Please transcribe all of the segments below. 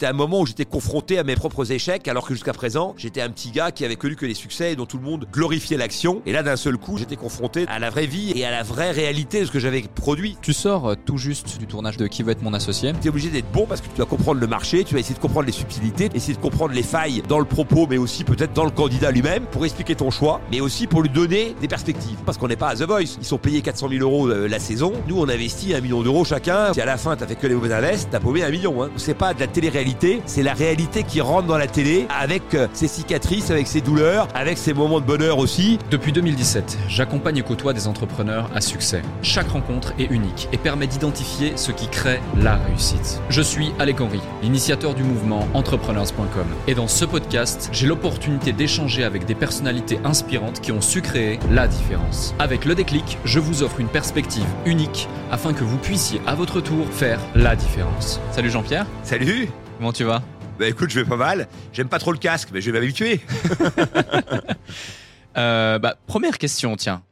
C'était un moment où j'étais confronté à mes propres échecs, alors que jusqu'à présent, j'étais un petit gars qui avait connu que les succès et dont tout le monde glorifiait l'action. Et là, d'un seul coup, j'étais confronté à la vraie vie et à la vraie réalité de ce que j'avais produit. Tu sors euh, tout juste du tournage de Qui veut être mon associé? Tu es obligé d'être bon parce que tu dois comprendre le marché, tu vas essayer de comprendre les subtilités, essayer de comprendre les failles dans le propos, mais aussi peut-être dans le candidat lui-même, pour expliquer ton choix, mais aussi pour lui donner des perspectives. Parce qu'on n'est pas à The Voice. Ils sont payés 400 000 euros euh, la saison. Nous, on investit un million d'euros chacun. Si à la fin, t'as fait que les mauvais invests, t'as paumé un million. Hein. C'est pas de la télé-réalité, c'est la réalité qui rentre dans la télé avec euh, ses cicatrices, avec ses douleurs, avec ses moments de bonheur aussi. Depuis 2017, j'accompagne et côtoie des entrepreneurs à succès. Chaque rencontre est unique et permet d'identifier ce qui crée la réussite. Je suis Alec Henry, l'initiateur du mouvement entrepreneurs.com. Et dans ce podcast, j'ai l'opportunité d'échanger avec des personnalités inspirantes qui ont su créer la différence. Avec le déclic, je vous offre une perspective unique afin que vous puissiez à votre tour faire la différence. Salut Jean-Pierre. Salut. Comment tu vas Bah écoute, je vais pas mal. J'aime pas trop le casque, mais je vais m'habituer. Euh, bah, première question, tiens.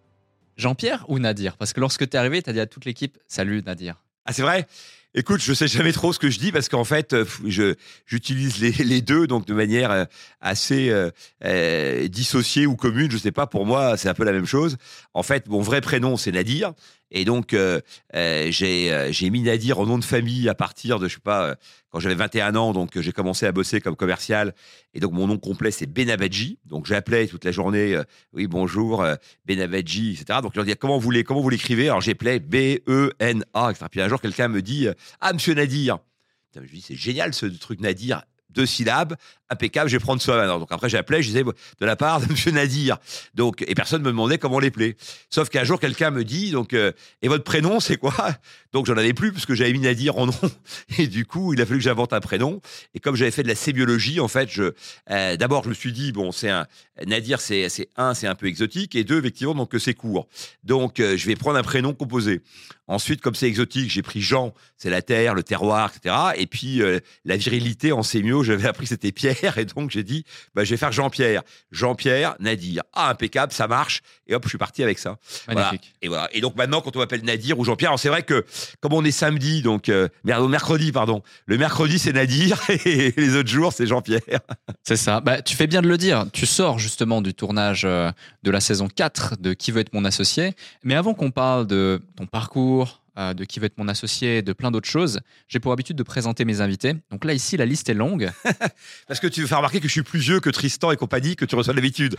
Jean-Pierre ou Nadir? Parce que lorsque tu es arrivé, tu as dit à toute l'équipe Salut Nadir. Ah, c'est vrai? Écoute, je sais jamais trop ce que je dis parce qu'en fait, euh, je j'utilise les, les, deux donc de manière euh, assez euh, euh, dissociée ou commune. Je sais pas. Pour moi, c'est un peu la même chose. En fait, mon vrai prénom c'est Nadir et donc euh, j'ai j'ai mis Nadir en nom de famille à partir de je sais pas quand j'avais 21 ans. Donc j'ai commencé à bosser comme commercial et donc mon nom complet c'est Benabadji. Donc j'appelais toute la journée. oui bonjour Benabadji etc. Donc je leur disais comment vous l'écrivez? Alors j'appelais B E N A etc. Puis un jour quelqu'un me dit ah, monsieur Nadir. je me dis, c'est génial ce truc Nadir. Deux syllabes, impeccable, je vais prendre ça maintenant. Donc après, j'appelais, je disais, de la part de monsieur Nadir. Donc, et personne me demandait comment les Sauf qu'un jour, quelqu'un me dit, donc, euh, et votre prénom, c'est quoi? Donc, j'en avais plus parce que j'avais mis Nadir en nom. Et du coup, il a fallu que j'invente un prénom. Et comme j'avais fait de la sémiologie, en fait, je, euh, d'abord, je me suis dit, bon, c'est un, Nadir, c'est, c'est un, c'est un peu exotique. Et deux, effectivement, donc, c'est court. Donc, euh, je vais prendre un prénom composé. Ensuite, comme c'est exotique, j'ai pris Jean, c'est la terre, le terroir, etc. Et puis, euh, la virilité en sémio, j'avais appris que c'était Pierre. Et donc, j'ai dit, bah, je vais faire Jean-Pierre. Jean-Pierre, Nadir. Ah, impeccable, ça marche. Et hop, je suis parti avec ça. Magnifique. Et voilà. Et donc, maintenant, quand on m'appelle Nadir ou Jean-Pierre, c'est vrai que, comme on est samedi, donc, euh, mercredi, pardon. Le mercredi, c'est Nadir. Et les autres jours, c'est Jean-Pierre. C'est ça. Bah, tu fais bien de le dire. Tu sors justement du tournage euh, de la saison 4 de Qui veut être mon associé. Mais avant qu'on parle de ton parcours, euh, de qui veut être mon associé, de plein d'autres choses, j'ai pour habitude de présenter mes invités. Donc là, ici, la liste est longue. Parce que tu veux faire remarquer que je suis plus vieux que Tristan et compagnie, que tu reçois d'habitude.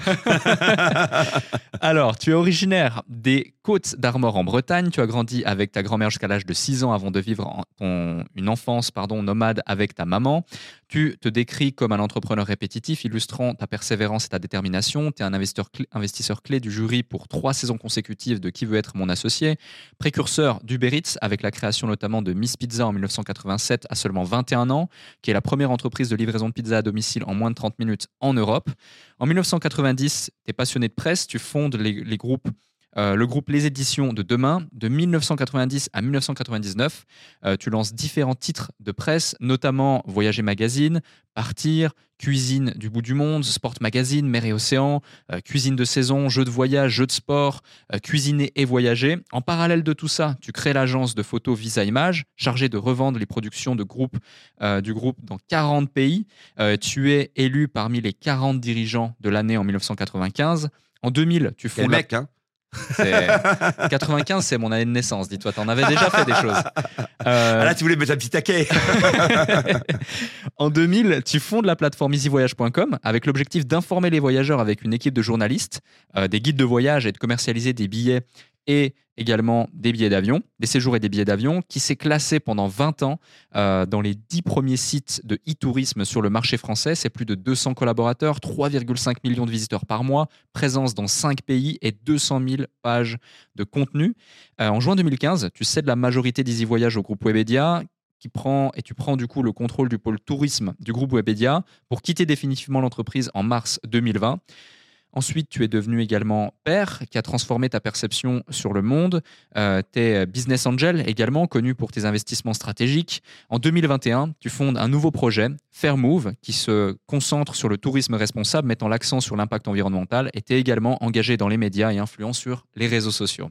Alors, tu es originaire des côtes d'Armor en Bretagne. Tu as grandi avec ta grand-mère jusqu'à l'âge de 6 ans avant de vivre une enfance pardon, nomade avec ta maman. Tu te décris comme un entrepreneur répétitif, illustrant ta persévérance et ta détermination. Tu es un investisseur clé, investisseur clé du jury pour trois saisons consécutives de Qui veut être mon associé, précurseur avec la création notamment de Miss Pizza en 1987 à seulement 21 ans, qui est la première entreprise de livraison de pizza à domicile en moins de 30 minutes en Europe. En 1990, tu es passionné de presse, tu fondes les groupes euh, le groupe Les Éditions de demain, de 1990 à 1999. Euh, tu lances différents titres de presse, notamment Voyager Magazine, Partir, Cuisine du bout du monde, Sport Magazine, Mer et Océan, euh, Cuisine de saison, Jeux de voyage, Jeux de sport, Cuisiner et Voyager. En parallèle de tout ça, tu crées l'agence de photos Visa Image, chargée de revendre les productions de groupe, du groupe dans 40 pays. tu es élu parmi les 40 dirigeants de l'année en 1995. En 2000, tu fondes. mec, hein 95, c'est mon année de naissance, dis-toi, t'en avais déjà fait des choses. Euh... Ah là, tu voulais mettre un petit taquet. en 2000, tu fondes la plateforme easyvoyage.com avec l'objectif d'informer les voyageurs avec une équipe de journalistes, euh, des guides de voyage et de commercialiser des billets et également des billets d'avion, des séjours et des billets d'avion, qui s'est classé pendant 20 ans euh, dans les 10 premiers sites de e-tourisme sur le marché français. C'est plus de 200 collaborateurs, 3,5 millions de visiteurs par mois, présence dans 5 pays et 200 000 pages de contenu. Euh, en juin 2015, tu cèdes la majorité d'Easy Voyage au groupe Webedia, qui prend et tu prends du coup le contrôle du pôle tourisme du groupe Webedia pour quitter définitivement l'entreprise en mars 2020. Ensuite, tu es devenu également père, qui a transformé ta perception sur le monde. Euh, tu es business angel également, connu pour tes investissements stratégiques. En 2021, tu fondes un nouveau projet, Fairmove, qui se concentre sur le tourisme responsable, mettant l'accent sur l'impact environnemental. Et tu es également engagé dans les médias et influent sur les réseaux sociaux.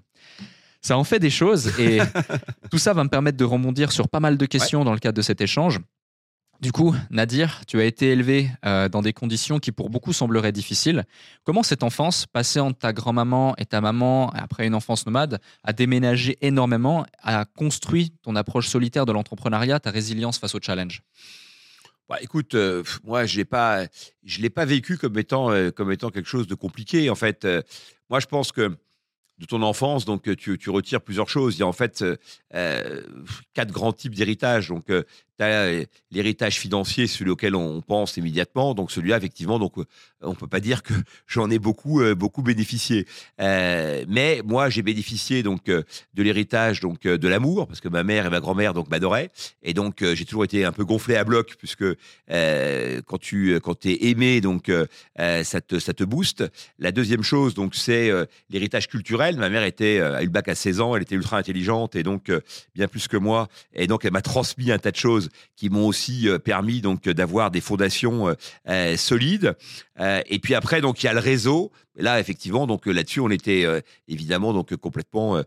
Ça en fait des choses et tout ça va me permettre de rebondir sur pas mal de questions dans le cadre de cet échange. Du coup, Nadir, tu as été élevé euh, dans des conditions qui pour beaucoup sembleraient difficiles. Comment cette enfance, passée entre ta grand-maman et ta maman, après une enfance nomade, a déménagé énormément, a construit ton approche solitaire de l'entrepreneuriat, ta résilience face au challenge? Bah, écoute, euh, moi, je pas, je l'ai pas vécu comme étant, euh, comme étant quelque chose de compliqué. En fait, moi, je pense que de ton enfance, donc tu, tu, retires plusieurs choses. Il y a en fait quatre grands types d'héritage. Donc, tu as l'héritage financier, celui auquel on pense immédiatement. Donc celui-là, effectivement, donc on peut pas dire que j'en ai beaucoup euh, beaucoup bénéficié. Euh, mais moi, j'ai bénéficié donc euh, de l'héritage donc de l'amour parce que ma mère et ma grand-mère donc m'adoraient et donc j'ai toujours été un peu gonflé à bloc puisque quand tu quand es aimé donc ça te ça te booste. La deuxième chose donc c'est l'héritage culturel. Ma mère était a eu le bac à 16 ans, elle était ultra intelligente et donc bien plus que moi et donc elle m'a transmis un tas de choses qui m'ont aussi euh, permis donc d'avoir des fondations euh, euh, solides. et puis après, donc il y a le réseau. Là, effectivement, donc là-dessus, on était évidemment donc complètement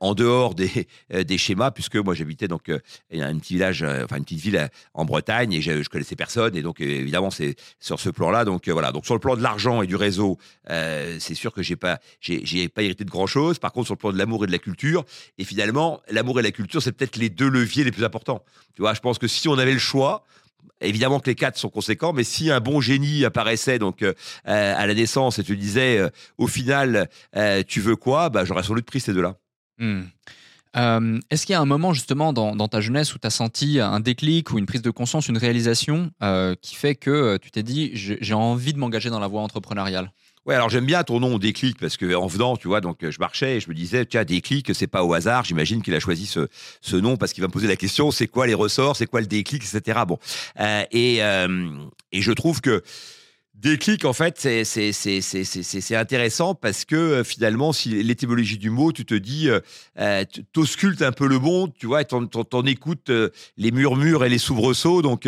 en dehors des, des schémas, puisque moi j'habitais donc un petit village, enfin une petite ville en Bretagne, et je, je connaissais personne. Et donc évidemment, c'est sur ce plan-là. Donc voilà. Donc sur le plan de l'argent et du réseau, c'est sûr que j'ai pas j'ai pas hérité de grand chose. Par contre, sur le plan de l'amour et de la culture, et finalement, l'amour et la culture, c'est peut-être les deux leviers les plus importants. Tu vois, je pense que si on avait le choix, Évidemment que les quatre sont conséquents, mais si un bon génie apparaissait donc euh, à la naissance et tu disais euh, au final euh, tu veux quoi, bah, j'aurais sans doute pris ces deux-là. Hmm. Est-ce qu'il y a un moment justement dans, dans ta jeunesse où tu as senti un déclic ou une prise de conscience, une réalisation qui fait que tu t'es dit j'ai envie de m'engager dans la voie entrepreneuriale? Ouais, alors j'aime bien ton nom déclic parce que en venant, tu vois, donc je marchais et je me disais, tiens, déclic, c'est pas au hasard. J'imagine qu'il a choisi ce, ce nom parce qu'il va me poser la question, c'est quoi les ressorts, c'est quoi le déclic, etc. Bon, euh, et euh, et je trouve que Déclic, en fait, c'est intéressant parce que euh, finalement, si l'étymologie du mot, tu te dis, euh, euh t'auscultes un peu le monde, tu vois, t'en écoutes euh, les murmures et les soubresauts, donc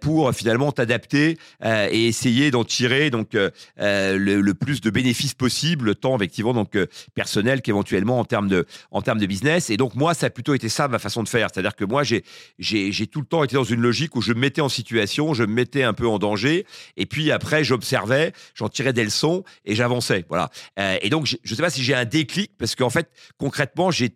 pour finalement t'adapter et essayer d'en tirer donc le, plus de bénéfices possible, tant effectivement donc personnel qu'éventuellement en termes de en termes de business. Et donc moi, ça a plutôt été ça ma façon de faire, c'est-à-dire que moi, j'ai j'ai tout le temps été dans une logique où je me mettais en situation, je me mettais un peu en danger, et puis après j'observais, j'en tirais des leçons et j'avançais. Voilà. Euh, et donc, je ne sais pas si j'ai un déclic parce qu'en fait, concrètement, j'ai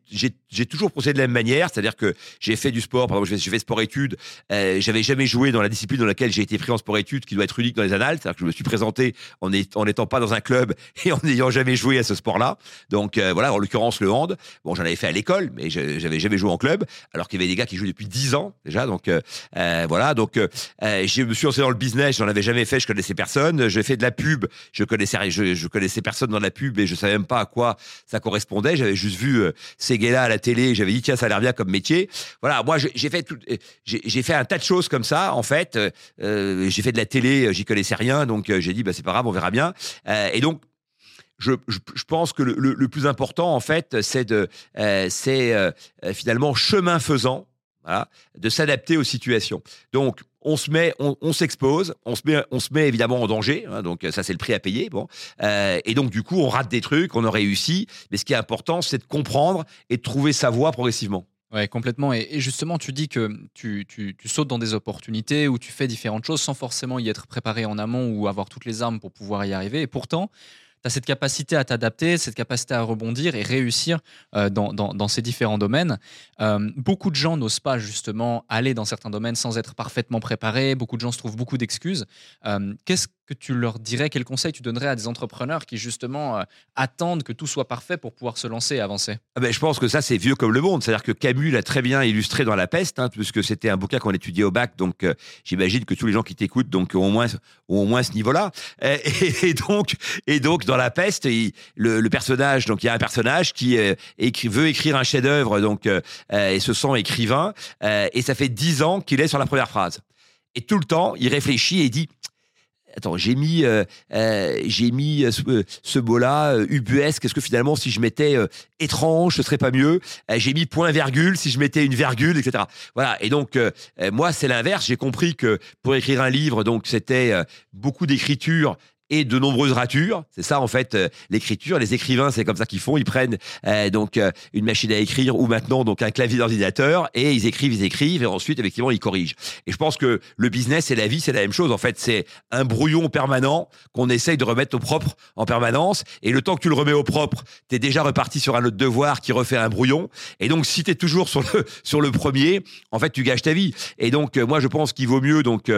toujours procédé de la même manière. C'est-à-dire que j'ai fait du sport. Par exemple, j'ai fait sport-études. Euh, J'avais jamais joué dans la discipline dans laquelle j'ai été pris en sport-études, qui doit être unique dans les annales. C'est-à-dire que je me suis présenté en n'étant pas dans un club et en n'ayant jamais joué à ce sport-là. Donc euh, voilà, en l'occurrence le hand. Bon, j'en avais fait à l'école, mais j'avais jamais joué en club, alors qu'il y avait des gars qui jouaient depuis 10 ans déjà. Donc euh, euh, voilà. Donc je me suis lancé dans le business. J'en avais jamais fait. Je connaissais personne. J'ai fait de la pub. Je connaissais, je, connaissais personne dans la pub et je savais même pas à quoi ça correspondait. J'avais juste vu ces gars-là à la télé. J'avais dit tiens, ça a l'air bien comme métier. Voilà, moi j'ai fait tout, j'ai fait un tas de choses comme ça. En fait, euh, j'ai fait de la télé. J'y connaissais rien, donc euh, j'ai dit bah c'est pas grave, on verra bien. Euh, et donc je, je, pense que le, plus important, en fait, c'est de, euh, c'est euh, finalement chemin faisant, de s'adapter aux situations. Donc, on se met, on, s'expose, on se met, on se met évidemment en danger. Hein, donc ça, c'est le prix à payer. Bon, euh, et donc du coup, on rate des trucs, on a réussi. Mais ce qui est important, c'est de comprendre et de trouver sa voie progressivement. Ouais, complètement. Et, justement, tu dis que tu, tu, tu, sautes dans des opportunités où tu fais différentes choses sans forcément y être préparé en amont ou avoir toutes les armes pour pouvoir y arriver. Et pourtant, tu cette capacité à t'adapter, cette capacité à rebondir et réussir euh, dans, ces différents domaines. Euh, beaucoup de gens n'osent pas justement aller dans certains domaines sans être parfaitement préparés. Beaucoup de gens se trouvent beaucoup d'excuses. Euh, qu'est-ce que tu leur dirais Quel conseil tu donnerais à des entrepreneurs qui justement euh, attendent que tout soit parfait pour pouvoir se lancer et avancer? Ah ben, Je pense que ça, c'est vieux comme le monde. C'est-à-dire que Camus l'a très bien illustré dans La Peste, hein, puisque c'était un bouquin qu'on étudiait au bac. Donc, euh, j'imagine que tous les gens qui t'écoutent ont, au moins, au moins ce niveau-là. Et, et, donc, et donc, dans La Peste, le, personnage, donc il y a un personnage qui euh, veut écrire un chef-d'œuvre et se sent écrivain. et ça fait dix ans qu'il est sur la première phrase. Et tout le temps, il réfléchit et il dit Attends, j'ai mis, euh, euh, j'ai mis euh, ce, mot-là, ubuesque. Est-ce que finalement, si je mettais étrange, ce serait pas mieux J'ai mis point virgule, si je mettais une virgule, etc. Voilà. Et donc, moi, c'est l'inverse. J'ai compris que pour écrire un livre, donc c'était beaucoup d'écriture et de nombreuses ratures. C'est ça en fait euh, l'écriture. Les écrivains, c'est comme ça qu'ils font. Ils prennent euh, donc euh, une machine à écrire ou maintenant donc un clavier d'ordinateur et ils écrivent, ils écrivent et ensuite effectivement ils corrigent. Et je pense que le business et la vie, c'est la même chose. En fait, c'est un brouillon permanent qu'on essaye de remettre au propre en permanence. Et le temps que tu le remets au propre, tu es déjà reparti sur un autre devoir qui refait un brouillon. Et donc, si tu es toujours sur le, sur le premier, en fait, tu gâches ta vie. Et donc, moi, je pense qu'il vaut mieux donc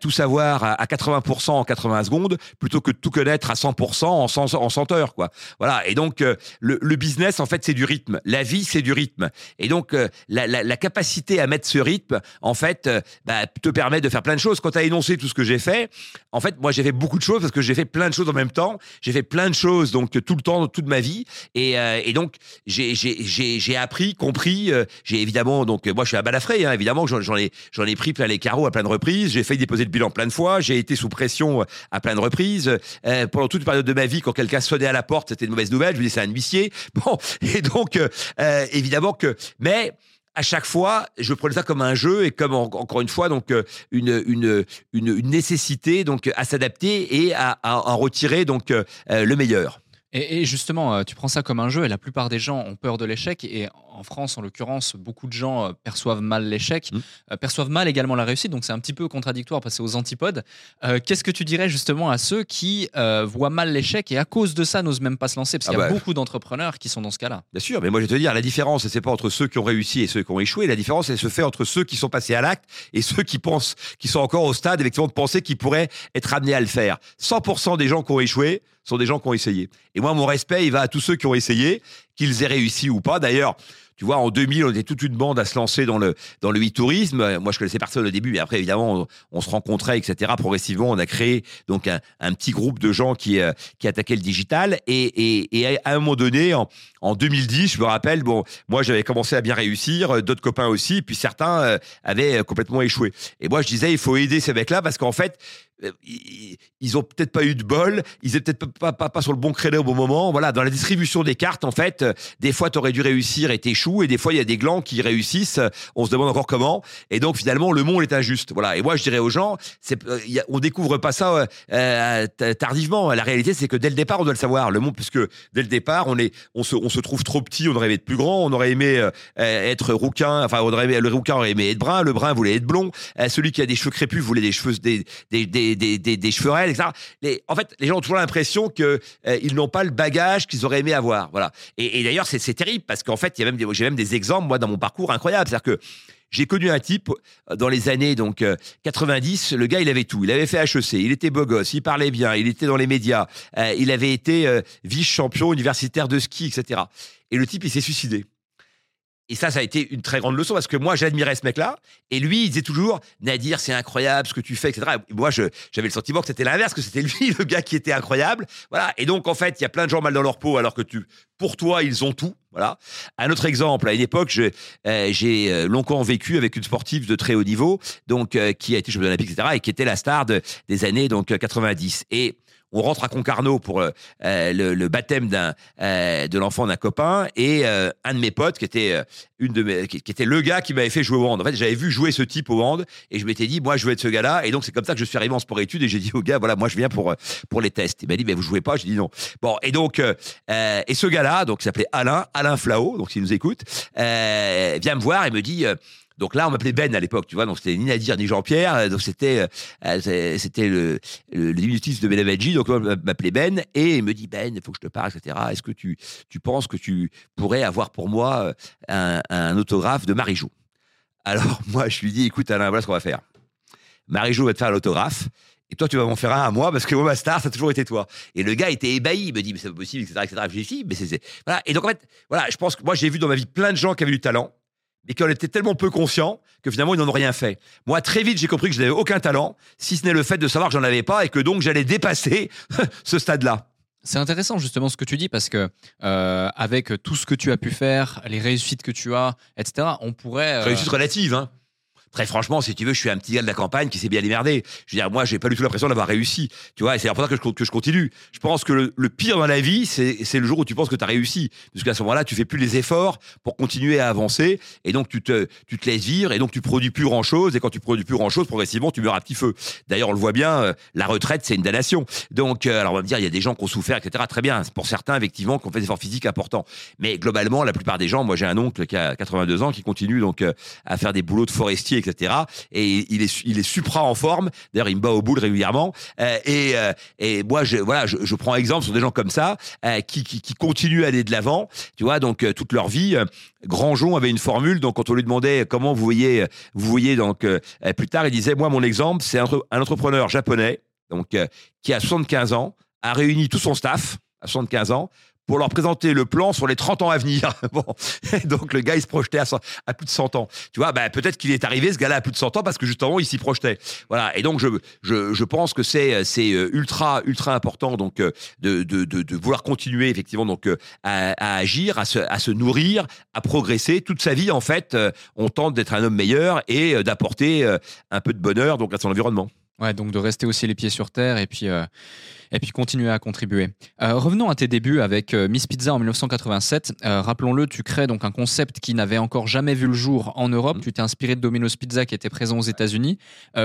tout savoir à 80% en 80 secondes plutôt que de tout connaître à 100% en 100, en 100 heures. Quoi. Voilà. Et donc, euh, le, business, en fait, c'est du rythme. La vie, c'est du rythme. Et donc, euh, la, capacité à mettre ce rythme, en fait, euh, bah, te permet de faire plein de choses. Quand tu as énoncé tout ce que j'ai fait, en fait, moi, j'ai fait beaucoup de choses parce que j'ai fait plein de choses en même temps. J'ai fait plein de choses, donc, tout le temps, toute ma vie. Et, donc, j'ai- appris, compris. j'ai évidemment, donc, moi, je suis un balafré, hein, évidemment, j'en ai, ai pris plein les carreaux à plein de reprises. J'ai failli déposer le bilan plein de fois. J'ai été sous pression à plein de reprises. Euh, pendant toute une période de ma vie, quand quelqu'un sonnait à la porte, c'était une mauvaise nouvelle. Je me disais, c'est un huissier. Bon, et donc, euh, euh, évidemment que, mais à chaque fois, je prenais ça comme un jeu et comme en- encore une fois donc une une une, nécessité donc à s'adapter et à, en retirer donc le meilleur. Et, et justement, tu prends ça comme un jeu et la plupart des gens ont peur de l'échec. Et en France, en l'occurrence, beaucoup de gens euh, perçoivent mal l'échec, Mm. euh, perçoivent mal également la réussite. Donc c'est un petit peu contradictoire parce que c'est aux antipodes. Euh, Qu'est-ce que tu dirais justement à ceux qui euh, voient mal l'échec et à cause de ça n'osent même pas se lancer? Parce Ah qu'il y a bah. beaucoup d'entrepreneurs qui sont dans ce cas-là. Bien sûr, mais moi je vais te dire la différence, c'est pas entre ceux qui ont réussi et ceux qui ont échoué. La différence, elle se fait entre ceux qui sont passés à l'acte et ceux qui pensent, qui sont encore au stade effectivement de penser qu'ils pourraient être amenés à le faire. 100% des gens qui ont échoué sont des gens qui ont essayé. Et moi, mon respect, il va à tous ceux qui ont essayé, qu'ils aient réussi ou pas. D'ailleurs, tu vois, en 2000, on était toute une bande à se lancer dans le dans le e-tourisme. Moi, je connaissais personne au début, mais après, évidemment, on, se rencontrait, etc. Progressivement, on a créé donc un, un petit groupe de gens qui euh, qui attaquaient le digital. Et, et, et à un moment donné, en, en 2010, je me rappelle, bon, moi, j'avais commencé à bien réussir, euh, d'autres copains aussi, puis certains euh, avaient complètement échoué. Et moi, je disais, il faut aider ces mecs-là parce qu'en fait, ils ils ont peut-être pas eu de bol, ils étaient peut-être pas, sur le bon créneau au bon moment. Voilà, dans la distribution des cartes, en fait, euh, des fois, tu aurais dû réussir et t'échoues, et des fois, il y a des glands qui réussissent. euh, On se demande encore comment. Et donc, finalement, le monde est injuste. Voilà. Et moi, je dirais aux gens, c'est, euh, on découvre pas ça euh, euh, tardivement. La réalité, c'est que dès le départ, on doit le savoir. Le monde, puisque dès le départ, on est, on se, trouve trop petit. On aurait aimé être plus grand. On aurait aimé euh, euh, être rouquin. Enfin, on aurait aimé, le rouquin aurait aimé être brun. Le brun voulait être blond. Euh, celui qui a des cheveux crépus voulait des cheveux, des, des, des, etc. En fait, les gens ont toujours l'impression que euh, n'ont pas le bagage qu'ils auraient aimé avoir. Voilà. Et, d'ailleurs, c'est terrible parce qu'en fait, il y a même j'ai même des exemples moi dans mon parcours incroyables. C'est-à-dire que j'ai connu un type euh, dans les années donc euh, 90. Le gars, il avait tout. Il avait fait HEC. Il était beau gosse. Il parlait bien. Il était dans les médias. euh, il avait été euh, vice-champion universitaire de ski, etc. Et le type, il s'est suicidé. Et ça, ça a été une très grande leçon parce que moi, j'admirais ce mec-là. Et lui, il disait toujours, Nadir, c'est incroyable ce que tu fais, etc. Et moi, j'avais le sentiment que c'était l'inverse, que c'était lui, le gars qui était incroyable. Voilà. Et donc, en fait, il y a plein de gens mal dans leur peau alors que tu, pour toi, ils ont tout. Voilà. Un autre exemple, à une époque, euh, j'ai euh, longtemps vécu avec une sportive de très haut niveau, donc euh, qui a été championne olympique, etc., et qui était la star de- des années donc euh, 90. Et on rentre à Concarneau pour euh, euh, le, baptême d'un euh, de l'enfant d'un copain et euh, un de mes potes qui était euh, une de mes, qui, était le gars qui m'avait fait jouer au hand. En fait, j'avais vu jouer ce type au hand et je m'étais dit moi je veux être ce gars-là et donc c'est comme ça que je suis arrivé en sport études et j'ai dit au gars voilà moi je viens pour pour les tests. Il m'a dit mais vous jouez pas, j'ai dit non. Bon et donc et ce gars-là donc s'appelait Alain Alain Flao donc s'il nous écoute vient me voir et me dit donc là, on m'appelait Ben à l'époque, tu vois. Donc c'était ni Nadir ni Jean-Pierre. euh, Donc c'était euh, c'est- c'était le, le, diminutif de Benavadji. Donc on m'appelait Ben et il me dit Ben, il faut que je te parle, etc. Est-ce que tu tu penses que tu pourrais avoir pour moi euh, un, autographe de Marie-Jo? Alors moi, je lui dis écoute Alain, voilà ce qu'on va faire. Marie-Jo va te faire l'autographe. Et toi, tu vas m'en faire un à moi parce que moi, ma star, ça a toujours été toi. Et le gars était ébahi. Il me dit, mais c'est pas possible, etc., etc. J'ai dit, mais c'est- voilà. Et donc, en fait, voilà, je pense que moi, j'ai vu dans ma vie plein de gens qui avaient du talent, mais qui en étaient tellement peu conscients que finalement, ils n'en ont rien fait. Moi, très vite, j'ai compris que je n'avais aucun talent, si ce n'est le fait de savoir que j'en avais pas et que donc j'allais dépasser ce stade-là. C'est intéressant justement ce que tu dis parce que euh, avec tout ce que tu as pu faire, les réussites que tu as, etc., on pourrait. euh, Réussite relative, hein. Très franchement, si tu veux, je suis un petit gars de la campagne qui s'est bien démerdé. Je veux dire, moi, j'ai pas du tout l'impression d'avoir réussi. Tu vois, et c'est pour ça que je, que je continue. Je pense que le, pire dans la vie, c'est c'est le jour où tu penses que tu as réussi. Parce qu'à ce moment-là, tu fais plus les efforts pour continuer à avancer. Et donc, tu te, tu te laisses vivre. Et donc, tu produis plus grand-chose. Et quand tu produis plus grand-chose, progressivement, tu meurs à petit feu. D'ailleurs, on le voit bien, euh, la retraite, c'est une damnation. Donc, euh, alors, on va me dire, il y a des gens qui ont souffert, etc. Très bien. Pour certains, effectivement, qui ont fait des efforts physiques importants. Mais globalement, la plupart des gens, moi, j'ai un oncle qui a 82 ans, qui continue donc euh, à faire des boulots de forestier, etc. Et il est, il est supra en forme. D'ailleurs, il me bat au boule régulièrement. Euh, et, euh, et moi, je, voilà, je, je prends exemple sur des gens comme ça euh, qui, qui, qui continuent à aller de l'avant. Tu vois, donc toute leur vie. Grandjon avait une formule. Donc, quand on lui demandait comment vous voyez, vous voyez donc plus tard, il disait moi, mon exemple, c'est un, un entrepreneur japonais, donc qui a 75 ans, a réuni tout son staff à 75 ans pour leur présenter le plan sur les 30 ans à venir. donc le gars, il se projetait à, 100 à plus de 100 ans. Tu vois, bah, peut-être qu'il est arrivé, ce gars-là, à plus de 100 ans, parce que justement, il s'y projetait. Voilà. Et donc, je, pense que c'est, euh, ultra, important, euh, de, vouloir continuer, effectivement, euh, à, agir, à se, nourrir, à progresser. Toute sa vie, en fait, on tente d'être un homme meilleur et d'apporter un peu de bonheur, à son environnement. Ouais, donc de rester aussi les pieds sur terre et puis, et puis continuer à contribuer. Euh, revenons à tes débuts avec euh, Miss Pizza en 1987. Euh, Rappelons-le, tu crées donc un concept qui n'avait encore jamais vu le jour en Europe. Mhm. Tu t'es inspiré de Domino's Pizza qui était présent aux États-Unis.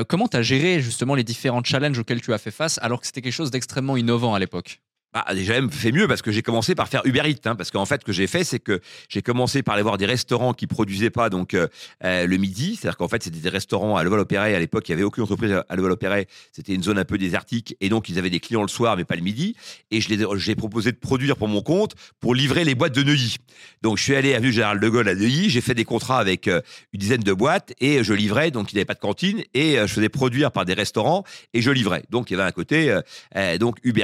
Comment tu as géré justement les différents challenges auxquels tu as fait face alors que c'était quelque chose d'extrêmement innovant à l'époque? Bah, déjà, même fait mieux parce que j'ai commencé par faire Uber Eats. Hein, parce qu'en fait, ce que j'ai fait, c'est que j'ai commencé par aller voir des restaurants qui produisaient pas donc euh, euh, le midi. C'est-à-dire qu'en fait, c'était des restaurants à Leval-Opéret. À l'époque, il y avait aucune entreprise à Leval-Opéret. C'était une zone un peu désertique et donc ils avaient des clients le soir, mais pas le midi. Et je les ai- j'ai proposé de produire pour mon compte pour livrer les boîtes de Neuilly. Donc, je suis allé à avenue Général de Gaulle à Neuilly. J'ai fait des contrats avec euh, une dizaine de boîtes et je livrais. Donc, il n'y avait pas de cantine et euh, je faisais produire par des restaurants et je livrais. Donc, il y avait un côté euh, euh, donc Uber.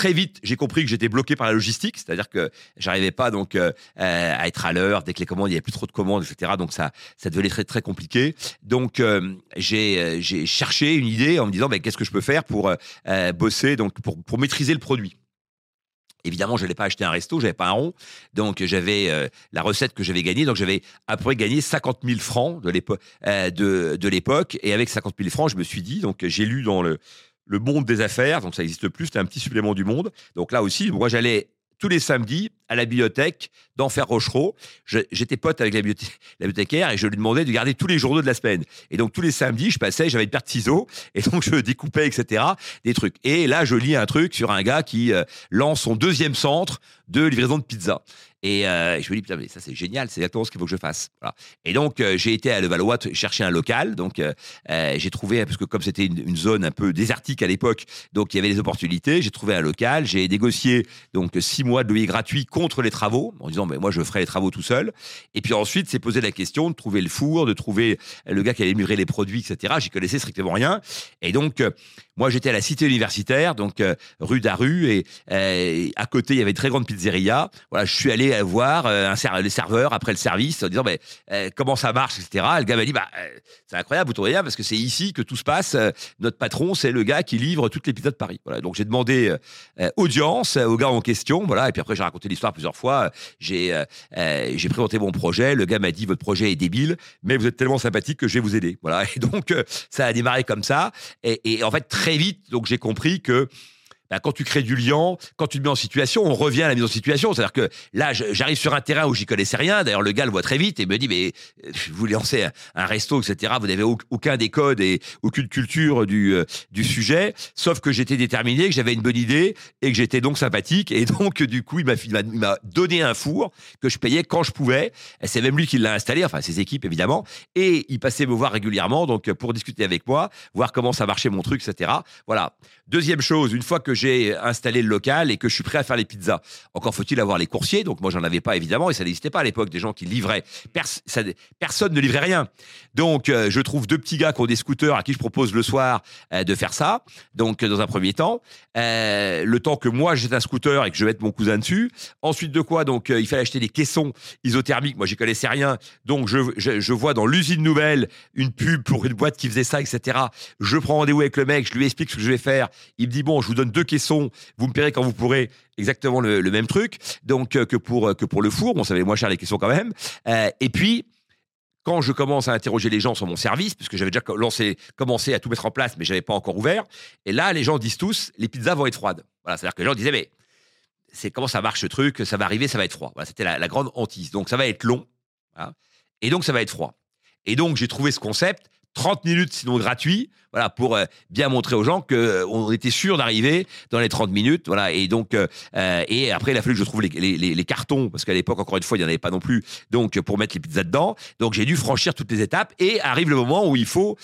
Très vite, j'ai compris que j'étais bloqué par la logistique, c'est-à-dire que j'arrivais pas donc euh, à être à l'heure dès que les commandes, il y avait plus trop de commandes, etc. Donc ça, ça devenait très compliqué. Donc euh, j'ai euh, j'ai cherché une idée en me disant, ben, qu'est-ce que je peux faire pour bosser, donc pour maîtriser le produit. Évidemment, je n'allais pas acheter un resto, j'avais pas un rond, donc j'avais la recette que j'avais gagnée, donc j'avais à peu près gagné 50 000 francs de l'époque, de l'époque, et avec 50 000 francs, je me suis dit, donc j'ai lu dans le le monde des affaires, donc ça n'existe plus, c'était un petit supplément du monde. Donc là aussi, moi j'allais tous les samedis à la bibliothèque d'Enfer Rochereau. J'étais pote avec la bibliothécaire et je lui demandais de garder tous les journaux de la semaine. Et donc tous les samedis, je passais, j'avais une paire de ciseaux et donc je découpais, etc. des trucs. Et là, je lis un truc sur un gars qui euh, lance son deuxième centre de livraison de pizza. Et euh, je me dis, putain, mais ça c'est génial, c'est exactement ce qu'il faut que je fasse. Et donc, euh, j'ai été à Levallois chercher un local. Donc, euh, j'ai trouvé, parce que comme c'était une, zone un peu désertique à l'époque, donc il y avait des opportunités, j'ai trouvé un local, j'ai négocié donc six mois de loyer gratuit contre les travaux, en disant, mais moi je ferai les travaux tout seul. Et puis ensuite, c'est posé la question de trouver le four, de trouver le gars qui allait livrer les produits, etc. J'y connaissais strictement rien. Et donc, moi j'étais à la cité universitaire, donc rue d'Aru, et à côté il y avait une très grande pizzeria. Voilà, je suis allé euh, voir euh, un ser- les serveurs après le service en disant, mais, euh, comment ça marche, etc. Le gars m'a dit, bah, euh, c'est incroyable, vous trouvez bien, parce que c'est ici que tout se passe. Notre patron, c'est le gars qui livre toutes les pizzas de Paris. Voilà, donc j'ai demandé audience au gars en question. Voilà, et puis après j'ai raconté l'histoire plusieurs fois. J'ai présenté mon projet. Le gars m'a dit votre projet est débile, mais vous êtes tellement sympathique que je vais vous aider. Voilà, et donc ça a démarré comme ça. Et, et en fait très vite, j'ai compris que bah, quand tu crées du lien, quand tu te mets en situation, on revient à la mise en situation. C'est-à-dire que là, j'arrive sur un terrain où j'y connaissais rien. D'ailleurs, le gars le voit très vite et me dit, mais euh, vous lancez un, un resto, etc. Vous n'avez au- aucun des codes et aucune culture du, euh, du sujet. Sauf que j'étais déterminé, que j'avais une bonne idée et que j'étais donc sympathique. Et donc, du coup, il m'a donné un four que je payais quand je pouvais. C'est même lui qui l'a installé, enfin ses équipes évidemment. Et il passait me voir régulièrement, donc pour discuter avec moi, voir comment ça marchait mon truc, etc. Voilà. Deuxième chose, une fois que j'ai installé le local et que je suis prêt à faire les pizzas, encore faut-il avoir les coursiers. Donc moi, j'en avais pas évidemment et ça n'existait pas à l'époque des gens qui livraient. Personne ne livrait rien. Donc euh, je trouve deux petits gars qui ont des scooters à qui je propose le soir euh, de faire ça. Donc euh, dans un premier temps, le temps que moi j'ai un scooter et que je mette mon cousin dessus. Ensuite de quoi, donc il fallait acheter des caissons isothermiques. Moi, j'y connaissais rien. Donc je, je vois dans l'usine nouvelle une pub pour une boîte qui faisait ça, etc. Je prends rendez-vous avec le mec, je lui explique ce que je vais faire. Il me dit bon, je vous donne deux caissons, vous me paierez quand vous pourrez exactement le, même truc. Donc euh, que pour euh, que pour le four, bon, ça va moins cher les caissons quand même. Euh, et puis quand je commence à interroger les gens sur mon service, puisque j'avais déjà lancé, commencé à tout mettre en place, mais j'avais pas encore ouvert. Et là, les gens disent tous, les pizzas vont être froides. Voilà, c'est-à-dire que les gens disaient, mais c'est comment ça marche ce truc? Ça va arriver, ça va être froid. C'était la, grande hantise. Donc ça va être long, et donc ça va être froid. Et donc j'ai trouvé ce concept 30 minutes, sinon gratuit, voilà, pour euh, bien montrer aux gens qu'on euh, était sûr d'arriver dans les 30 minutes, voilà. Et donc, euh, et après, il a fallu que je trouve les, les, les cartons, parce qu'à l'époque, encore une fois, il n'y en avait pas non plus, donc pour mettre les pizzas dedans. Donc, j'ai dû franchir toutes les étapes, et arrive le moment où il faut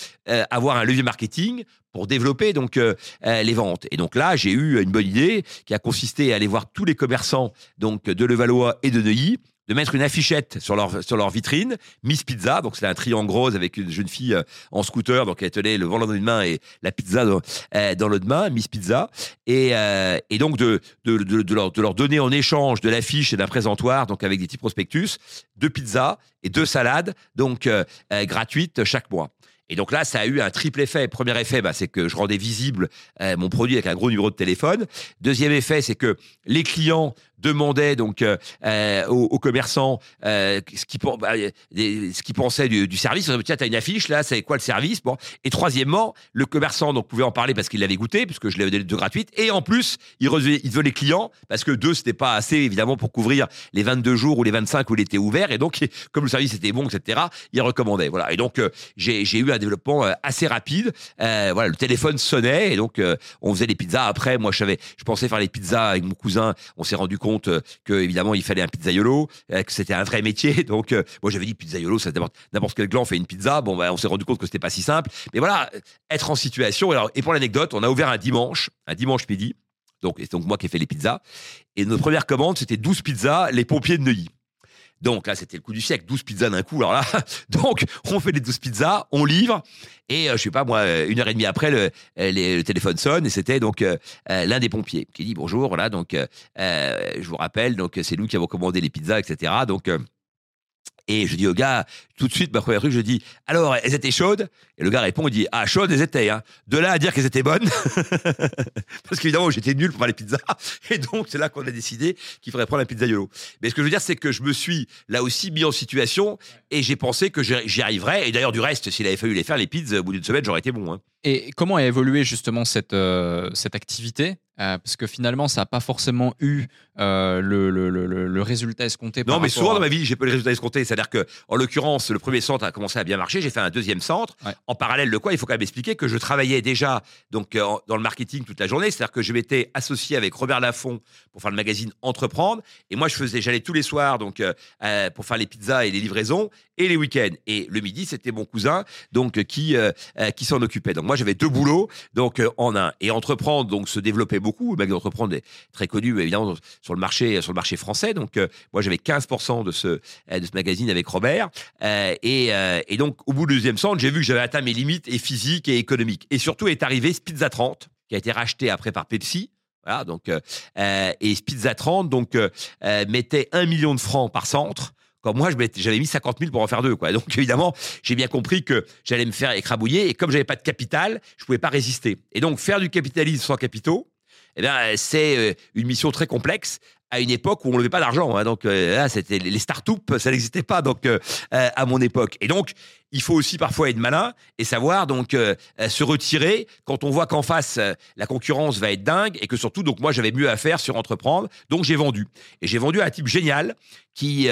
avoir un levier marketing pour développer donc les ventes. Et donc là, j'ai eu une bonne idée qui a consisté à aller voir tous les commerçants donc de Levallois et de Neuilly de mettre une affichette sur leur, sur leur vitrine, Miss Pizza, donc c'est un triangle rose avec une jeune fille euh, en scooter, donc elle tenait le volant dans une main et la pizza dans, euh, dans l'autre main, Miss Pizza, et, euh, et donc de, de, de, de, leur, de leur donner en échange de l'affiche et d'un présentoir, donc avec des petits prospectus, deux pizzas et deux salades, donc gratuites chaque mois. Et donc là, ça a eu un triple effet. Premier effet, bah, c'est que je rendais visible mon produit avec un gros numéro de téléphone. Deuxième effet, c'est que les clients demandait donc euh, euh, aux, commerçants euh, ce qu'ils bah, qu'ils pensaient du, du service. Tiens, t'as une affiche là, c'est quoi le service? Bon. Et troisièmement, le commerçant donc pouvait en parler parce qu'il l'avait goûté, puisque je l'avais donné de gratuite. Et en plus, il, il les clients parce que deux, c'était pas assez évidemment pour couvrir les 22 jours ou les 25 où il était ouvert. Et donc, comme le service était bon, etc., il recommandait. Voilà. Et donc, j'ai eu un développement assez rapide. voilà, le téléphone sonnait et donc on faisait des pizzas. Après, moi, je savais, je pensais faire les pizzas avec mon cousin. On s'est rendu compte compte euh, que évidemment il fallait un pizzaiolo, euh, que c'était un vrai métier. Donc euh, moi j'avais dit pizzaiolo, ça n'importe quel gland fait une pizza. Bon bah, on s'est rendu compte que c'était pas si simple. Mais voilà, être en situation. Et pour l'anecdote, on a ouvert un dimanche, un dimanche midi. Donc, c'est donc moi qui ai fait les pizzas. Et notre première commande, c'était 12 pizzas, les pompiers de Neuilly. Donc là, c'était le coup du siècle, 12 pizzas d'un coup. Alors là, donc on fait les 12 pizzas, on livre, et euh, je sais pas moi, une heure et demie après, le, le téléphone sonne, et c'était donc euh, euh, l'un des pompiers qui dit bonjour, voilà, donc je vous rappelle, donc c'est nous qui avons commandé les pizzas, etc. Donc et je dis au gars, tout de suite, ma première truc, je dis, alors, elles étaient chaudes? Et le gars répond, il dit, ah, chaudes, elles étaient. Hein. De là à dire qu'elles étaient bonnes, parce qu'évidemment, j'étais nul pour faire les pizzas. Et donc, c'est là qu'on a décidé qu'il faudrait prendre un pizzaiolo. Mais ce que je veux dire, c'est que je me suis là aussi mis en situation et j'ai pensé que j'y arriverais. Et d'ailleurs, du reste, s'il avait fallu les faire, les pizzas, au bout d'une semaine, j'aurais été bon. Hein. Et comment a évolué justement cette, euh, cette activité? Euh, parce que finalement, ça n'a pas forcément eu euh, le, le, le, résultat escompté. Non, mais souvent dans ma vie, j'ai pas le résultat escompté. C'est-à-dire que, en l'occurrence, le premier centre a commencé à bien marcher. J'ai fait un deuxième centre. En parallèle de quoi, il faut quand même expliquer que je travaillais déjà donc dans le marketing toute la journée. C'est-à-dire que je m'étais associé avec Robert Laffont pour faire le magazine Entreprendre. Et moi, je faisais, j'allais tous les soirs donc pour faire les pizzas et les livraisons et les week-ends. Et le midi, c'était mon cousin donc qui qui s'en occupait. Donc moi, j'avais deux boulots donc en un et entreprendre donc se développer beaucoup. Magazine d'entreprendre est très connu, évidemment, sur le marché, sur le marché français. Donc, euh, moi, j'avais 15% de ce, euh, de ce magazine avec Robert. Euh, et, et, donc, au bout du deuxième centre, j'ai vu que j'avais atteint mes limites et physiques et économiques. Et surtout, est arrivé Spizza 30, qui a été racheté après par Pepsi. Donc, et Spizza 30 donc, mettait 1 million de francs par centre moi, j'avais mis 50 000 pour en faire deux. Quoi. Donc, évidemment, j'ai bien compris que j'allais me faire écrabouiller. Et comme j'avais pas de capital, je pouvais pas résister. Et donc, faire du capitalisme sans capitaux, eh c'est euh, une mission très complexe à une époque où on ne levait pas d'argent. Hein. donc euh, c'était les start-up, ça n'existait pas donc euh, à mon époque. Et donc, il faut aussi parfois être malin et savoir donc se retirer quand on voit qu'en face la concurrence va être dingue et que surtout donc moi j'avais mieux à faire sur entreprendre. Donc j'ai vendu et j'ai vendu à un type génial qui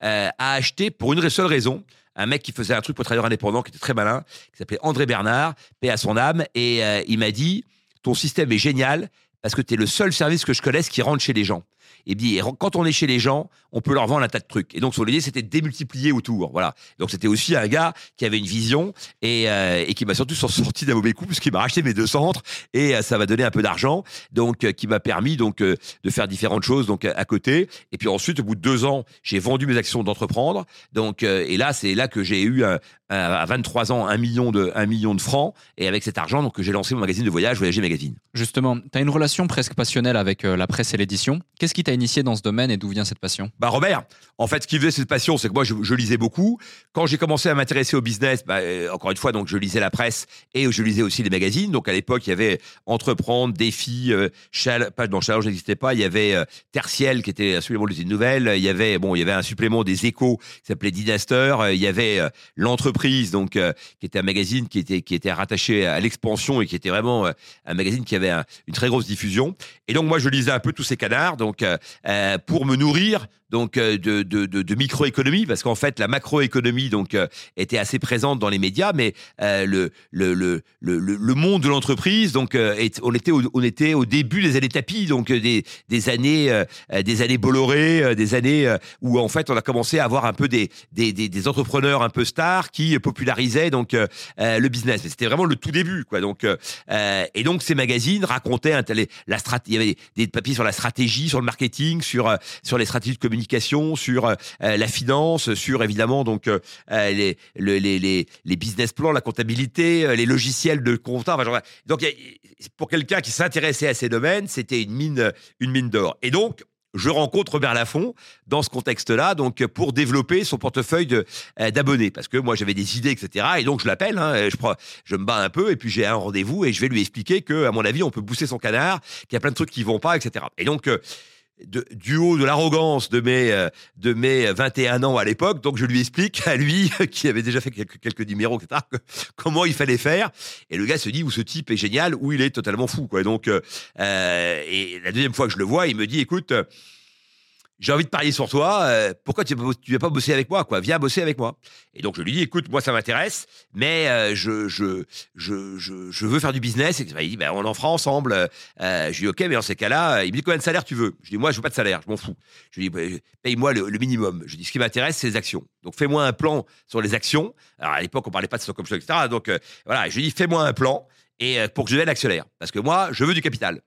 a acheté pour une seule raison un mec qui faisait un truc pour travailleurs indépendants qui était très malin, qui s'appelait André Bernard, paix à son âme, et il m'a dit ton système est génial, parce que tu es le seul service que je connaisse qui rentre chez les gens. Et bien, quand on est chez les gens, on peut leur vendre un tas de trucs. Et donc, son idée, c'était de démultiplier autour. Voilà. Donc, c'était aussi un gars qui avait une vision et, euh, et qui m'a surtout sorti d'un mauvais coup puisqu'il m'a racheté mes deux centres et euh, ça m'a donné un peu d'argent. Donc, euh, qui m'a permis donc de faire différentes choses donc à côté. Et puis ensuite, au bout de deux ans, j'ai vendu mes actions d'entreprendre. Donc, et là, c'est là que j'ai eu un, à 23 ans un million de, un million de francs. Et avec cet argent, donc, j'ai lancé mon magazine de voyage, Voyager Magazine. Justement, tu as une relation presque passionnelle avec la presse et l'édition. Qu'est-ce qui t'a initié dans ce domaine et d'où vient cette passion? Bah Robert, en fait, ce qui faisait cette passion, c'est que moi, je, lisais beaucoup. Quand j'ai commencé à m'intéresser au business, bah, euh, encore une fois, donc je lisais la presse et je lisais aussi les magazines. Donc à l'époque, il y avait Entreprendre, Défi, euh, Chal pas Challenge n'existait pas. Il y avait euh, Tertiel qui était un supplément des nouvelles. Il y avait bon, il y avait un supplément des Échos qui s'appelait Dinaster. Il y avait l'entreprise, donc qui était un magazine qui était qui était rattaché à l'expansion et qui était vraiment un magazine qui avait une très grosse diffusion. Et donc moi, je lisais un peu tous ces canards, donc pour me nourrir donc euh, de, de, de, microéconomie, parce qu'en fait la macroéconomie donc euh, était assez présente dans les médias, mais euh, le, le, le, le, monde de l'entreprise, donc on était au, on était au début des années tapis, donc des, des années des années Bolloré, des années où en fait on a commencé à avoir un peu des, des, des, des entrepreneurs un peu stars qui popularisaient donc le business. C'était vraiment le tout début, quoi. Donc et donc ces magazines racontaient un, la il y avait des papiers sur la stratégie, sur le marketing, sur sur les stratégies de communication sur euh, la finance, sur évidemment donc euh, les, les, les, les, business plans, la comptabilité, euh, les logiciels de compta. donc pour quelqu'un qui s'intéressait à ces domaines, c'était une mine, une mine d'or. Et donc je rencontre Robert Laffont dans ce contexte-là, donc pour développer son portefeuille d'abonnés, parce que moi j'avais des idées, etc. Et donc je l'appelle, hein, je, je me bats un peu, et puis j'ai un rendez-vous, et je vais lui expliquer que, à mon avis, on peut pousser son canard, qu'il y a plein de trucs qui vont pas, etc. Et donc du haut de l'arrogance de mes, euh, de mes 21 ans à l'époque. Donc, je lui explique à lui, qui avait déjà fait quelques, quelques numéros, etc., comment il fallait faire. Et le gars se dit, où ce type est génial, ou il est totalement fou, quoi. Donc, euh, euh, et la deuxième fois que je le vois, il me dit, écoute, j'ai envie de parier sur toi. Euh, pourquoi tu ne viens pas bosser avec moi quoi? Viens bosser avec moi. Et donc je lui dis, écoute, moi ça m'intéresse, mais euh, je, je, je, je, veux faire du business. Et il dit, ben, on en fera ensemble. Euh, je lui dis, ok, mais dans ces cas-là, il me dit combien de salaire tu veux? Je lui dis, moi je veux pas de salaire, je m'en fous. Je lui dis, ben, paye-moi le, minimum. Je lui dis, ce qui m'intéresse, c'est les actions. Donc fais-moi un plan sur les actions. Alors à l'époque, on parlait pas de stock option, etc. Donc voilà, je lui dis, fais-moi un plan et pour que je devienne actionnaire. Parce que moi, je veux du capital.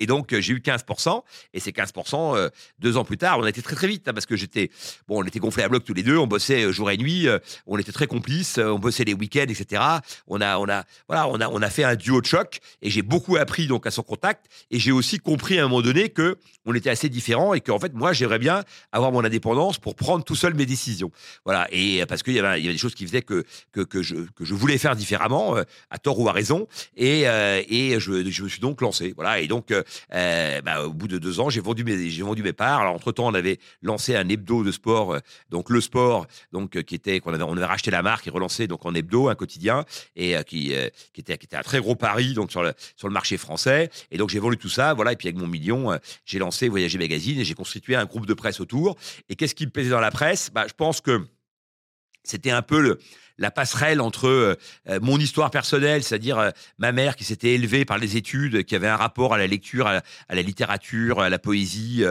Et donc, euh, j'ai eu 15%. Et ces 15%, euh, deux ans plus tard, on a été très, très vite. Hein, parce que j'étais. Bon, on était gonflés à bloc tous les deux. On bossait euh, jour et nuit. on était très complices. on bossait les week-ends, etc. On a, on, a, voilà, on, a, on a fait un duo de choc. Et j'ai beaucoup appris donc à son contact. Et j'ai aussi compris à un moment donné que on était assez différents. Et qu'en fait, moi, j'aimerais bien avoir mon indépendance pour prendre tout seul mes décisions. Voilà. Et parce qu'il y, avait, y avait des choses qui faisaient que, que, que, je, que je voulais faire différemment, à tort ou à raison. Et, et je, je me suis donc lancé. Voilà. Et donc, donc, euh, bah, au bout de deux ans, j'ai vendu mes, j'ai vendu mes parts. Alors, entre temps, on avait lancé un hebdo de sport, euh, donc le sport, donc euh, qui était qu'on avait, on avait racheté la marque et relancé donc en hebdo, un quotidien, et qui, qui était, qui était un très gros pari donc sur le sur le marché français. Et donc, j'ai vendu tout ça, voilà. Et puis avec mon million, j'ai lancé Voyager Magazine et j'ai constitué un groupe de presse autour. Et qu'est-ce qui me plaisait dans la presse? Bah, je pense que c'était un peu le la passerelle entre euh, euh, mon histoire personnelle, c'est-à-dire euh, ma mère qui s'était élevée par les études, qui avait un rapport à la lecture, à la, littérature, à la poésie,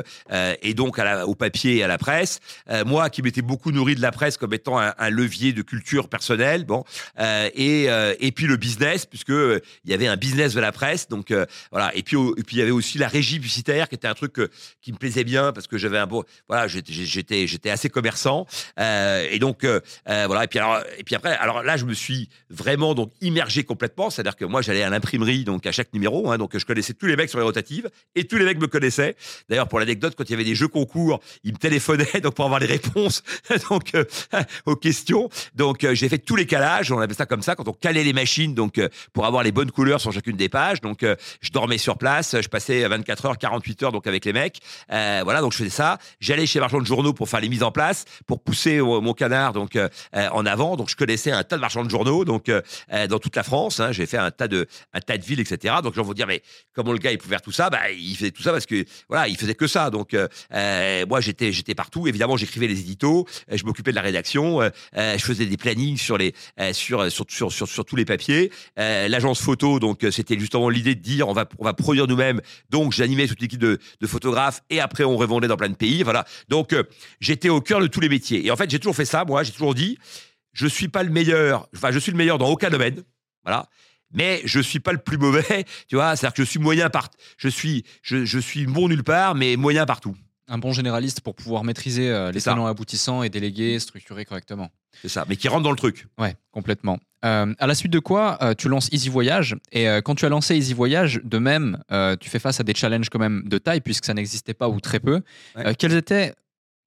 et donc au papier et à la presse. moi qui m'étais beaucoup nourri de la presse comme étant un, levier de culture personnelle, bon, et, et puis le business, puisque il y avait un business de la presse, donc voilà. Et puis, puis il y avait aussi la régie publicitaire, qui était un truc qui me plaisait bien parce que j'avais un beau, voilà, j'étais assez commerçant, et donc voilà. Et puis et puis après, alors là, je me suis vraiment donc immergé complètement. C'est-à-dire que moi, j'allais à l'imprimerie donc à chaque numéro. Hein, donc je connaissais tous les mecs sur les rotatives et tous les mecs me connaissaient. D'ailleurs, pour l'anecdote, quand il y avait des jeux concours, ils me téléphonaient donc pour avoir les réponses donc euh, aux questions. Donc euh, j'ai fait tous les calages. On appelle ça comme ça quand on calait les machines donc euh, pour avoir les bonnes couleurs sur chacune des pages. Donc je dormais sur place. Je passais 24 heures, 48 heures donc avec les mecs. voilà, donc je faisais ça. J'allais chez Marchand de Journaux pour faire les mises en place, pour pousser mon canard donc en avant. Donc je connaissais un tas de marchands de journaux, donc euh, euh, dans toute la France. Hein, j'ai fait un tas de un tas de villes, etc. Donc les gens vont dire mais comment le gars il pouvait faire tout ça? Bah il faisait tout ça parce que voilà, il faisait que ça. Donc euh, moi j'étais j'étais partout. Évidemment j'écrivais les éditos, je m'occupais de la rédaction, je faisais des plannings sur les sur, sur, sur sur tous les papiers. L'agence photo, donc c'était justement l'idée de dire on va on va produire nous-mêmes. Donc j'animais toute l'équipe de, de photographes et après on revendait dans plein de pays. Voilà. Donc j'étais au cœur de tous les métiers. Et en fait j'ai toujours fait ça. Moi j'ai toujours dit je suis pas le meilleur, enfin, je suis le meilleur dans aucun domaine. Voilà. Mais je suis pas le plus mauvais, tu vois. C'est-à-dire que je suis moyen partout. Je suis, je, je, suis bon nulle part, mais moyen partout. Un bon généraliste pour pouvoir maîtriser euh, les tenants aboutissants et déléguer, structurer correctement. C'est ça, mais qui rentre dans le truc. Ouais, complètement. Euh, à la suite de quoi, euh, tu lances Easy Voyage. Et quand tu as lancé Easy Voyage, de même, tu fais face à des challenges quand même de taille, puisque ça n'existait pas ou très peu. Ouais. Quelles étaient,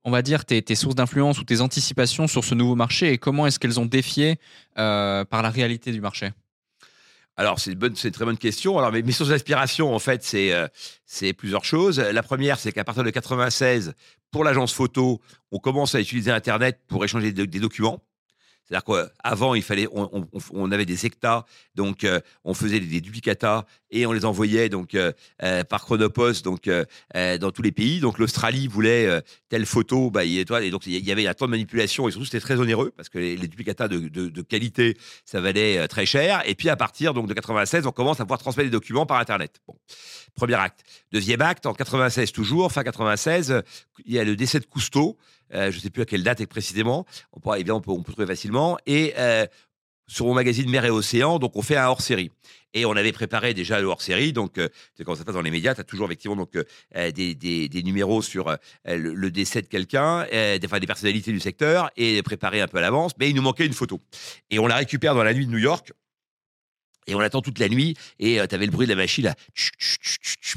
on va dire, tes, sources d'influence ou tes anticipations sur ce nouveau marché et comment est-ce qu'elles ont défié euh, par la réalité du marché? Alors, c'est une, très bonne question. Alors, mes, sources d'inspiration, en fait, c'est, euh, c'est plusieurs choses. La première, c'est qu'à partir de 96, pour l'agence photo, on commence à utiliser Internet pour échanger des documents. C'est-à-dire qu'avant, il fallait, on, avait des sectas, donc euh, on faisait des, des duplicata et on les envoyait donc euh, euh, par Chronopost donc dans tous les pays. Donc l'Australie voulait telle photo, bah, et et donc il y avait un temps de manipulation et surtout c'était très onéreux parce que les, les duplicata de, de- qualité ça valait très cher. Et puis à partir donc de 96, on commence à pouvoir transmettre des documents par Internet. Bon, premier acte. Deuxième acte, en 96 toujours, fin 96, euh, il y a le décès de Cousteau. Euh, je ne sais plus à quelle date précisément. On on peut, trouver facilement. Et euh, sur mon magazine Mer et Océan, donc on fait un hors-série. Et on avait préparé déjà le hors-série, donc euh, quand ça se passe dans les médias, tu as toujours effectivement donc des, numéros sur le, décès de quelqu'un, des, enfin, des personnalités du secteur, et préparé un peu à l'avance, mais il nous manquait une photo. Et on la récupère dans la nuit de New York. Et on attend toute la nuit, et tu avais le bruit de la machine là,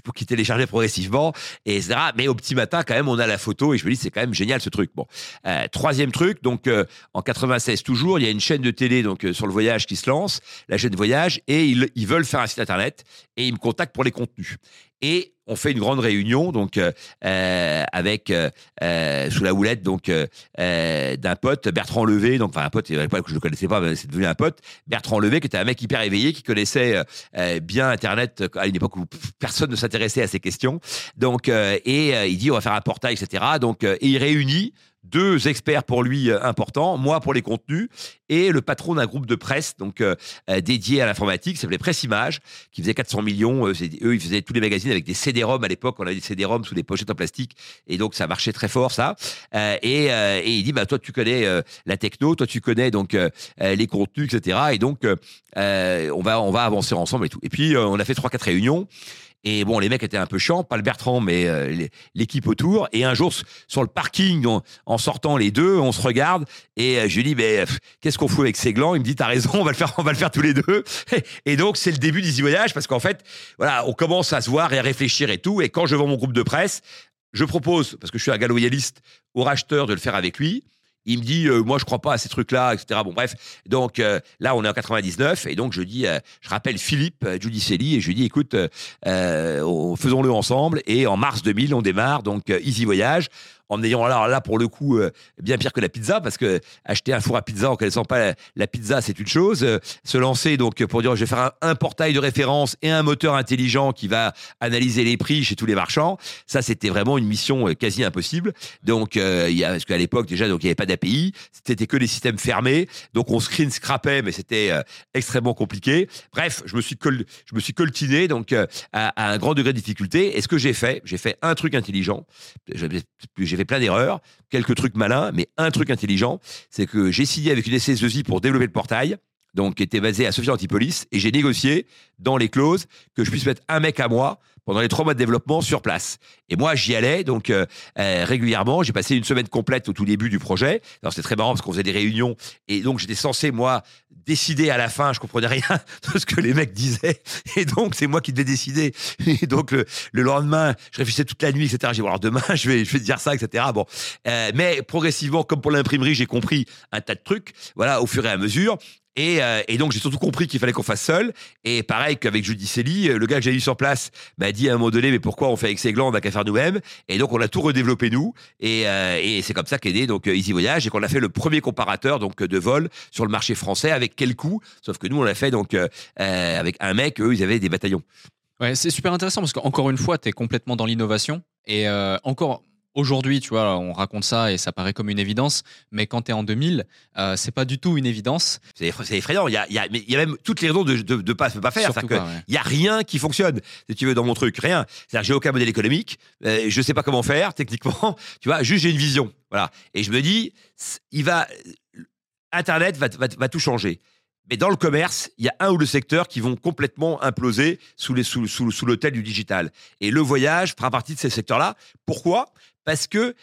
pour qui téléchargeait progressivement, et etc. Mais au petit matin, quand même, on a la photo, et je me dis, c'est quand même génial ce truc. Bon, Euh, troisième truc, donc euh, en 96 toujours, il y a une chaîne de télé donc euh, sur le voyage qui se lance, la chaîne Voyage, et ils, ils veulent faire un site internet, et ils me contactent pour les contenus. Et on fait une grande réunion donc euh, euh, avec euh, sous la houlette donc d'un pote Bertrand Levé donc enfin un pote je le connaissais pas mais c'est devenu un pote Bertrand Levé qui était un mec hyper éveillé qui connaissait bien internet à une époque où personne ne s'intéressait à ces questions. Donc et il dit on va faire un portail etc donc et il réunit deux experts pour lui euh, importants, moi pour les contenus, et le patron d'un groupe de presse donc euh, euh, dédié à l'informatique, qui s'appelait Presse Image, qui faisait 400 millions. euh, eux, ils faisaient tous les magazines avec des CD-ROM à l'époque. On avait des CD-ROM sous des pochettes en plastique, et donc ça marchait très fort ça. Euh, et, euh, et il dit bah toi tu connais la techno, toi tu connais donc les contenus, etc. Et donc on va on va avancer ensemble et tout. Et puis on a fait trois quatre réunions. Et bon, les mecs étaient un peu chiants, pas le Bertrand, mais euh, l'équipe autour. Et un jour, sur le parking, en sortant les deux, on se regarde et euh, je lui dis, mais qu'est-ce qu'on fout avec ces glands? Il me dit, t'as raison, on va le faire, on va le faire tous les deux. Et donc, c'est le début d'Easy Voyage parce qu'en fait, voilà, on commence à se voir et à réfléchir et tout. Et quand je vends mon groupe de presse, je propose, parce que je suis un gars loyaliste, au racheteur de le faire avec lui. Il me dit, euh, moi, je crois pas à ces trucs-là, etc. Bon, bref. Donc euh, là, on est en 99, et donc je dis, euh, je rappelle Philippe Giudicelli, et je lui dis, écoute, on- faisons-le ensemble. Et en mars 2000, on démarre, donc Easy Voyage, en ayant alors là, pour le coup, euh, bien pire que la pizza, parce que acheter un four à pizza en connaissant pas la, la pizza, c'est une chose. Euh, se lancer, donc, pour dire, je vais faire un, portail de référence et un moteur intelligent qui va analyser les prix chez tous les marchands, ça, c'était vraiment une mission euh, quasi impossible. Donc, il y a, parce qu'à l'époque, déjà, donc, il n'y avait pas d'API, c'était que des systèmes fermés. Donc, on screen scrapait, mais c'était extrêmement compliqué. Bref, je me suis, je me suis coltiné donc, à, un grand degré de difficulté. Et ce que j'ai fait, j'ai fait un truc intelligent. Plein d'erreurs, quelques trucs malins, mais un truc intelligent, c'est que j'ai signé avec une SS2I pour développer le portail, donc qui était basé à Sophia Antipolis, et j'ai négocié dans les clauses que je puisse mettre un mec à moi pendant les trois mois de développement sur place. Et moi, j'y allais donc euh, euh, régulièrement. J'ai passé une semaine complète au tout début du projet. C'était très marrant parce qu'on faisait des réunions et donc j'étais censé moi décider à la fin. Je comprenais rien de ce que les mecs disaient et donc c'est moi qui devais décider. Et donc le, le lendemain, je réfléchissais toute la nuit, etc. J'ai dit alors demain je vais je vais dire ça, etc. Bon, Euh, mais progressivement, comme pour l'imprimerie, j'ai compris un tas de trucs. Voilà, au fur et à mesure. Et, euh, et donc j'ai surtout compris qu'il fallait qu'on fasse seul. Et pareil qu'avec Judicelli, euh, le gars que j'ai eu sur place m'a dit à un moment donné, mais pourquoi on fait avec ses glands, on n'a qu'à faire nous-mêmes. Et donc on a tout redéveloppé nous. Et, euh, et c'est comme ça qu'est né donc euh, Easy Voyage et qu'on a fait le premier comparateur donc de vol sur le marché français avec quel coût. Sauf que nous on l'a fait donc euh, euh, avec un mec, eux ils avaient des bataillons. Ouais, c'est super intéressant parce qu'encore une fois, tu es complètement dans l'innovation. Et euh, encore aujourd'hui, tu vois, on raconte ça et ça paraît comme une évidence. Mais quand tu es en 2000, euh, c'est pas du tout une évidence. C'est effra- c'est effrayant. Il y a, y a, y a même toutes les raisons de de pas, de pas faire. Ouais. Il y a rien qui fonctionne, si tu veux, dans mon truc. Rien. C'est-à-dire, j'ai aucun modèle économique. Euh, je sais pas comment faire, techniquement. Tu vois, juste j'ai une vision. Voilà. Et je me dis, il va, Internet va, va, va tout changer. Mais dans le commerce, il y a un ou deux secteurs qui vont complètement imploser sous, les, sous, sous, sous l'autel du digital. Et le voyage fera partie de ces secteurs-là. Pourquoi? Parce que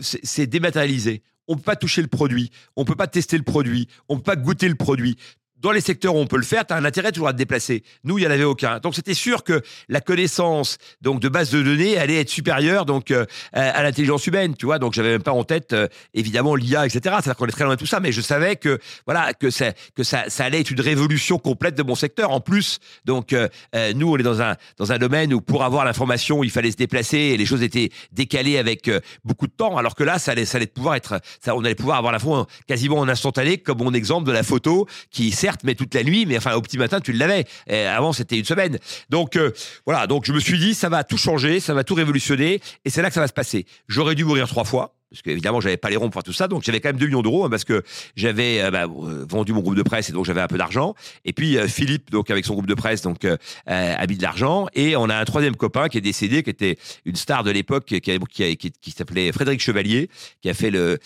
c'est dématérialisé. On peut pas toucher le produit, on peut pas tester le produit, on peut pas goûter le produit. Dans les secteurs où on peut le faire, tu as un intérêt toujours à te déplacer. Nous, il n'y en avait aucun. Donc, c'était sûr que la connaissance donc de base de données allait être supérieure donc euh, à l'intelligence humaine, tu vois. Donc, j'avais même pas en tête euh, évidemment l'IA, etc. C'est-à-dire qu'on est très loin de tout ça, mais je savais que voilà que ça que ça, ça allait être une révolution complète de mon secteur. En plus, donc euh, nous, on est dans un dans un domaine où pour avoir l'information, il fallait se déplacer et les choses étaient décalées avec beaucoup de temps. Alors que là, ça allait ça allait pouvoir être ça, on allait pouvoir avoir l'info en- quasiment en instantané, comme mon exemple de la photo qui met toute la nuit, mais enfin au petit matin tu l'avais. Avant c'était une semaine. Donc euh, voilà, donc je me suis dit ça va tout changer, ça va tout révolutionner, et c'est là que ça va se passer. J'aurais dû mourir trois fois. Parce qu'évidemment, j'avais pas les ronds pour faire tout ça, donc j'avais quand même 2 millions d'euros hein, parce que j'avais euh, bah, euh, vendu mon groupe de presse et donc j'avais un peu d'argent. Et puis euh, Philippe, donc avec son groupe de presse, donc euh, a mis de l'argent. Et on a un troisième copain qui est décédé, qui était une star de l'époque, qui, qui, s'appelait Frédéric Chevalier, qui a fait le,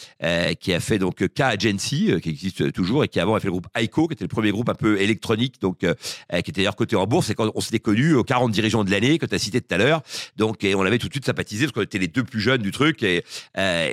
qui a fait donc K Agency, qui existe toujours et qui avant a fait le groupe Aiko, qui était le premier groupe un peu électronique, donc qui était d'ailleurs coté en bourse. Et quand on s'était connus aux 40 dirigeants de l'année que tu as cité tout à l'heure, donc et on avait tout de suite sympathisé parce qu'on était les deux plus jeunes du truc et,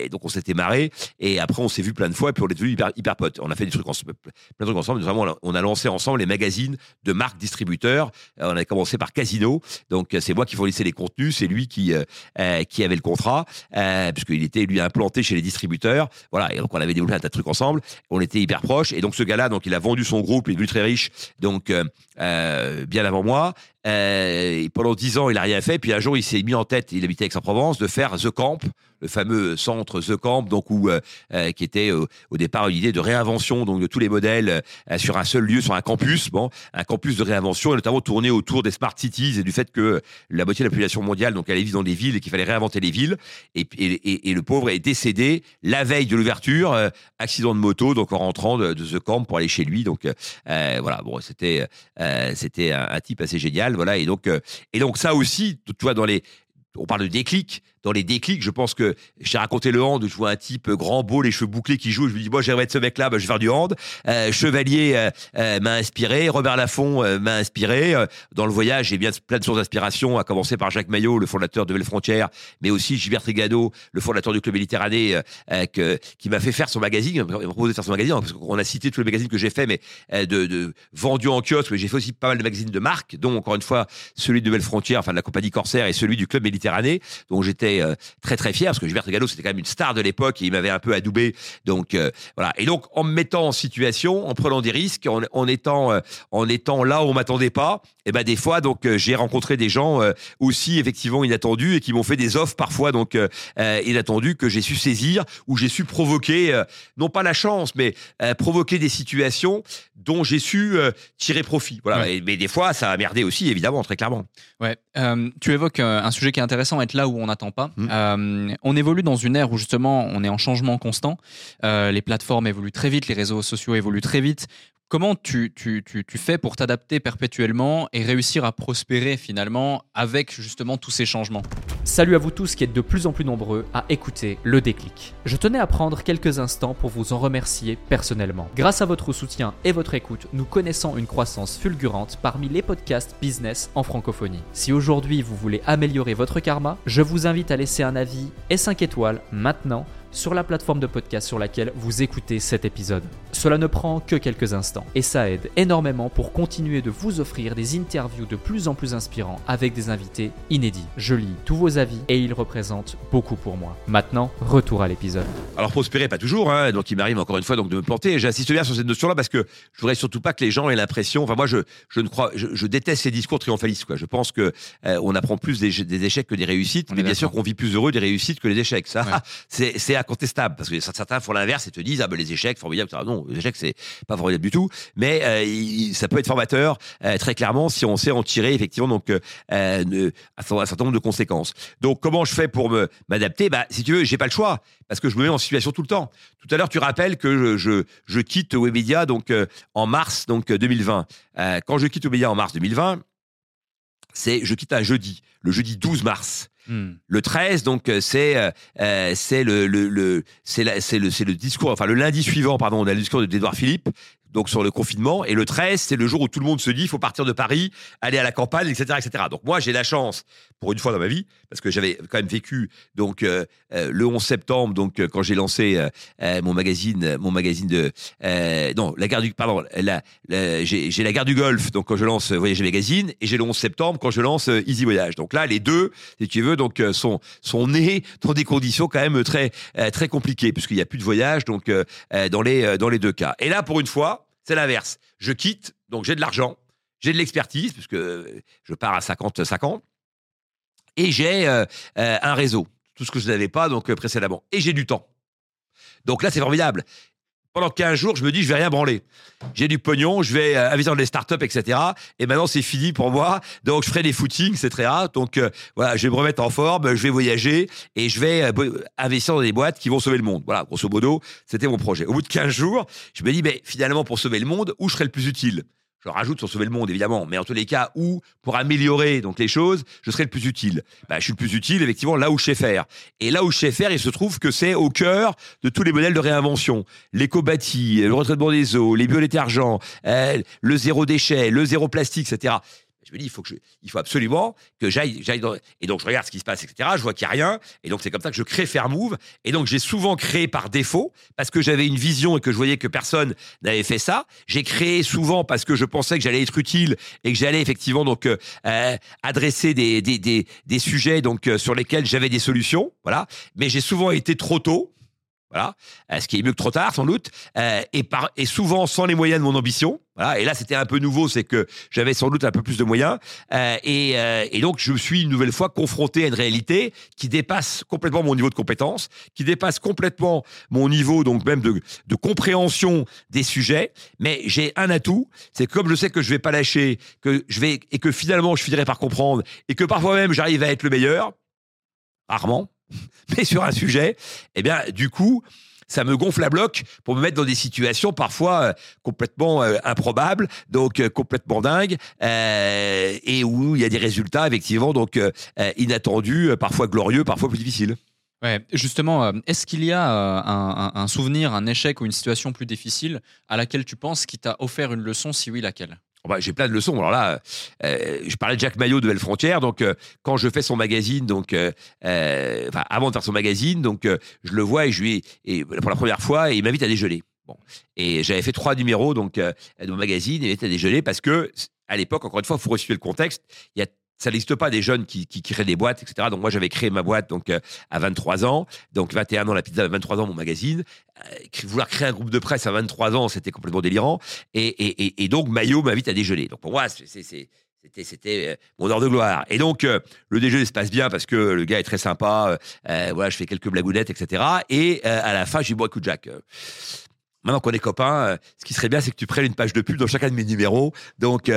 et donc on s'était marré. Et après on s'est vu plein de fois et puis on est devenus hyper, hyper potes. On a fait des trucs ensemble, plein de trucs ensemble. Notamment, on a- lancé ensemble les magazines de marques distributeurs. Euh, on a commencé par Casino, donc euh, c'est moi qui fournissais les contenus, c'est lui qui euh, qui avait le contrat euh, puisqu'il était lui implanté chez les distributeurs. Voilà, et donc on avait développé un tas de trucs ensemble. On était hyper proches. Et donc ce gars-là, donc il a vendu son groupe, il est devenu très riche, donc bien avant moi. Euh, et pendant dix ans, il a rien fait. Puis un jour, il s'est mis en tête, il habitait Aix-en-Provence, de faire The Camp, le fameux centre The Camp, donc où euh, euh, qui était au départ une idée de réinvention donc de tous les modèles sur un seul lieu, sur un campus, bon, un campus de réinvention, et notamment tourné autour des smart cities et du fait que la moitié de la population mondiale donc allait vivre dans des villes et qu'il fallait réinventer les villes. Et, le pauvre est décédé la veille de l'ouverture, accident de moto, donc en rentrant de, The Camp pour aller chez lui. Donc voilà, bon, c'était c'était un type assez génial, voilà. Et donc euh, et donc ça aussi, tu vois, dans les on parle de déclic. Dans les déclics, je pense que j'ai raconté le hand je vois un type grand, beau, les cheveux bouclés qui joue. Je me dis, moi, j'aimerais être ce mec-là, bah, je vais faire du hand. Euh, Chevalier euh, euh, m'a inspiré. Robert Laffont euh, m'a inspiré. Euh, dans le voyage, j'ai bien plein de sources d'inspiration, à commencer par Jacques Maillot, le fondateur de Belle Frontière, mais aussi Gilbert Trigado, le fondateur du Club Méditerranée, que- qui m'a fait faire son magazine. M'a proposé de faire son magazine, parce qu'on a cité tous les magazines que j'ai fait, mais de, de vendus en kiosque. Mais j'ai fait aussi pas mal de magazines de marque, dont encore une fois celui de Belle Frontière, enfin de la compagnie Corsair, et celui du Club Méditerranée, dont j'étais euh, très très fier, parce que Gilbert Trigado, c'était quand même une star de l'époque, et il m'avait un peu adoubé. Donc euh, voilà. Et donc en me mettant en situation, en prenant des risques, en, en étant euh, en étant là où on m'attendait pas, et ben des fois donc j'ai rencontré des gens aussi effectivement inattendus et qui m'ont fait des offres parfois donc inattendues que j'ai su saisir ou j'ai su provoquer non pas la chance mais provoquer des situations dont j'ai su tirer profit. Voilà. Ouais. Mais des fois ça a merdé aussi évidemment très clairement. Ouais, euh, tu évoques un sujet qui est intéressant, être là où on n'attend pas. Euh, on évolue dans une ère où justement on est en changement constant. Euh, les plateformes évoluent très vite, les réseaux sociaux évoluent très vite. Comment tu, fais pour t'adapter perpétuellement et réussir à prospérer finalement avec justement tous ces changements? Salut à vous tous qui êtes de plus en plus nombreux à écouter le déclic. Je tenais à prendre quelques instants pour vous en remercier personnellement. Grâce à votre soutien et votre écoute, nous connaissons une croissance fulgurante parmi les podcasts business en francophonie. Si aujourd'hui vous voulez améliorer votre karma, je vous invite à laisser un avis et 5 étoiles maintenant sur la plateforme de podcast sur laquelle vous écoutez cet épisode. Cela ne prend que quelques instants et ça aide énormément pour continuer de vous offrir des interviews de plus en plus inspirants avec des invités inédits. Je lis tous vos avis et ils représentent beaucoup pour moi. Maintenant, retour à l'épisode. Alors prospérer pas toujours, hein, donc il m'arrive encore une fois donc de me planter. Et J'insiste bien sur cette notion-là parce que je voudrais surtout pas que les gens aient l'impression. Enfin moi je je ne crois, je, je déteste les discours triomphalistes. Quoi. Je pense que euh, on apprend plus des, des échecs que des réussites, On mais bien sûr qu'on vit plus heureux des réussites que les échecs. Ça Ouais. c'est c'est incontestable parce que certains font l'inverse et te disent ah ben les échecs formidables. Non, les échecs c'est pas formidable du tout, mais euh, ça peut être formateur euh, très clairement si on sait en tirer effectivement donc euh, euh, un certain nombre de conséquences. Donc comment je fais pour me m'adapter? Bah si tu veux, j'ai pas le choix parce que je me mets en situation tout le temps. Tout à l'heure, tu rappelles que je, je, quitte Webedia donc en mars donc euh, 2020. Euh, quand je quitte Webedia en mars 2020, c'est je quitte un jeudi, le jeudi 12 mars. Hmm. Le 13, donc euh, c'est euh, euh, c'est le, le, c'est le le discours, enfin le lundi suivant, pardon, on a le discours d'Edouard Philippe. donc sur le confinement. Et le 13, c'est le jour où tout le monde se dit, il faut partir de Paris, aller à la campagne, etc., etc. Donc moi, j'ai la chance, pour une fois dans ma vie, parce que j'avais quand même vécu donc euh, euh, le 11 septembre, donc euh, quand j'ai lancé mon magazine, mon magazine de non la gare du pardon, la, j'ai la gare du Golfe, donc quand je lance Voyager Magazine, et j'ai le 11 septembre quand je lance Easy Voyage. Donc là, les deux, si tu veux, donc sont sont nés dans des conditions quand même très très compliquées, puisqu'il n'y a plus de voyage, donc dans les dans les deux cas. Et là, pour une fois, c'est l'inverse. Je quitte, donc j'ai de l'argent, j'ai de l'expertise, puisque je pars à 50-50, et j'ai euh, euh, un réseau, tout ce que je n'avais pas donc euh, précédemment, et j'ai du temps. Donc là, c'est formidable. Pendant 15 jours, je me dis, je vais rien branler. J'ai du pognon, je vais investir dans des startups, etc. Et maintenant, c'est fini pour moi. Donc, je ferai des footings, etc. Donc, voilà, je vais me remettre en forme, je vais voyager et je vais investir dans des boîtes qui vont sauver le monde. Voilà, grosso modo, c'était mon projet. Au bout de 15 jours, je me dis, mais finalement, pour sauver le monde, où je serai le plus utile? Je rajoute sur sauver le monde, évidemment, mais en tous les cas, où, pour améliorer donc les choses, je serai le plus utile. Bah, je suis le plus utile, effectivement, là où je sais faire. Et là où je sais faire, il se trouve que c'est au cœur de tous les modèles de réinvention. L'éco-bâti, le retraitement des eaux, les biodétergents, euh, le zéro déchet, le zéro plastique, etc. Je me dis, il faut, absolument que j'aille, dans... Et donc, je regarde ce qui se passe, etc. Je vois qu'il n'y a rien. Et donc, c'est comme ça que je crée Fairmove. Et donc, j'ai souvent créé par défaut, parce que j'avais une vision et que je voyais que personne n'avait fait ça. J'ai créé souvent parce que je pensais que j'allais être utile et que j'allais effectivement donc euh, euh, adresser des sujets donc euh, sur lesquels j'avais des solutions. Voilà. Mais j'ai souvent été trop tôt. Voilà, Euh, ce qui est mieux que trop tard sans doute, euh, et, par, et souvent sans les moyens de mon ambition. Voilà, et là c'était un peu nouveau, c'est que j'avais sans doute un peu plus de moyens, euh, et, et donc je suis une nouvelle fois confronté à une réalité qui dépasse complètement mon niveau de compétence, qui dépasse complètement mon niveau donc même de, de compréhension des sujets. Mais j'ai un atout, c'est comme je sais que je vais pas lâcher, que je vais et que finalement je finirai par comprendre, et que parfois même j'arrive à être le meilleur, rarement, mais sur un sujet, eh bien, du coup, ça me gonfle à bloc pour me mettre dans des situations parfois euh, complètement euh, improbables, donc euh, complètement dingues, et où il y a des résultats effectivement donc inattendus, parfois glorieux, parfois plus difficiles. Ouais, justement, est-ce qu'il y a un- un souvenir, un échec ou une situation plus difficile à laquelle tu penses qui t'a offert une leçon Si oui, laquelle? Bah, j'ai plein de leçons. Alors là, euh, je parlais de Jacques Maillot de Belle Frontière. Donc, euh, quand je fais son magazine, donc, euh, euh, enfin, avant de faire son magazine, donc, euh, je le vois et je lui, et pour la première fois, et il m'invite à déjeuner. Bon. Et j'avais fait trois numéros, donc, euh, de mon magazine, et il m'invite à déjeuner parce que, à l'époque, encore une fois, il faut resituer le contexte. Il y a ça n'existe pas des jeunes qui, qui, créent des boîtes, etc. Donc moi j'avais créé ma boîte donc euh, à 23 ans, donc 21 ans la pizza, 23 ans mon magazine. Euh, vouloir créer un groupe de presse à 23 ans, c'était complètement délirant. Et, donc Maillot m'invite à déjeuner. Donc pour moi, c'était, euh, mon heure de gloire. Et donc, le déjeuner se passe bien parce que le gars est très sympa. voilà, je fais quelques blagounettes, etc. Et à la fin, je dis, bon, Jacques, euh, maintenant qu'on est copains, ce qui serait bien, c'est que tu prennes une page de pub dans chacun de mes numéros, donc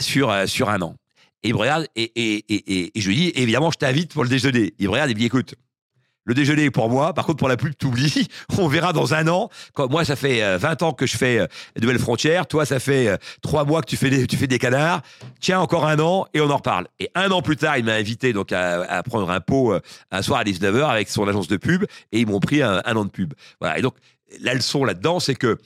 sur, sur un an. Et il me regarde et, et, et, et, je lui dis, évidemment, je t'invite pour le déjeuner. Il me regarde et me dit, écoute, le déjeuner est pour moi. Par contre, pour la pub, t'oublies. On verra dans un an. Moi, ça fait euh, 20 ans que je fais euh, de nouvelles frontières. Toi, ça fait euh, trois mois que tu fais des, tu fais des canards. Tiens, encore un an et on en reparle. Et un an plus tard, il m'a invité donc à, prendre un pot euh, un soir à 19h avec son agence de pub et ils m'ont pris un, un an de pub. Voilà. Et donc, la leçon là-dedans, c'est que euh,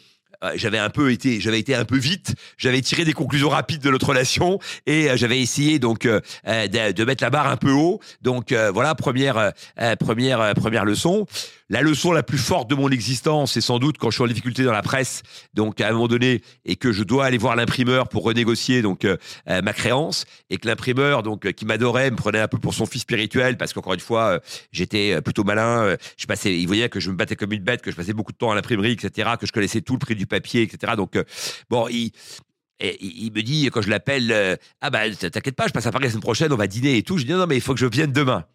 j'avais un peu été, j'avais été un peu vite. J'avais tiré des conclusions rapides de notre relation et euh, j'avais essayé donc euh, euh, de, mettre la barre un peu haut. Donc euh, voilà, première, euh, euh, première, euh, première leçon. La leçon la plus forte de mon existence, c'est sans doute quand je suis en difficulté dans la presse, donc à un moment donné, et que je dois aller voir l'imprimeur pour renégocier donc euh, euh, ma créance, et que l'imprimeur donc euh, qui m'adorait me prenait un peu pour son fils spirituel, parce qu'encore une fois, j'étais plutôt malin. je passais, il voyait que je me battais comme une bête, que je passais beaucoup de temps à l'imprimerie, etc., que je connaissais tout le prix du papier, etc. Donc bon, il me dit, quand je l'appelle, ah bah t'inquiète pas, je passe à Paris la semaine prochaine, on va dîner et tout. Je dis non, mais il faut que je vienne demain.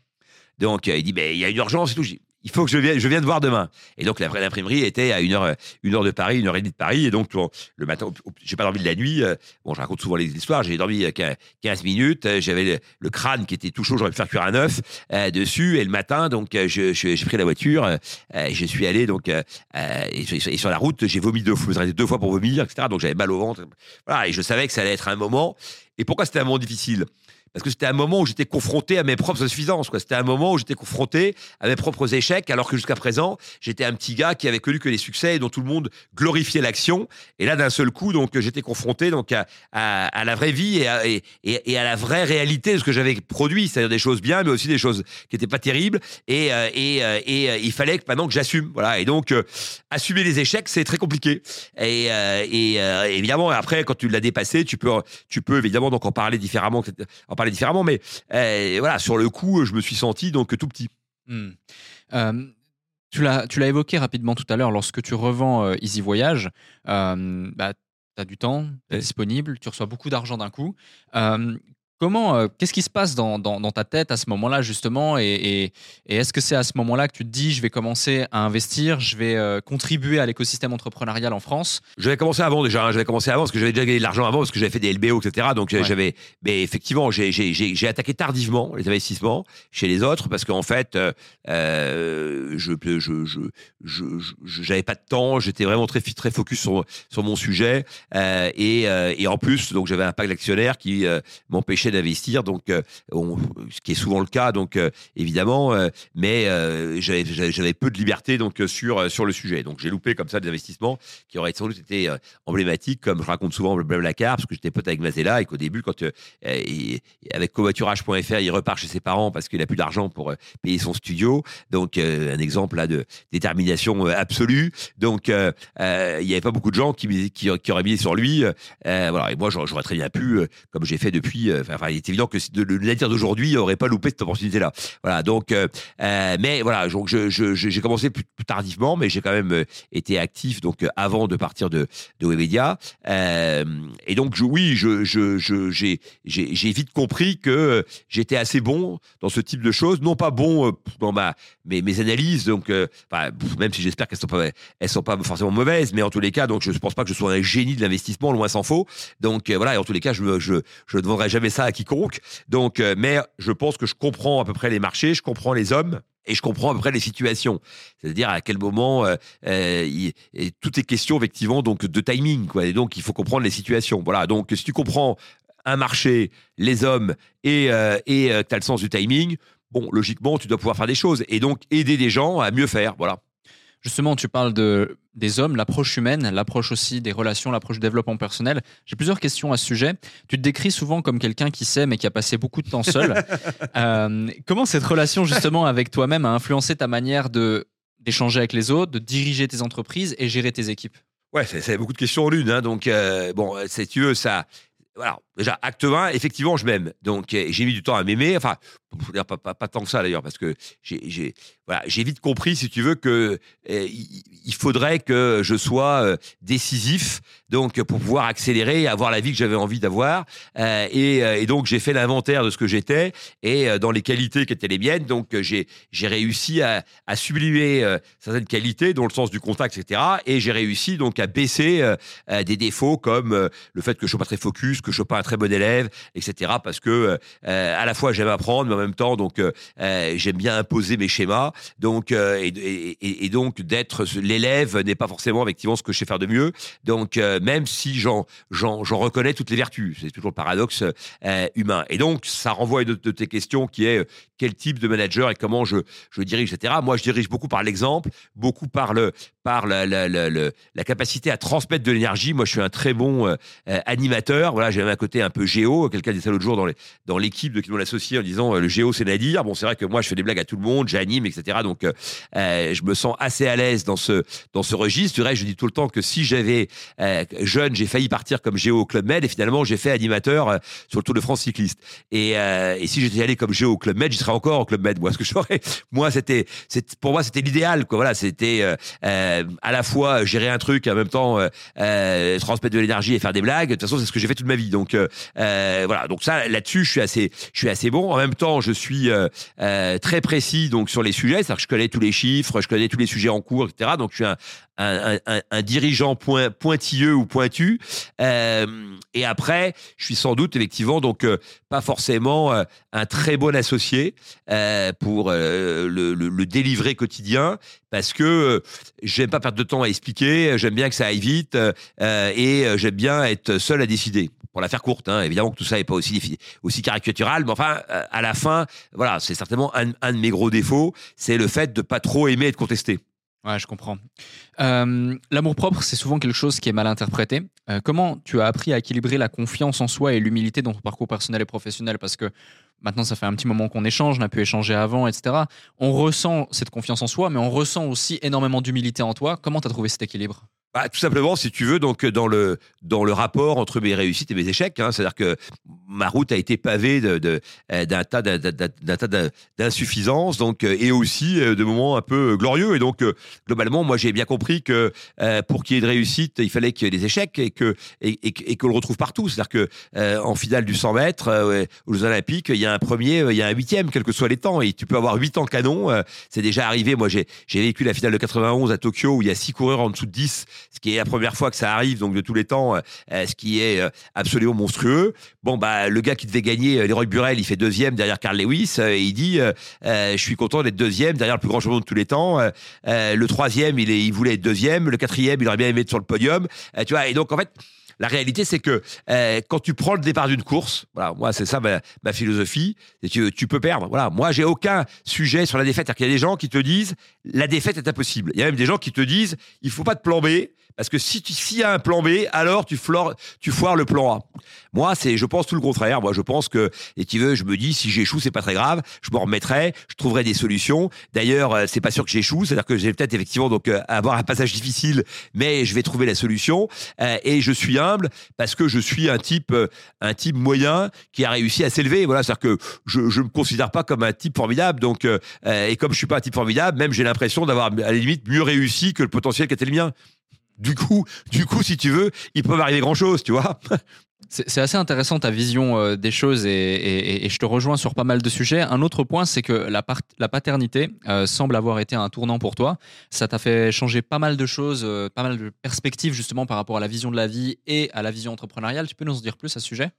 Donc il dit, mais il y a une urgence et tout. Je dis, il faut que je vienne, je voir demain. Et donc la vraie imprimerie était à une heure, euh, une heure de Paris, une heure et demie de Paris. Et donc le matin, j'ai pas dormi de la nuit. euh, Bon, je raconte souvent les histoires. J'ai dormi euh, quin- 15 minutes. euh, J'avais le, crâne qui était tout chaud. J'aurais pu faire cuire œuf euh, dessus. Et le matin, donc euh, je- j'ai pris la voiture. euh, euh, je suis allé donc euh, euh, et, sur- la route, j'ai vomi deux fois. Deux fois pour vomir, etc. Donc j'avais mal au ventre. Voilà. Et je savais que ça allait être un moment. Et pourquoi c'était un moment difficile? Parce que c'était un moment où j'étais confronté à mes propres insuffisances. C'était un moment où j'étais confronté à mes propres échecs, alors que jusqu'à présent, j'étais un petit gars qui avait connu que les succès et dont tout le monde glorifiait l'action. Et là, d'un seul coup, donc j'étais confronté donc à, la vraie vie et à, la vraie réalité de ce que j'avais produit, c'est-à-dire des choses bien, mais aussi des choses qui n'étaient pas terribles. Et, euh, euh, et, il fallait que maintenant que j'assume, voilà. Et donc assumer les échecs, c'est très compliqué. Et, évidemment, après, quand tu l'as dépassé, tu peux, tu peux évidemment donc en parler différemment, différemment. Mais voilà, sur le coup, je me suis senti donc tout petit. Hmm. tu l'as, tu l'as évoqué rapidement tout à l'heure, lorsque tu revends Easy Voyage, bah, tu as du temps, tu es disponible, tu reçois beaucoup d'argent d'un coup. Comment, euh, qu'est-ce qui se passe dans, ta tête à ce moment-là justement et, est-ce que c'est à ce moment-là que tu te dis je vais commencer à investir, je vais euh, contribuer à l'écosystème entrepreneurial en France? J'avais commencé avant déjà, hein, j'avais commencé avant parce que j'avais déjà gagné de l'argent avant parce que j'avais fait des LBO etc. Donc euh, j'avais, mais effectivement j'ai attaqué tardivement les investissements chez les autres parce qu'en fait je je je j'avais pas de temps, j'étais vraiment très très focus sur sur mon sujet et, et en plus donc j'avais un pack d'actionnaires qui m'empêchait d'investir, donc euh, ce qui est souvent le cas, donc euh, évidemment, euh, mais j'avais peu de liberté donc sur sur le sujet. Donc j'ai loupé comme ça des investissements qui auraient sans doute été emblématiques, comme je raconte souvent le Blablacar, parce que j'étais pote avec Mazella et qu'au début, quand avec covoiturage.fr, il repart chez ses parents parce qu'il a plus d'argent pour payer son studio. Donc un exemple là de détermination absolue. Donc il n'y avait pas beaucoup de gens qui, qui, auraient mis sur lui. voilà, et moi j'aurais très bien pu, comme j'ai fait depuis enfin, il est évident que le nature d'aujourd'hui n'aurait pas loupé cette opportunité-là. Voilà, donc, euh, euh, mais voilà, donc j'ai commencé plus, tardivement, mais j'ai quand même euh, été actif donc avant de partir de, de Webedia. et donc, oui, j'ai, vite compris que j'étais assez bon dans ce type de choses, non pas bon dans ma mes, mes analyses, donc même si j'espère qu'elles sont pas sont pas forcément mauvaises, mais en tous les cas, donc je ne pense pas que je sois un génie de l'investissement, loin s'en faut. Donc voilà, et en tous les cas, je je ne devrais jamais ça à quiconque. Donc, euh, mais je pense que je comprends à peu près les marchés, je comprends les hommes. Et je comprends à peu près les situations, c'est-à-dire à quel moment euh, euh et tout est question effectivement donc de timing quoi. Et donc il faut comprendre les situations. Voilà. Donc si tu comprends un marché, les hommes et et tu as le sens du timing, bon logiquement tu dois pouvoir faire des choses et donc aider des gens à mieux faire. Voilà. Justement, tu parles de, des hommes, l'approche humaine, l'approche aussi des relations, l'approche du développement personnel. J'ai plusieurs questions à ce sujet. Tu te décris souvent comme quelqu'un qui sait mais qui a passé beaucoup de temps seul. Euh, comment cette relation justement avec toi-même a influencé ta manière de d'échanger avec les autres, de diriger tes entreprises et gérer tes équipes? Ouais, c'est beaucoup de questions en l'une. Hein. donc, euh, bon, si tu veux, ça, voilà, déjà, acte 1, effectivement, je m'aime. Donc, j'ai mis du temps à m'aimer. Enfin, pas, pas, pas, tant que ça d'ailleurs, parce que j'ai voilà, vite compris, si tu veux, que eh, il faudrait que je sois euh, décisif, donc pour pouvoir accélérer et avoir la vie que j'avais envie d'avoir. Euh, et, euh, et, donc, j'ai fait l'inventaire de ce que j'étais et dans les qualités qui étaient les miennes. Donc, j'ai réussi à, sublimer certaines qualités, dont le sens du contact, etc. Et j'ai réussi donc à baisser des défauts comme le fait que je sois pas très focus, que je sois pas très bon élève, etc. Parce que à la fois j'aime apprendre, mais en même temps, donc j'aime bien imposer mes schémas. Donc, euh, et, donc d'être l'élève n'est pas forcément effectivement ce que je sais faire de mieux. Donc, euh, même si j'en j'en reconnais toutes les vertus, c'est toujours le paradoxe euh, humain. Et donc, ça renvoie à une de tes questions qui est quel type de manager et comment je, je dirige, etc. Moi, je dirige beaucoup par l'exemple, beaucoup par le par la, la, la, la, capacité à transmettre de l'énergie. Moi, je suis un très bon animateur. Voilà, j'ai un côté un peu géo. Quelqu'un disait l'autre jour dans, les, dans l'équipe de qui m'ont associé en disant le géo, c'est Nadir. Bon, c'est vrai que moi, je fais des blagues à tout le monde, j'anime, etc. Donc, euh, euh, je me sens assez à l'aise dans ce dans ce registre. Du reste, je dis tout le temps que si j'avais euh, jeune, j'ai failli partir comme géo au Club Med et finalement, j'ai fait animateur sur le Tour de France cycliste. Et, et si j'étais allé comme géo au Club Med, j'y serais encore au Club Med. Moi, ce que j'aurais, moi, c'était, pour moi, c'était l'idéal. Quoi. Voilà, c'était à la fois gérer un truc en même temps transmettre de l'énergie et faire des blagues. De toute façon, c'est ce que j'ai fait toute ma vie. Donc voilà. Donc ça, là-dessus, je suis assez, je suis assez bon. En même temps, je suis très précis donc sur les sujets c'est-à-dire que je connais tous les chiffres, je connais tous les sujets en cours, etc. Donc je suis un, dirigeant point, pointilleux ou pointu. Euh, et après, je suis sans doute effectivement donc euh, pas forcément euh, un très bon associé euh, pour le, le, délivrer quotidien, parce que j'aime pas perdre de temps à expliquer. J'aime bien que ça aille vite et j'aime bien être seul à décider. Pour la faire courte, hein, évidemment que tout ça n'est pas aussi aussi caricatural, mais enfin, à la fin, voilà, c'est certainement un, un de mes gros défauts, c'est le fait de pas trop aimer être contesté. Ouais, je comprends. Euh, L'amour propre, c'est souvent quelque chose qui est mal interprété. Euh, comment tu as appris à équilibrer la confiance en soi et l'humilité dans ton parcours personnel et professionnel? Parce que maintenant, ça fait un petit moment qu'on échange, on a pu échanger avant, etc. On ressent cette confiance en soi, mais on ressent aussi énormément d'humilité en toi. Comment tu as trouvé cet équilibre? Bah, tout simplement, si tu veux, donc dans le dans le rapport entre mes réussites et mes échecs, hein, c'est-à-dire que ma route a été pavée de, de, euh, d'un tas d'insuffisances, donc euh, et aussi euh, de moments un peu glorieux. Et donc globalement, moi j'ai bien compris que pour qu'il y ait de réussite, il fallait qu'il y ait des échecs et que et, et, qu'on le retrouve partout. C'est-à-dire que en finale du 100 mètres aux Jeux Olympiques, il y a un premier, il y a un huitième, quels que soient les temps, et tu peux avoir huit ans canon. c'est déjà arrivé. Moi j'ai j'ai vécu la finale de 91 à Tokyo où il y a six coureurs en dessous de 10 ce qui est la première fois que ça arrive, donc de tous les temps, euh, euh, ce qui est euh, absolument monstrueux. Bon, bah, le gars qui devait gagner, Leroy Burel, il fait deuxième derrière Carl Lewis, et il dit, je suis content d'être deuxième derrière le plus grand champion de tous les temps. le troisième, il, est, il voulait être deuxième. Le quatrième, il aurait bien aimé être sur le podium. tu vois, et donc, en fait, la réalité, c'est que quand tu prends le départ d'une course, voilà, moi, c'est ça ma, philosophie, c'est que tu peux perdre. Voilà, moi, j'ai aucun sujet sur la défaite. Qu'il y a des gens qui te disent la défaite est impossible. Il y a même des gens qui te disent il faut pas te plan B. Parce que si s'il y a un plan B, alors tu, foires le plan A. Moi, c'est, je pense tout le contraire. Moi, je pense que, et tu veux, je me dis, si j'échoue, c'est pas très grave. Je me remettrai, je trouverai des solutions. D'ailleurs, euh, c'est pas sûr que j'échoue. C'est-à-dire que j'ai peut-être effectivement donc euh, avoir un passage difficile, mais je vais trouver la solution. Euh, et je suis humble parce que je suis un type, un type moyen qui a réussi à s'élever. Voilà, c'est-à-dire que je, je me considère pas comme un type formidable. Donc, et comme je suis pas un type formidable, même j'ai l'impression d'avoir à la limite mieux réussi que le potentiel qui était le mien. Du coup, du coup, si tu veux, il peut m'arriver grand chose, tu vois. C'est assez intéressant ta vision euh, des choses et, je te rejoins sur pas mal de sujets. Un autre point, c'est que la, la paternité euh, semble avoir été un tournant pour toi. Ça t'a fait changer pas mal de choses, euh, pas mal de perspectives justement par rapport à la vision de la vie et à la vision entrepreneuriale. Tu peux nous en dire plus à ce sujet?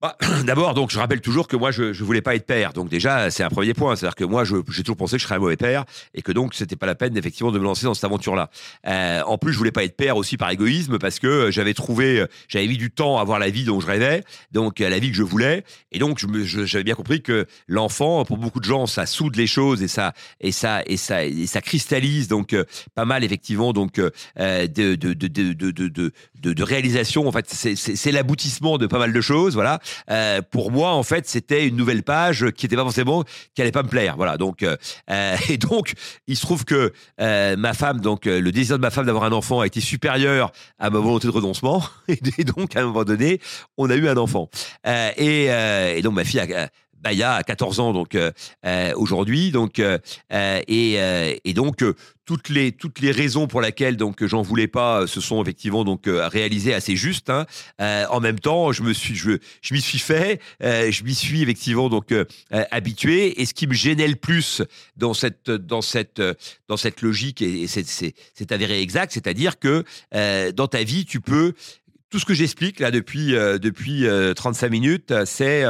Bah, D'abord, donc, je rappelle toujours que moi, je ne voulais pas être père. Donc déjà, c'est un premier point. C'est-à-dire que moi, j'ai toujours pensé que je serais un mauvais père et que donc, c'était pas la peine, effectivement, de me lancer dans cette aventure-là. Euh, en plus, je voulais pas être père aussi par égoïsme parce que j'avais trouvé, j'avais mis du temps à avoir la vie dont je rêvais, donc la vie que je voulais. Et donc, j'avais bien compris que l'enfant, pour beaucoup de gens, ça soude les choses et ça, et ça, et ça, et ça cristallise donc euh, pas mal, effectivement, donc euh, de, de, de, de, de, de, de réalisation. En fait, c'est l'aboutissement de pas mal de choses. Voilà. Euh, pour moi, en fait, c'était une nouvelle page qui n'était pas forcément, qui allait pas me plaire. Voilà. Donc, euh, euh, et donc, il se trouve que ma femme, donc le désir de ma femme d'avoir un enfant a été supérieur à ma volonté de renoncement. Et, donc, à un moment donné, on a eu un enfant. Et, et, donc, ma fille a, Baya a 14 ans donc euh, euh, aujourd'hui donc euh, et, et, donc toutes les toutes les raisons pour lesquelles donc j'en voulais pas se sont effectivement donc réalisées assez juste hein. en même temps je me suis je je m'y suis fait je m'y suis effectivement donc habitué et ce qui me gênait le plus dans cette dans cette dans cette logique et, c'est c'est avéré exact c'est-à-dire que dans ta vie tu peux tout ce que j'explique là depuis depuis 35 minutes c'est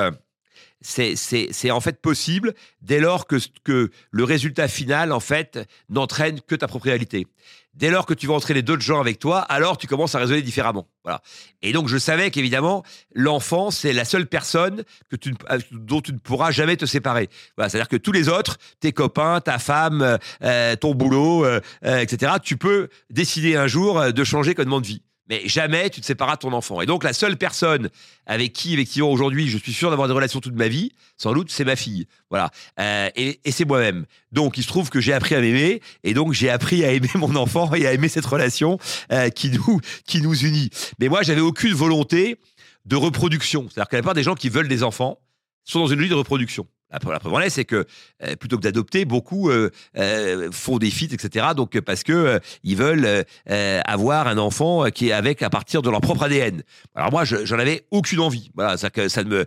c'est en fait possible dès lors que, le résultat final, en fait, n'entraîne que ta propre réalité. Dès lors que tu vas entraîner d'autres gens avec toi, alors tu commences à raisonner différemment. Voilà. Et donc, je savais qu'évidemment, l'enfant, c'est la seule personne tu, dont tu ne pourras jamais te séparer. C'est-à-dire que tous les autres, tes copains, ta femme, euh, ton boulot, euh, euh, etc., tu peux décider un jour de changer complètement de vie mais jamais tu te sépareras de ton enfant. Et donc la seule personne avec qui effectivement aujourd'hui je suis sûr d'avoir des relations toute ma vie, sans doute, c'est ma fille. Voilà. Euh, et, c'est moi-même. Donc il se trouve que j'ai appris à m'aimer et donc j'ai appris à aimer mon enfant et à aimer cette relation euh, qui nous qui nous unit. Mais moi j'avais aucune volonté de reproduction. C'est-à-dire que la plupart des gens qui veulent des enfants sont dans une logique de reproduction. La, preuve en est, c'est que euh, plutôt que d'adopter, beaucoup euh, euh, font des feats, etc. Donc parce que ils veulent avoir un enfant qui est avec à partir de leur propre ADN. Alors moi, j'en avais aucune envie. Voilà, ça que ça me,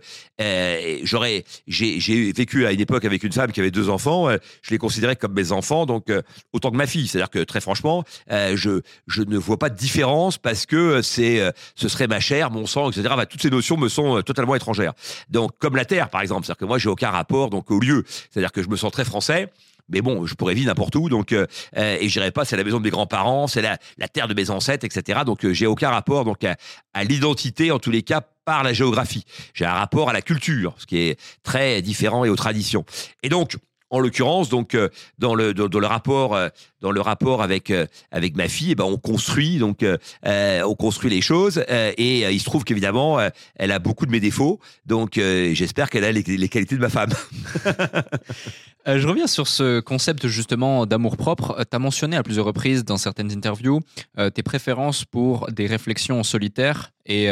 j'aurais, j'ai vécu à une époque avec une femme qui avait deux enfants. je les considérais comme mes enfants, donc autant que ma fille. C'est-à-dire que très franchement, je je ne vois pas de différence parce que c'est, ce serait ma chair, mon sang, etc. toutes ces notions me sont totalement étrangères. Donc comme la terre, par exemple, c'est-à-dire que moi j'ai aucun rapport donc au lieu. C'est-à-dire que je me sens très français. Mais bon, je pourrais vivre n'importe où, donc euh, euh, et j'irai pas. C'est la maison de mes grands-parents, c'est la, terre de mes ancêtres, etc. Donc euh, j'ai aucun rapport donc à l'identité en tous les cas par la géographie. J'ai un rapport à la culture, ce qui est très différent et aux traditions. Et donc en l'occurrence, donc euh, dans le dans, le rapport euh, dans le rapport avec euh, avec ma fille, eh ben on construit donc on construit les choses et il se trouve qu'évidemment elle a beaucoup de mes défauts, donc j'espère qu'elle a les, les qualités de ma femme. Je reviens sur ce concept justement d'amour propre. Tu as mentionné à plusieurs reprises dans certaines interviews tes préférences pour des réflexions en solitaire et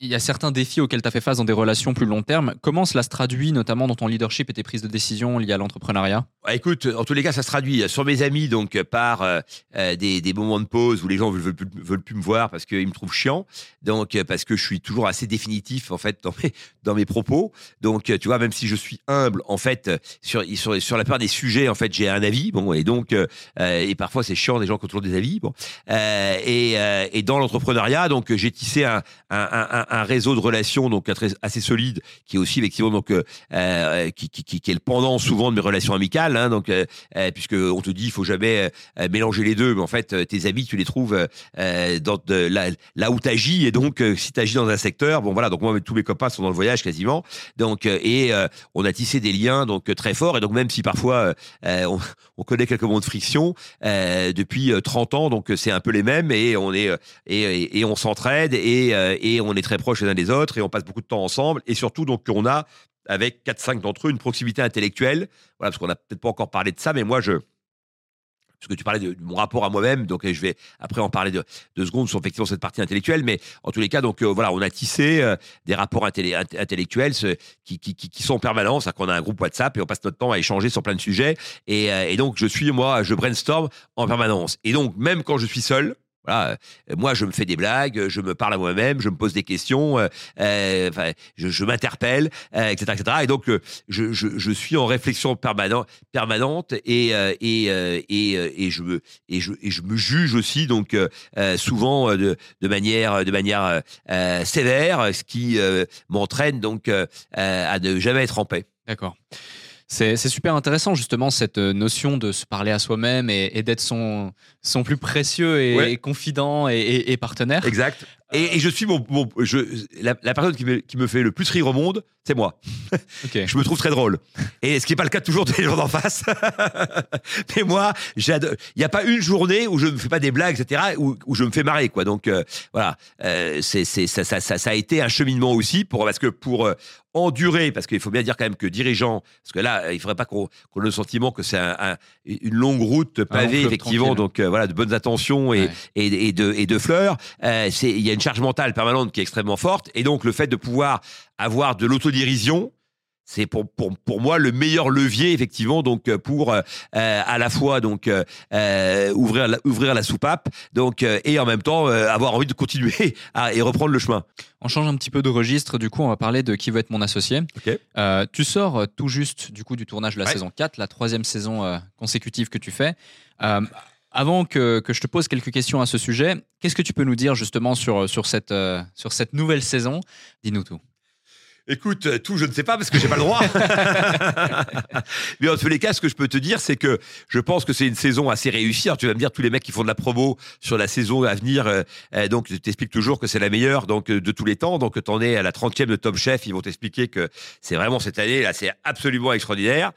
il y a certains défis auxquels tu as fait face dans des relations plus long terme. Comment cela se traduit notamment dans ton leadership et tes prises de décision liées à l'entrepreneuriat? Ah, écoute, en tous les cas, ça se traduit sur mes amis, donc euh, par euh, euh, des, des moments de pause où les gens veulent, veulent, plus, veulent plus me voir parce qu'ils me trouvent chiant, donc euh, parce que je suis toujours assez définitif en fait dans mes, dans mes propos. Donc, euh, tu vois, même si je suis humble, en fait, euh, sur, sur, sur la plupart des sujets, en fait, j'ai un avis. Bon, et donc, euh, euh, et parfois c'est chiant des gens qui ont toujours des avis. Bon, Euh, et, euh, et dans l'entrepreneuriat, donc j'ai tissé un, un, un réseau de relations donc assez solide, qui est aussi effectivement donc euh, euh, qui, est le pendant souvent de mes relations amicales. Hein, donc, euh, puisque on te dit, il faut jamais mélanger les deux, mais en fait, tes amis, tu les trouves dans de, là, où tu agis, et donc si tu agis dans un secteur, bon voilà, donc moi, tous mes copains sont dans le voyage quasiment, donc et on a tissé des liens donc très forts, et donc même si parfois on, on connaît quelques moments de friction depuis euh, 30 ans, donc c'est un peu les mêmes, et on est et, on s'entraide, et, et on est très proches les uns des autres, et on passe beaucoup de temps ensemble, et surtout donc on a avec 4-5 d'entre eux une proximité intellectuelle, voilà, parce qu'on n'a peut-être pas encore parlé de ça, mais moi je parce que tu parlais de, mon rapport à moi-même, donc je vais après en parler de deux secondes sur effectivement cette partie intellectuelle, mais en tous les cas, donc euh, voilà, on a tissé euh, des rapports intellé- int- intellectuels qui, qui, qui, sont en permanence, c'est-à-dire qu'on a un groupe WhatsApp et on passe notre temps à échanger sur plein de sujets, et, euh, et donc je suis moi, je brainstorm en permanence, et donc même quand je suis seul. Euh, moi je me fais des blagues, je me parle à moi-même, je me pose des questions, euh, euh, je, m'interpelle, euh, etc., etc. Et donc euh, je, suis en réflexion permanente, et euh, euh, euh, je me juge aussi donc euh, euh, souvent euh, de, manière de manière euh, euh, sévère, ce qui euh, m'entraîne donc euh, euh, à ne jamais être en paix. D'accord. C'est super intéressant justement cette euh, notion de se parler à soi-même et, et d'être son, son plus précieux et, Ouais. et confident et partenaire. Exact. Et, et je suis mon, mon- je, la, la personne qui me, qui me fait le plus rire au monde, c'est moi. Je me trouve très drôle. Et ce qui n'est pas le cas toujours des gens d'en face. Mais moi, j'adore. Il n'y a pas une journée où je ne fais pas des blagues, etc., où, où je me fais marrer, quoi. Donc euh, voilà, euh, c'est, c'est, ça, ça, ça, ça a été un cheminement aussi pour parce que pour euh, endurer, parce qu'il faut bien dire quand même que dirigeant, parce que là, il faudrait pas qu'on, qu'on ait le sentiment que c'est un- un- une longue route pavée, effectivement. tranquille. Donc voilà, de bonnes intentions et, Ouais. et, et de, et de fleurs. Il y a une charge mentale permanente qui est extrêmement forte. Et donc, le fait de pouvoir avoir de l'autodérision, c'est pour, pour, pour moi le meilleur levier, effectivement, donc euh, pour euh, euh, à la fois donc euh, ouvrir, la, ouvrir la soupape donc, euh, et en même temps avoir envie de continuer à, et reprendre le chemin. On change un petit peu de registre, du coup on va parler de qui veut être mon associé. Ok. Euh, tu sors tout juste du coup du tournage de la Ouais. saison 4, la troisième saison consécutive que tu fais. Avant que, que je te pose quelques questions à ce sujet, qu'est-ce que tu peux nous dire justement sur, sur, cette, euh, sur cette nouvelle saison? Dis-nous tout. Écoute, euh, tout, je ne sais pas parce que j'ai pas le droit. Mais en tous les cas, ce que je peux te dire, c'est que je pense que c'est une saison assez réussie. Alors, tu vas me dire, tous les mecs qui font de la promo sur la saison à venir, euh, euh, donc, je t'explique toujours que c'est la meilleure donc, de tous les temps. Donc, t'en es à la 30e de Top Chef. Ils vont t'expliquer que c'est vraiment cette année, là, c'est absolument extraordinaire.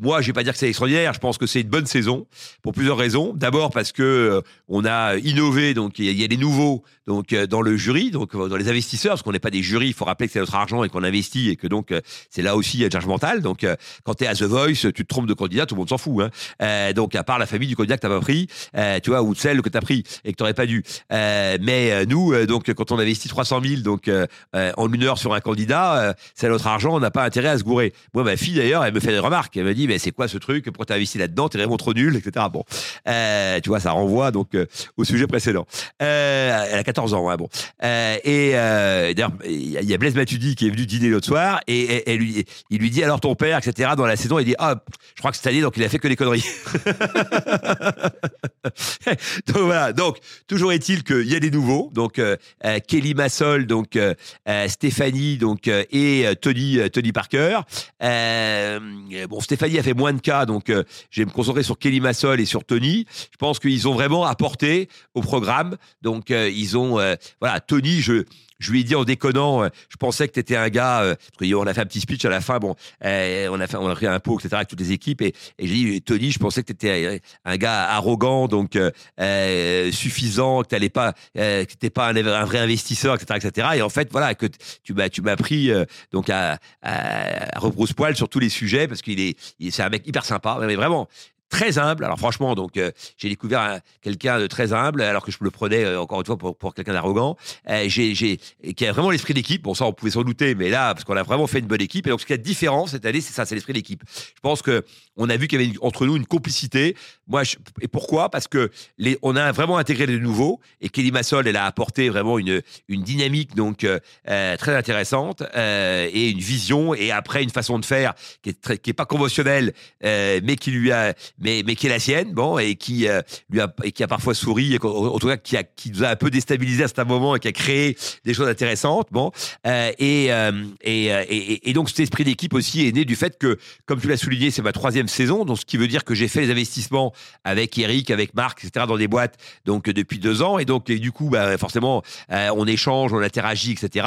Moi, je vais pas dire que c'est extraordinaire. Je pense que c'est une bonne saison pour plusieurs raisons. D'abord parce que euh, on a innové, donc il y, a- des nouveaux donc euh, dans le jury, donc euh, dans les investisseurs, parce qu'on n'est pas des jurys. Il faut rappeler que c'est notre argent et qu'on investit et que donc c'est là aussi mentale. Donc quand tu es à The Voice, tu te trompes de candidat, tout le monde s'en fout. Hein. Donc à part la famille du candidat que t'as pas pris, tu vois, ou celle que t'as pris et que t'aurais pas dû. Mais nous, donc quand on investit 300 000 donc en une heure sur un candidat, c'est notre argent, on n'a pas intérêt à se gourer. Moi, ma fille d'ailleurs, elle me fait des remarques. Elle me dit, mais c'est quoi ce truc Pourquoi t'as investi là-dedans? T'es vraiment trop nul, etc. Bon, euh, tu vois, ça renvoie donc euh, au sujet précédent. Euh, elle a 14 ans, hein, bon. Et d'ailleurs, il y a- Blaise Matudi qui est venu dîner l'autre soir et, il lui dit alors ton père, etc. Dans la saison, il dit ah, je crois que cette année, donc il a fait que des conneries. donc voilà. Donc toujours est-il qu'il y a des nouveaux. Donc Kelly Massol, donc Stéphanie, donc et Tony Tony Parker. Bon, Stéphanie A fait moins de cas, donc euh, je vais me concentrer sur Kelly Massol et sur Tony. Je pense qu'ils ont vraiment apporté au programme. Donc euh, ils ont, euh, voilà, Tony, je je lui ai dit en déconnant, euh, je pensais que tu étais un gars. Euh, qu'on a fait un petit speech à la fin. Bon, euh, on a fait, on a pris un pot, etc. avec toutes les équipes. Et, et j'ai dit, Tony, je pensais que tu étais un gars arrogant, donc suffisant, que tu pas, que t'étais pas un, vrai investisseur, etc., etc. Et en fait, voilà, que tu m'as, tu m'as pris donc à, à, à rebrousse-poil sur tous les sujets parce qu'il est, c'est un mec hyper sympa, mais vraiment très humble. Alors franchement, donc euh, j'ai découvert quelqu'un de très humble, alors que je le prenais euh, encore une fois pour, pour quelqu'un d'arrogant. Euh, j'ai, qui a vraiment l'esprit d'équipe. Bon, ça on pouvait s'en douter, mais là, parce qu'on a vraiment fait une bonne équipe. Et donc ce qui est différent cette année, c'est ça, c'est l'esprit d'équipe. Je pense que on a vu qu'il y avait entre nous une complicité. Moi, et pourquoi? Parce que les, on a vraiment intégré les nouveaux et Kelly Massol, elle a apporté vraiment une, une dynamique donc très intéressante et une vision et après une façon de faire qui est qui est pas conventionnelle, mais qui lui a mais, mais qui est la sienne, bon, et qui euh, lui a, et qui a parfois souri, en tout cas qui, a, qui nous a un peu déstabilisé à certains moments et qui a créé des choses intéressantes, bon. Euh, et, euh, et, et, et, donc cet esprit d'équipe aussi est né du fait que, comme tu l'as souligné, c'est ma troisième saison, donc ce qui veut dire que j'ai fait les investissements avec Eric, avec Marc, etc. dans des boîtes, donc depuis deux ans, et donc du coup, bah, forcément, on échange, on interagit, etc.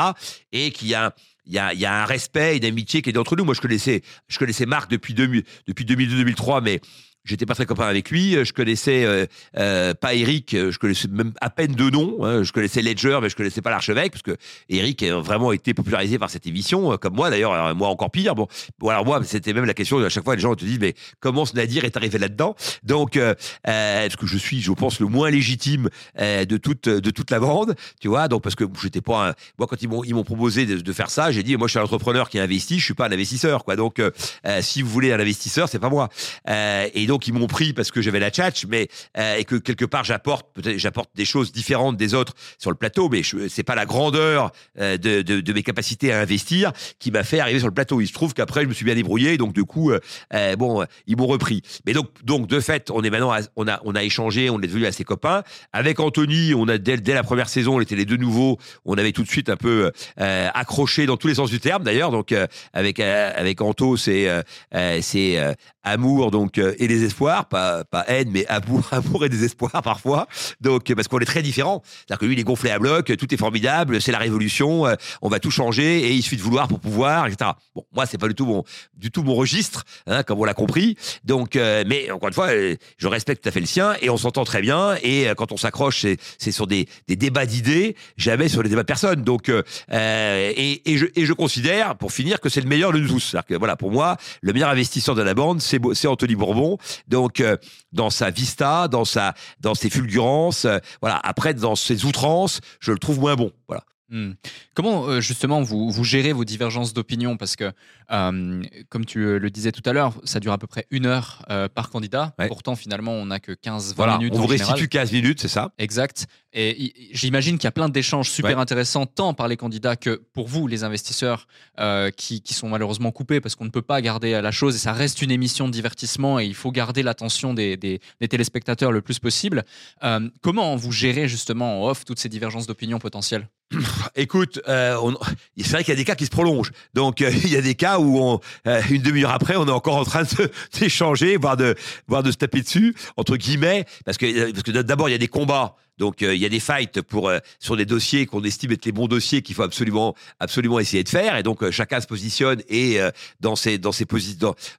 Et qu'il y a il y a, y a, un respect, une amitié qui est entre nous. Moi, je connaissais, je connaissais Marc depuis, 2000, depuis 2002-2003, mais J'étais pas très copain avec lui. Je connaissais euh, euh, pas Eric. Je connaissais même à peine deux noms. Hein. Je connaissais Ledger, mais je connaissais pas l'archevêque parce que Eric a vraiment été popularisé par cette émission, euh, comme moi d'ailleurs. Moi encore pire. Bon, bon alors moi, c'était même la question. À chaque fois, les gens te disent mais comment ce Nadir est arrivé là-dedans? Donc, euh, est-ce que je suis, je pense, le moins légitime euh, de toute de toute la bande, tu vois? Donc parce que j'étais pas. Un... Moi, quand ils m'ont ils m'ont proposé de, de, faire ça, j'ai dit moi, je suis un entrepreneur qui investit. Je suis pas un investisseur, quoi. Donc, si vous voulez un investisseur, c'est pas moi. et donc donc ils m'ont pris parce que j'avais la tchatch, mais euh, et que quelque part j'apporte peut-être j'apporte des choses différentes des autres sur le plateau, mais c'est pas la grandeur euh, de, mes capacités à investir qui m'a fait arriver sur le plateau. Il se trouve qu'après je me suis bien débrouillé, donc du coup euh, bon ils m'ont repris. Mais donc donc de fait on est maintenant on a on a échangé, on est devenu assez copains. Avec Anthony, on a dès, la première saison, on était les deux nouveaux, on avait tout de suite un peu accroché dans tous les sens du terme d'ailleurs. Donc avec avec Anto c'est c'est amour donc et les espoir, pas, pas haine, mais amour, amour et désespoir parfois. Donc, parce qu'on est très différents. C'est-à-dire que lui, il est gonflé à bloc, tout est formidable, c'est la révolution, euh, on va tout changer et il suffit de vouloir pour pouvoir, etc. Bon, moi, c'est pas du tout mon, du tout mon registre, hein, comme on l'a compris. Donc, euh, mais encore une fois, euh, je respecte tout à fait le sien et on s'entend très bien. Et quand on s'accroche, c'est sur des, des débats d'idées, jamais sur les débats de personnes. Donc, et, et, je, et je considère, pour finir, que c'est le meilleur de nous tous. C'est-à-dire que voilà, pour moi, le meilleur investisseur de la bande, c'est Anthony Bourbon. Donc, euh, dans sa vista, dans sa, dans ses fulgurances, euh, voilà. Après, dans ses outrances, je le trouve moins bon. Voilà. Hmm. Comment euh, justement vous, vous, gérez vos divergences d'opinion? Parce que, euh, comme tu euh, le disais tout à l'heure, ça dure à peu près une heure euh, par candidat. Ouais. Pourtant, finalement, on n'a que 15-20 voilà, minutes. On vous restitue 15 minutes, c'est ça? Exact. Et j'imagine qu'il y a plein d'échanges super ouais. intéressants, tant par les candidats que pour vous, les investisseurs, qui, qui, sont malheureusement coupés parce qu'on ne peut pas garder la chose et ça reste une émission de divertissement et il faut garder l'attention des, des, des, téléspectateurs le plus possible. Comment vous gérez justement en off toutes ces divergences d'opinion potentielles? Écoute, euh, c'est vrai qu'il y a des cas qui se prolongent. Donc, euh, il y a des cas où, on, euh, une demi-heure après, on est encore en train d'échanger, voire de, voire de se taper dessus, entre guillemets, parce que, parce que d'abord, il y a des combats. Donc euh, il y a des fights pour euh, sur des dossiers qu'on estime être les bons dossiers qu'il faut absolument absolument essayer de faire et donc euh, chacun se positionne et dans ses dans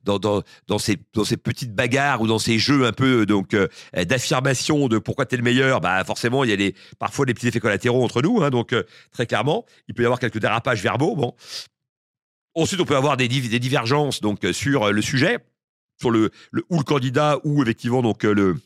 dans, dans, dans, ces ces petites bagarres ou dans ces jeux un peu donc d'affirmation de pourquoi tu es le meilleur bah forcément il y a des parfois des petits effets collatéraux entre nous hein, donc très clairement il peut y avoir quelques dérapages verbaux bon. Ensuite on peut avoir des, divergences donc sur le sujet sur le, le candidat ou effectivement donc le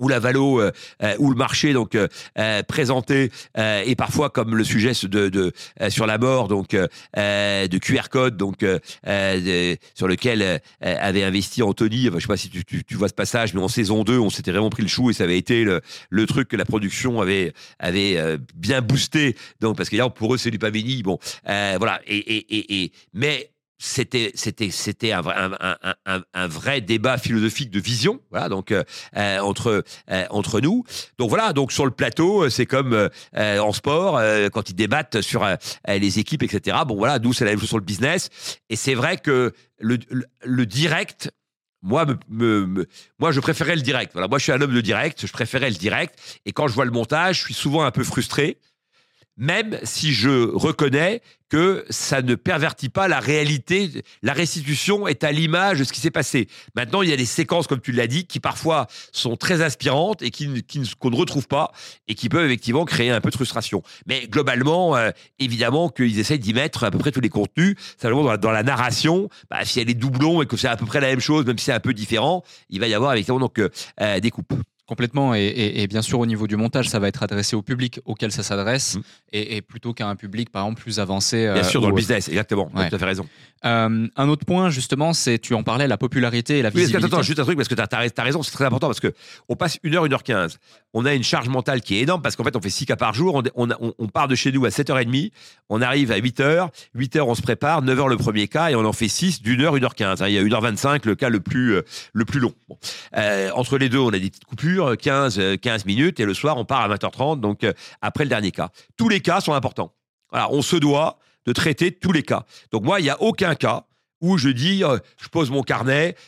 ou la valo euh, euh, ou le marché donc euh, euh présenté euh, et parfois comme le sujet de, de sur la mort donc de QR code donc de, sur lequel avait investi Anthony. Enfin, je sais pas si tu, tu, tu, vois ce passage mais en saison 2 on s'était vraiment pris le chou et ça avait été le, le truc que la production avait avait bien boosté. Donc parce que là pour eux c'est du Pamini bon voilà. Et, et, et, et mais c'était c'était c'était un, vrai- un, un, vrai débat philosophique de vision voilà donc euh, euh, entre euh, entre nous donc voilà donc sur le plateau euh, c'est comme euh, euh, en sport quand ils débattent sur les équipes etc bon voilà nous c'est la même chose sur le business et c'est vrai que le, le, direct moi, me- me- moi, je préférais le direct. Voilà, moi, je suis un homme de direct. Je préférais le direct. Et quand je vois le montage, je suis souvent un peu frustré, même si je reconnais que ça ne pervertit pas la réalité. La restitution est à l'image de ce qui s'est passé. Maintenant, il y a des séquences, comme tu l'as dit, qui parfois sont très inspirantes et qui, ne- qui qu'on ne retrouve pas et qui peuvent effectivement créer un peu de frustration. Mais globalement, euh, évidemment qu'ils essayent d'y mettre à peu près tous les contenus. Simplement, dans la, dans la narration, bah, si elle est doublon et que c'est à peu près la même chose, même si c'est un peu différent, il va y avoir effectivement donc, euh, euh, des coupes. Complètement, et, et- et bien sûr au niveau du montage, ça va être adressé au public auquel ça s'adresse, Mm. et, et plutôt qu'à un public par exemple plus avancé. Bien euh, sûr, dans ou le business, exactement. Tu as Ouais. tout à fait raison. Euh, un autre point justement, c'est tu en parlais, la popularité et la Oui, visibilité. attends, juste un truc, parce que tu as, raison, c'est très important, parce que on passe 1 heure, 1 heure 15. On a une charge mentale qui est énorme, parce qu'en fait, on fait 6 cas par jour. On, on, on- part de chez nous à 7h30, on arrive à 8h, 8h, on se prépare, 9h le premier cas, et on en fait 6 d'une heure, 1 heure 15. Il y a 1h25, le cas le plus, euh, le plus long. Bon. Euh, entre les deux, on a des petites coupures, 15, euh, 15 minutes, et le soir, on part à 20h30, donc euh, après le dernier cas. Tous les cas sont importants. On se doit de traiter tous les cas. Donc moi, il n'y a aucun cas où je dis, euh, je pose mon carnet, euh,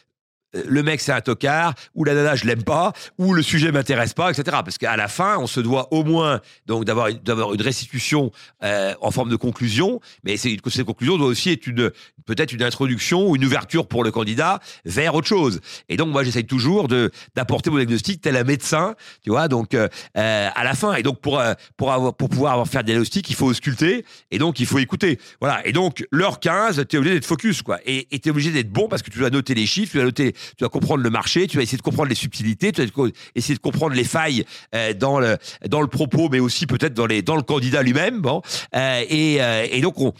le mec c'est un tocard, ou la nana je l'aime pas, ou le sujet m'intéresse pas, etc. Parce qu'à la fin, on se doit au moins donc d'avoir une- une restitution euh, en forme de conclusion, mais c'est cette conclusion doit aussi être une peut-être une introduction ou une ouverture pour le candidat vers autre chose. Et donc moi j'essaye toujours de d'apporter mon diagnostic tel un médecin, tu vois. Donc euh, euh, à la fin et donc pour euh, pour avoir pour pouvoir avoir faire des diagnostics, il faut ausculter et donc il faut écouter. Voilà. Et donc l'heure 15, tu es obligé d'être focus quoi. Et tu es obligé d'être bon parce que tu dois noter les chiffres, tu dois noter tu vas comprendre le marché, tu vas essayer de comprendre les subtilités, tu vas essayer de comprendre les failles euh, dans le dans le propos, mais aussi peut-être dans dans le candidat lui-même. Bon, Euh, et, euh, et donc on,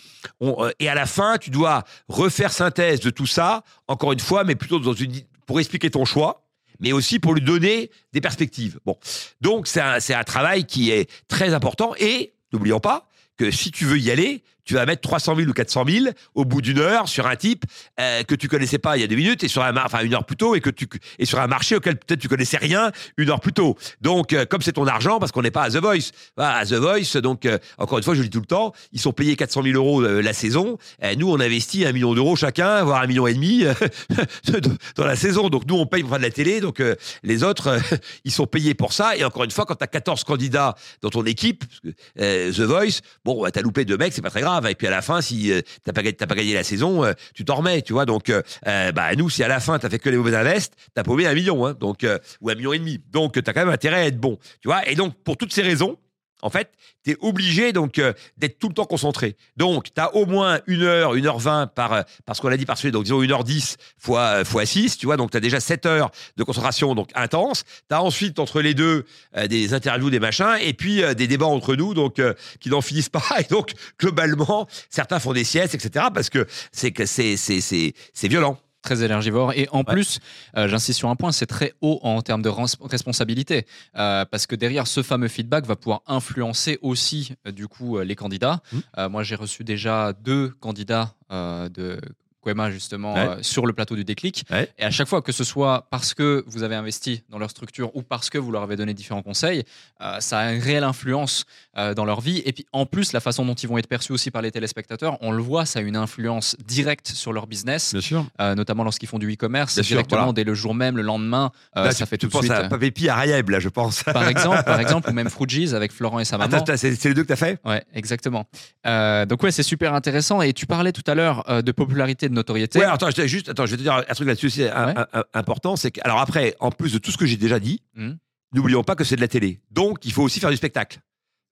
et à la fin, tu dois refaire synthèse de tout ça. Encore une fois, mais plutôt dans une pour expliquer ton choix. Mais aussi pour lui donner des perspectives. Bon, donc c'est un, c'est un travail qui est très important. Et n'oublions pas que si tu veux y aller, tu vas mettre 300 000 ou 400 000 au bout d'une heure sur un type euh, que tu connaissais pas il y a deux minutes et sur un enfin une heure plus tôt et que tu et sur un marché auquel peut-être tu connaissais rien une heure plus tôt. Donc euh, comme c'est ton argent parce qu'on n'est pas à The Voice, Voilà, à The Voice donc euh, encore une fois je le dis tout le temps, ils sont payés 400 000 euros la saison. Nous on investit un million d'euros chacun, voire un million et demi dans la saison. Donc nous on paye pour faire de la télé, donc les autres ils sont payés pour ça. Et encore une fois quand tu as 14 candidats dans ton équipe, The Voice, bon bah, t'as loupé deux mecs c'est pas très grave. Et puis à la fin si euh, t'as pas, t'as pas gagné la saison, euh, tu t'en remets, tu vois. Donc, euh, euh, bah, nous, si à la fin, t'as fait que les mauvais invests, t'as paumé un million, hein, donc, ou un million et demi. Donc, t'as quand même intérêt à être bon, tu vois. Et donc, pour toutes ces raisons, en fait, tu es obligé donc euh, d'être tout le temps concentré. Donc, tu as au moins une heure, une heure vingt par, euh, parce qu'on l'a dit par suite, donc disons une heure dix fois, euh, fois 6, tu vois, donc tu as déjà 7 heures de concentration donc intense. Tu as ensuite, entre les deux, des interviews, des machins, et puis des débats entre nous, donc qui n'en finissent pas. Et donc, globalement, certains font des siestes, etc., parce que c'est violent. Très énergivore. Et en plus, euh, j'insiste sur un point, c'est très haut en termes de res- responsabilité. Euh, parce que derrière, ce fameux feedback va pouvoir influencer aussi, euh, du coup, les candidats. Euh, moi, j'ai reçu déjà deux candidats de Quema, justement, Ouais. euh, sur le plateau du déclic. Ouais. Et à chaque fois, que ce soit parce que vous avez investi dans leur structure ou parce que vous leur avez donné différents conseils, euh, ça a une réelle influence euh, dans leur vie. Et puis, en plus, la façon dont ils vont être perçus aussi par les téléspectateurs, on le voit, ça a une influence directe sur leur business. Bien sûr. Euh, notamment lorsqu'ils font du e-commerce, directement voilà. dès le jour même, le lendemain, euh, Là, ça tu, fait tu tout de suite. à Papépi à Rayeb, là, je pense. Par exemple, par exemple, ou même Frugies avec Florent et sa maman. Attends, c'est c'est les deux que tu as fait? Ouais, exactement. Donc ouais, c'est super intéressant. Et tu parlais tout à l'heure de popularité, de notoriété. Ouais, attends, je te- juste, attends, je vais te dire un truc là-dessus Ouais. un- important, c'est que, alors après, en plus de tout ce que j'ai déjà dit, Mhm. n'oublions pas que c'est de la télé. Donc, il faut aussi faire du spectacle.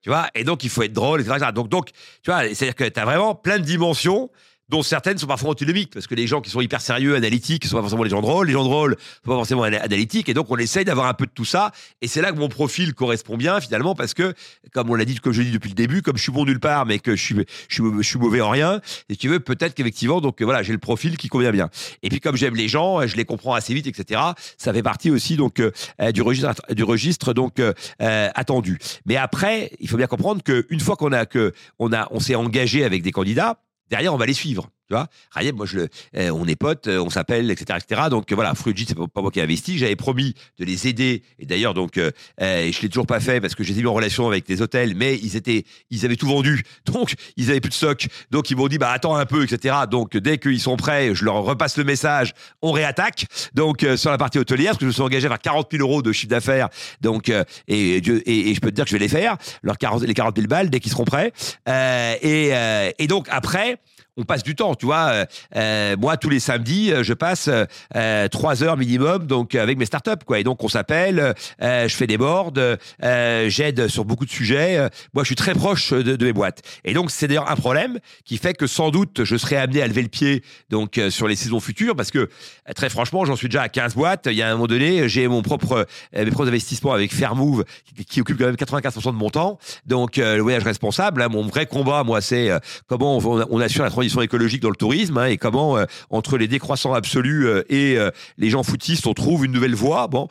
Tu vois, et donc il faut être drôle, etc. Donc, donc, tu vois, c'est-à-dire que tu as vraiment plein de dimensions dont certaines sont parfois antinomiques, parce que les gens qui sont hyper sérieux, analytiques, sont pas forcément les gens drôles, les gens drôles sont pas forcément ana- analytiques, et donc on essaye d'avoir un peu de tout ça, et c'est là que mon profil correspond bien finalement, parce que, comme on l'a dit, comme je dit depuis le début, comme je suis bon nulle part, mais que je suis, je suis, mauvais en rien, et tu veux, peut-être qu'effectivement, donc euh, voilà, j'ai le profil qui convient bien. Et puis comme j'aime les gens, je les comprends assez vite, etc. Ça fait partie aussi donc euh, du registre, du registre donc euh, attendu. Mais après, il faut bien comprendre que une fois qu'on a que on a on s'est engagé avec des candidats, derrière on va les suivre. Tu vois, Rayeb, moi, euh, on est potes, euh, on s'appelle, etc., etc. Donc euh, voilà, Fruitjit, c'est pas, pas moi qui ai investi. J'avais promis de les aider. Et d'ailleurs, donc, euh, euh, je l'ai toujours pas fait parce que j'étais mis en relation avec des hôtels, mais ils étaient, ils avaient tout vendu. Donc, ils avaient plus de stock. Donc, ils m'ont dit, bah, attends un peu, etc. Donc, dès qu'ils sont prêts, je leur repasse le message, on réattaque. Donc, euh, sur la partie hôtelière, parce que je me suis engagé à faire 40 000 euros de chiffre d'affaires. Donc, et, je peux te dire que je vais les faire, leurs 40, les 40 000 balles, dès qu'ils seront prêts. Et donc, après, on passe du temps, tu vois. Euh, euh, moi, tous les samedis, euh, je passe trois heures minimum, donc avec mes startups, quoi. Et donc, on s'appelle, je fais des boards, j'aide sur beaucoup de sujets. Moi, je suis très proche de, mes boîtes. Et donc, c'est d'ailleurs un problème qui fait que sans doute, je serai amené à lever le pied, donc sur les saisons futures, parce que très franchement, j'en suis déjà à 15 boîtes. Il y a un moment donné, j'ai mon propre, mes propres investissements avec Fairmove, qui, qui occupe quand même 95% de mon temps. Donc, le voyage responsable, hein, mon vrai combat, moi, c'est comment on, on assure la transition écologique dans le tourisme hein, et comment euh, entre les décroissants absolus euh, et euh, les gens footistes on trouve une nouvelle voie bon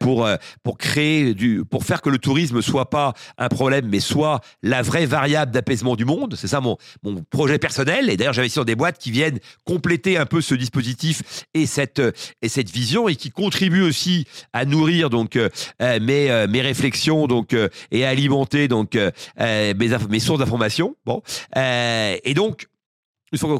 pour pour créer du pour faire que le tourisme soit pas un problème mais soit la vraie variable d'apaisement du monde. C'est ça mon mon projet personnel. Et d'ailleurs j'investis dans des boîtes qui viennent compléter un peu ce dispositif et cette et cette vision et qui contribuent aussi à nourrir donc mes mes réflexions donc et à alimenter donc mes sources d'information bon et donc une fois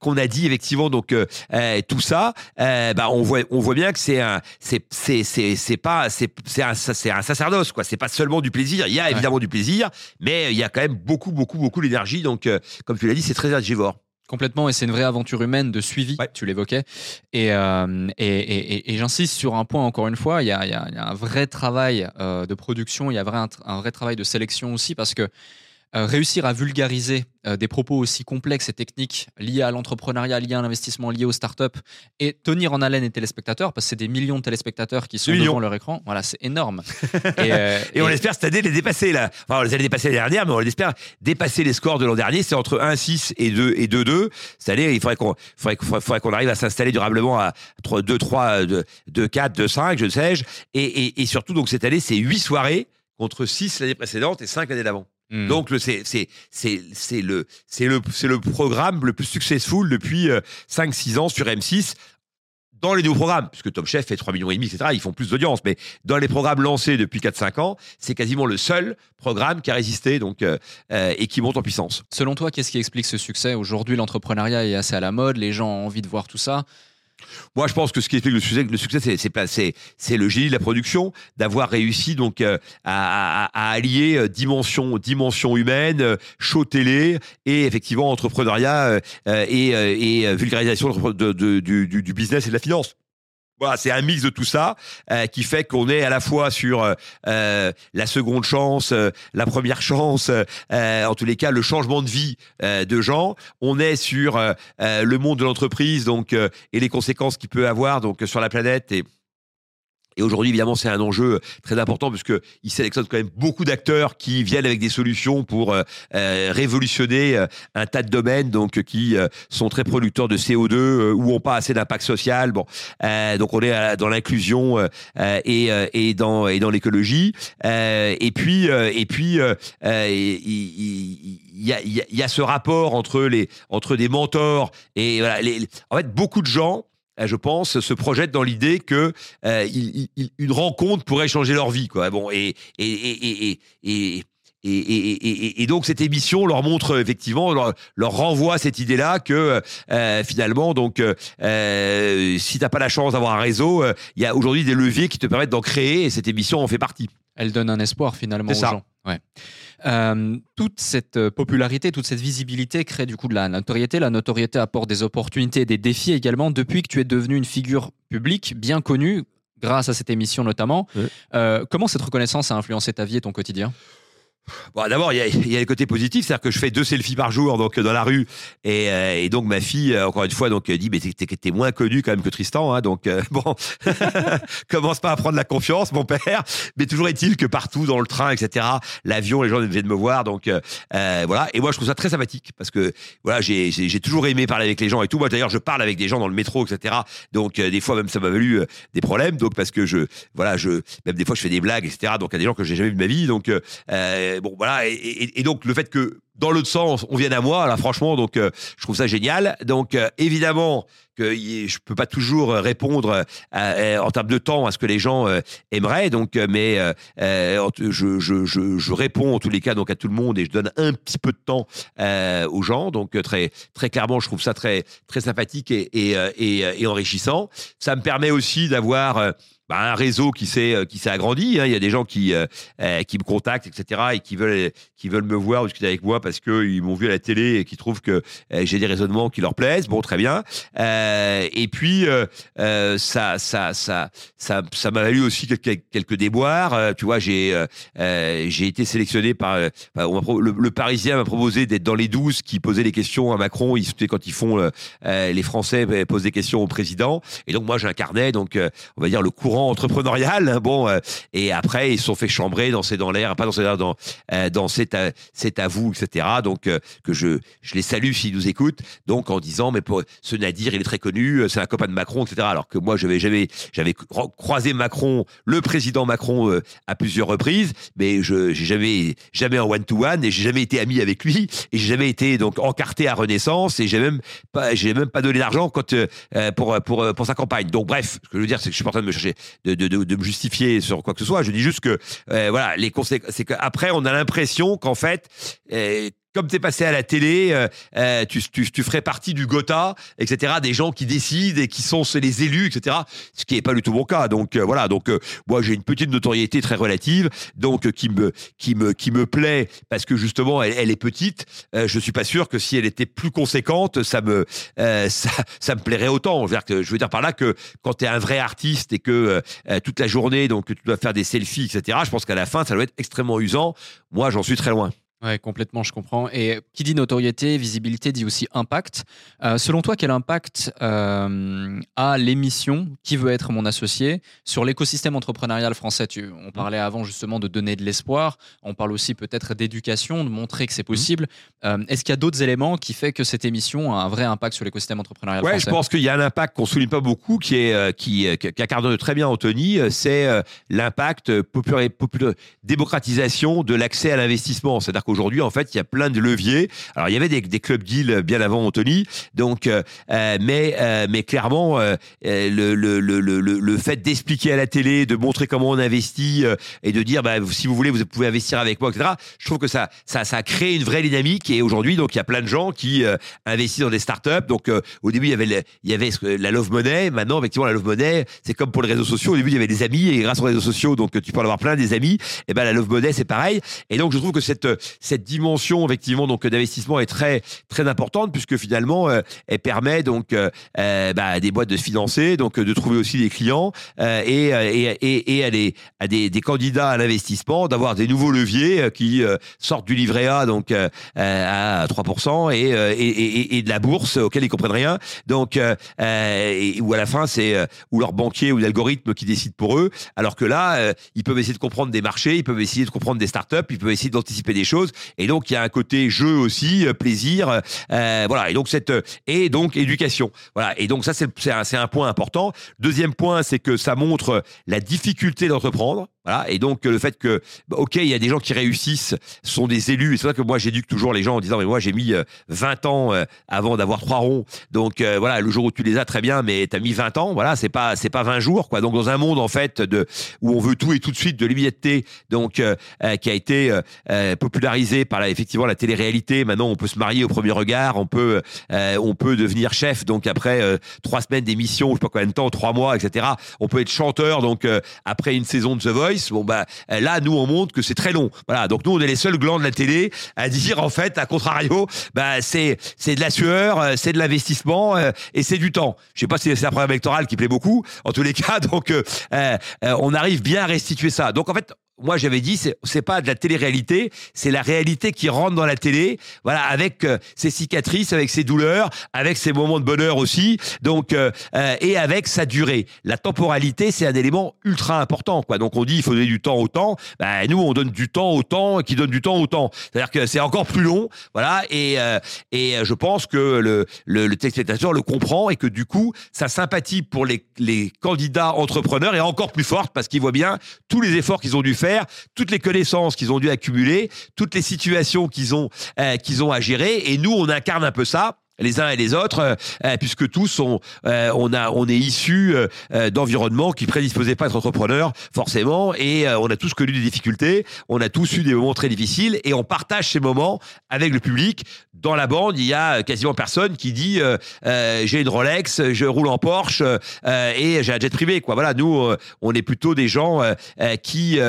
qu'on a, dit effectivement donc euh, euh, tout ça, euh, bah on voit on voit bien que c'est un c'est c'est pas c'est c'est un c'est un sacerdoce quoi. C'est pas seulement du plaisir. Il y a évidemment du plaisir, mais il y a quand même beaucoup beaucoup beaucoup d'énergie. Donc euh, comme tu l'as dit, c'est très énergivore. Complètement, et c'est une vraie aventure humaine de suivi, Ouais. tu l'évoquais. Et, euh, et, et- j'insiste sur un point encore une fois, il y a, il y a- un vrai travail euh, de production, il y a vrai, un, vrai travail de sélection aussi, parce que réussir à vulgariser euh, des propos aussi complexes et techniques liés à l'entrepreneuriat, liés à l'investissement, liés aux startups, et tenir en haleine les téléspectateurs, parce que c'est des millions de téléspectateurs qui sont millions. devant leur écran, voilà, c'est énorme. et, euh, Et, on espère cette année les dépasser là. Enfin, on les a dépassés l'année dernière, mais on espère dépasser les scores de l'an dernier. C'est entre 1,6 et 2 et 2,2. Cette année, il faudrait qu'on faudrait, faudrait, faudrait qu'on arrive à s'installer durablement à 3, 2, 3, 2, 2, 4, 2, 5, je ne sais. Et, et, et surtout, donc cette année, c'est 8 soirées contre 6 l'année précédente et 5 l'année d'avant. Hmm. Donc c'est c'est c'est c'est le c'est le c'est le programme le plus successful depuis 5 6 ans sur M6 dans les nouveaux programmes puisque Top Chef fait 3 millions et demi etc. ils font plus d'audience mais dans les programmes lancés depuis 4 5 ans, c'est quasiment le seul programme qui a résisté donc euh, euh, et qui monte en puissance. Selon toi, qu'est-ce qui explique ce succès? Aujourd'hui, l'entrepreneuriat est assez à la mode, les gens ont envie de voir tout ça. Moi, je pense que ce qui explique le succès, le succès, c'est c'est le génie de la production, d'avoir réussi donc euh, à, allier euh, dimension humaine, euh, show télé et effectivement entrepreneuriat et, vulgarisation du business et de la finance. Voilà, c'est un mix de tout ça euh, qui fait qu'on est à la fois sur euh, euh, la seconde chance, euh, la première chance, euh, en tous les cas le changement de vie euh, de gens. On est sur le monde de l'entreprise donc et les conséquences qu'il peut avoir donc sur la planète et et aujourd'hui, évidemment, c'est un enjeu très important puisque il sélectionne quand même beaucoup d'acteurs qui viennent avec des solutions pour euh, euh, révolutionner euh, un tas de domaines, donc qui sont très producteurs de CO2 euh, ou ont pas assez d'impact social. Bon, donc on est dans l'inclusion et, dans l'écologie. Et puis et puis il y a, ce rapport entre les entre des mentors et en fait beaucoup de gens je pense, se projettent dans l'idée que euh, il- il- une rencontre pourrait changer leur vie, quoi. Bon, et donc cette émission leur montre effectivement leur, leur renvoie cette idée-là que euh, finalement donc euh, euh, si t'as pas la chance d'avoir un réseau, euh, il y a aujourd'hui des leviers qui te permettent d'en créer et cette émission en fait partie. Elle donne un espoir finalement aux C'est ça. gens. Ouais. Euh, toute cette euh, popularité, toute cette visibilité crée du coup de la notoriété. La notoriété apporte des opportunités et des défis également. Depuis que tu es devenu une figure publique bien connue, grâce à cette émission notamment, euh, comment cette reconnaissance a influencé ta vie et ton quotidien? Bon, d'abord, il y y a le côté positif, c'est-à-dire que je fais deux selfies par jour donc dans la rue, et, euh, et donc ma fille, euh, encore une fois, donc dit, mais t'es- moins connu quand même que Tristan, hein, donc euh, bon, commence pas à prendre la confiance, mon père. Mais toujours est-il que partout dans le train, etc., l'avion, les gens viennent me voir, donc euh, euh, voilà. Et moi, je trouve ça très sympathique parce que voilà, j'ai j'ai j'ai toujours aimé parler avec les gens et tout. Moi, d'ailleurs, je parle avec des gens dans le métro, etc. Donc euh, des fois même ça m'a valu des problèmes, donc parce que je voilà, je même des fois je fais des blagues, etc. Donc a des gens que j'ai jamais vu de ma vie, donc euh, euh, bon voilà et, donc le fait que dans l'autre sens, on vient à moi. Là, franchement, euh, je trouve ça génial. Donc euh, évidemment que je peux pas toujours répondre en termes de temps à ce que les gens aimeraient. Donc, mais je, je, je, réponds en tous les cas donc à tout le monde et je donne un petit peu de temps aux gens. Donc très très clairement, je trouve ça très très sympathique et, et, enrichissant. Ça me permet aussi d'avoir bah, un réseau qui s'est euh, qui s'est agrandi. Hein. Il y a des gens qui euh, euh, qui me contactent, etc. et qui veulent qui veulent me voir discuter avec moi parce que ils m'ont vu à la télé et qui trouvent que j'ai des raisonnements qui leur plaisent. Bon, très bien. Et puis ça ça ça ça ça m'a valu aussi quelques, déboires. tu vois, j'ai j'ai été sélectionné par le, Parisien m'a proposé d'être dans les 12 qui posaient les questions à Macron. Ils quand ils font les Français posent des questions au président. Et donc moi j'incarnais donc on va dire le courant entrepreneurial. Hein, bon, euh, et après ils se sont fait chambrer dans C'est dans l'air, pas dans C'est dans euh, dans C'est à, vous, etc. Donc euh, que je je les salue s'ils nous écoutent. Donc en disant mais pour ce Nadir il est très connu, c'est un copain de Macron, etc. Alors que moi j'avais jamais j'avais croisé Macron, le président Macron à plusieurs reprises, mais je j'ai jamais jamais en one to one et j'ai jamais été ami avec lui et j'ai jamais été donc encarté à Renaissance et j'ai même pas j'ai même pas donné d'argent quand pour pour pour sa campagne. Donc bref, ce que je veux dire c'est que je suis pas en train de me chercher de, de, de, me justifier sur quoi que ce soit. Je dis juste que euh, voilà, les conséquences, c'est qu'après on a l'impression qu'en fait euh, comme tu es passé à la télé, euh, euh, tu, ferais partie du Gotha, etc., des gens qui décident et qui sont les élus, etc., ce qui n'est pas du tout mon cas. Donc euh, voilà, donc moi j'ai une petite notoriété très relative, donc qui me qui me plaît parce que justement elle, est petite. je suis pas sûr que si elle était plus conséquente, ça me ça, me plairait autant. Je veux dire, je veux dire par là que quand tu es un vrai artiste et que toute la journée donc tu dois faire des selfies, etc., je pense qu'à la fin ça doit être extrêmement usant. Moi j'en suis très loin. Ouais, complètement, je comprends. Et qui dit notoriété, visibilité dit aussi impact. Euh, selon toi, quel impact euh, a l'émission Qui veut être mon associé sur l'écosystème entrepreneurial français? Tu, On mmh. parlait avant justement de donner de l'espoir. On parle aussi peut-être d'éducation, de montrer que c'est mmh. possible. Euh, est-ce qu'il y a d'autres éléments qui fait que cette émission a un vrai impact sur l'écosystème entrepreneurial ouais, français? je pense qu'il y a un impact qu'on souligne pas beaucoup, qui est qui, très bien Anthony. C'est l'impact populaire, démocratisation de l'accès à l'investissement. C'est-à-dire qu'aujourd'hui, en fait, il y a plein de leviers. Alors, il y avait des, des clubs deals bien avant Anthony, donc, euh, euh mais, euh, mais clairement, euh, le, le, le, le, le fait d'expliquer à la télé, de montrer comment on investit et de dire, bah, si vous voulez, vous pouvez investir avec moi, etc. Je trouve que ça, ça, ça a une vraie dynamique. Et aujourd'hui, donc, il y a plein de gens qui investissent dans des startups. Donc, au début, il y avait, il y avait la Love Money. Maintenant, effectivement, la Love Money, c'est comme pour les réseaux sociaux. Au début, il y avait des amis et grâce aux réseaux sociaux, donc, tu peux en avoir plein des amis. Et ben, la Love Money, c'est pareil. Et donc, je trouve que cette, cette dimension effectivement donc d'investissement est très très importante puisque finalement euh, elle permet donc euh, euh, bah, à des boîtes de se financer, donc de trouver aussi des clients et, à, des, candidats à l'investissement d'avoir des nouveaux leviers qui sortent du livret A donc à 3% et, de la bourse auquel ils comprennent rien. Donc où à la fin c'est ou leur banquier ou l'algorithme qui décide pour eux. Alors que là ils peuvent essayer de comprendre des marchés ils peuvent essayer de comprendre des startups ils peuvent essayer d'anticiper des choses et donc il y a un côté jeu aussi, euh, plaisir, euh, voilà. Et donc cette euh, et donc éducation, voilà. Et donc ça c'est c'est un, un point important. Deuxième point, c'est que ça montre la difficulté d'entreprendre. Et donc, le fait que, bah, OK, il y a des gens qui réussissent, sont des élus. Et c'est vrai que moi, j'éduque toujours les gens en disant, mais moi, j'ai mis 20 euh, ans euh, avant d'avoir trois ronds. Donc, euh, voilà, le jour où tu les as, très bien, mais tu as mis 20 ans. Voilà, c'est pas, c'est pas 20 jours, quoi. Donc, dans un monde, en fait, de, où on veut tout et tout de suite, de l'immédiateté, donc, qui a été popularisé par la, effectivement la télé-réalité. Maintenant, on peut se marier au premier regard, on peut, on peut devenir chef. Donc, après trois semaines d'émission, je sais pas combien de temps, trois mois, etc. On peut être chanteur. Donc, après une saison de The Voice, Bon bah là, nous on montre que c'est très long. Voilà, donc nous on est les seuls glands de la télé à dire en fait, à contrario, bah c'est c'est de la sueur, euh, c'est de l'investissement euh, et c'est du temps. Je sais pas si c'est un programme électoral qui plaît beaucoup. En tous les cas, donc euh, on arrive bien à restituer ça. Donc en fait, moi j'avais dit c'est c'est pas de la télé-réalité, c'est la réalité qui rentre dans la télé, voilà avec euh, ses cicatrices, avec ses douleurs, avec ses moments de bonheur aussi, donc euh, euh, et avec sa durée. La temporalité c'est un élément ultra important quoi. Donc on dit il faut donner du temps au temps, ben, nous on donne du temps au temps qui donne du temps au temps. C'est-à-dire que c'est encore plus long, voilà et et je pense que le le, le téléspectateur le comprend et que du coup sa sympathie pour les les candidats entrepreneurs est encore plus forte parce qu'il voit bien tous les efforts qu'ils ont dû faire toutes les connaissances qu'ils ont dû accumuler, toutes les situations qu'ils ont, euh, ont à gérer. Et nous, on incarne un peu ça les uns et les autres, euh, euh, puisque tous euh, on a, on est issus d'environnements qui prédisposaient pas à être entrepreneurs forcément, et on a tous connu des difficultés, on a tous eu des moments très difficiles, et on partage ces moments avec le public. Dans la bande, il y a quasiment personne qui dit j'ai une Rolex, je roule en Porsche et j'ai un jet privé. Quoi. Voilà, nous, on est plutôt des gens qui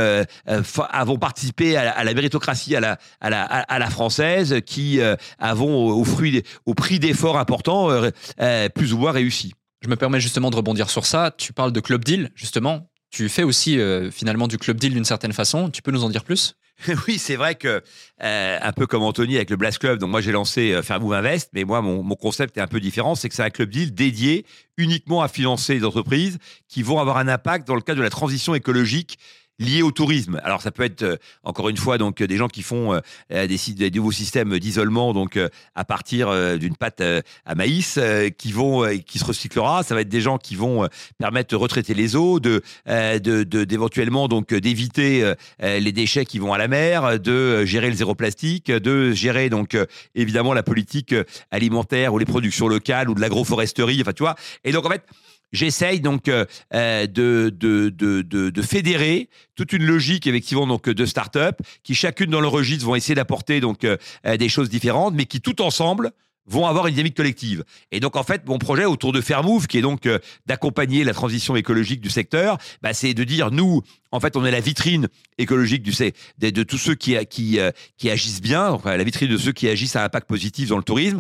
avons participé à la, méritocratie à la, française, qui avons au, fruit, prix d'efforts importants, euh, euh, plus ou moins réussis. Je me permets justement de rebondir sur ça. Tu parles de club deal, justement. Tu fais aussi euh, finalement du club deal d'une certaine façon. Tu peux nous en dire plus? oui, c'est vrai que un peu comme Anthony avec le Blast Club, donc moi j'ai lancé euh, Fairmove Invest, mais moi mon, mon, concept est un peu différent, c'est que c'est un club deal dédié uniquement à financer les entreprises qui vont avoir un impact dans le cadre de la transition écologique liés au tourisme. Alors ça peut être euh, encore une fois donc des gens qui font euh, des, des, nouveaux systèmes d'isolement donc euh, à partir d'une pâte à maïs qui vont qui se recyclera. Ça va être des gens qui vont permettre de retraiter les eaux, de d'éventuellement donc d'éviter les déchets qui vont à la mer, de gérer le zéro plastique, de gérer donc évidemment la politique alimentaire ou les productions locales ou de l'agroforesterie. Enfin tu vois. Et donc en fait J'essaye donc euh, euh, de, de, de, de, fédérer toute une logique effectivement donc de start-up qui chacune dans leur registre vont essayer d'apporter donc euh, des choses différentes, mais qui tout ensemble vont avoir une dynamique collective. Et donc en fait, mon projet autour de Fairmove, qui est donc d'accompagner la transition écologique du secteur, bah, c'est de dire nous, en fait, on est la vitrine écologique du de, de tous ceux qui qui qui agissent bien, la vitrine de ceux qui agissent à impact positif dans le tourisme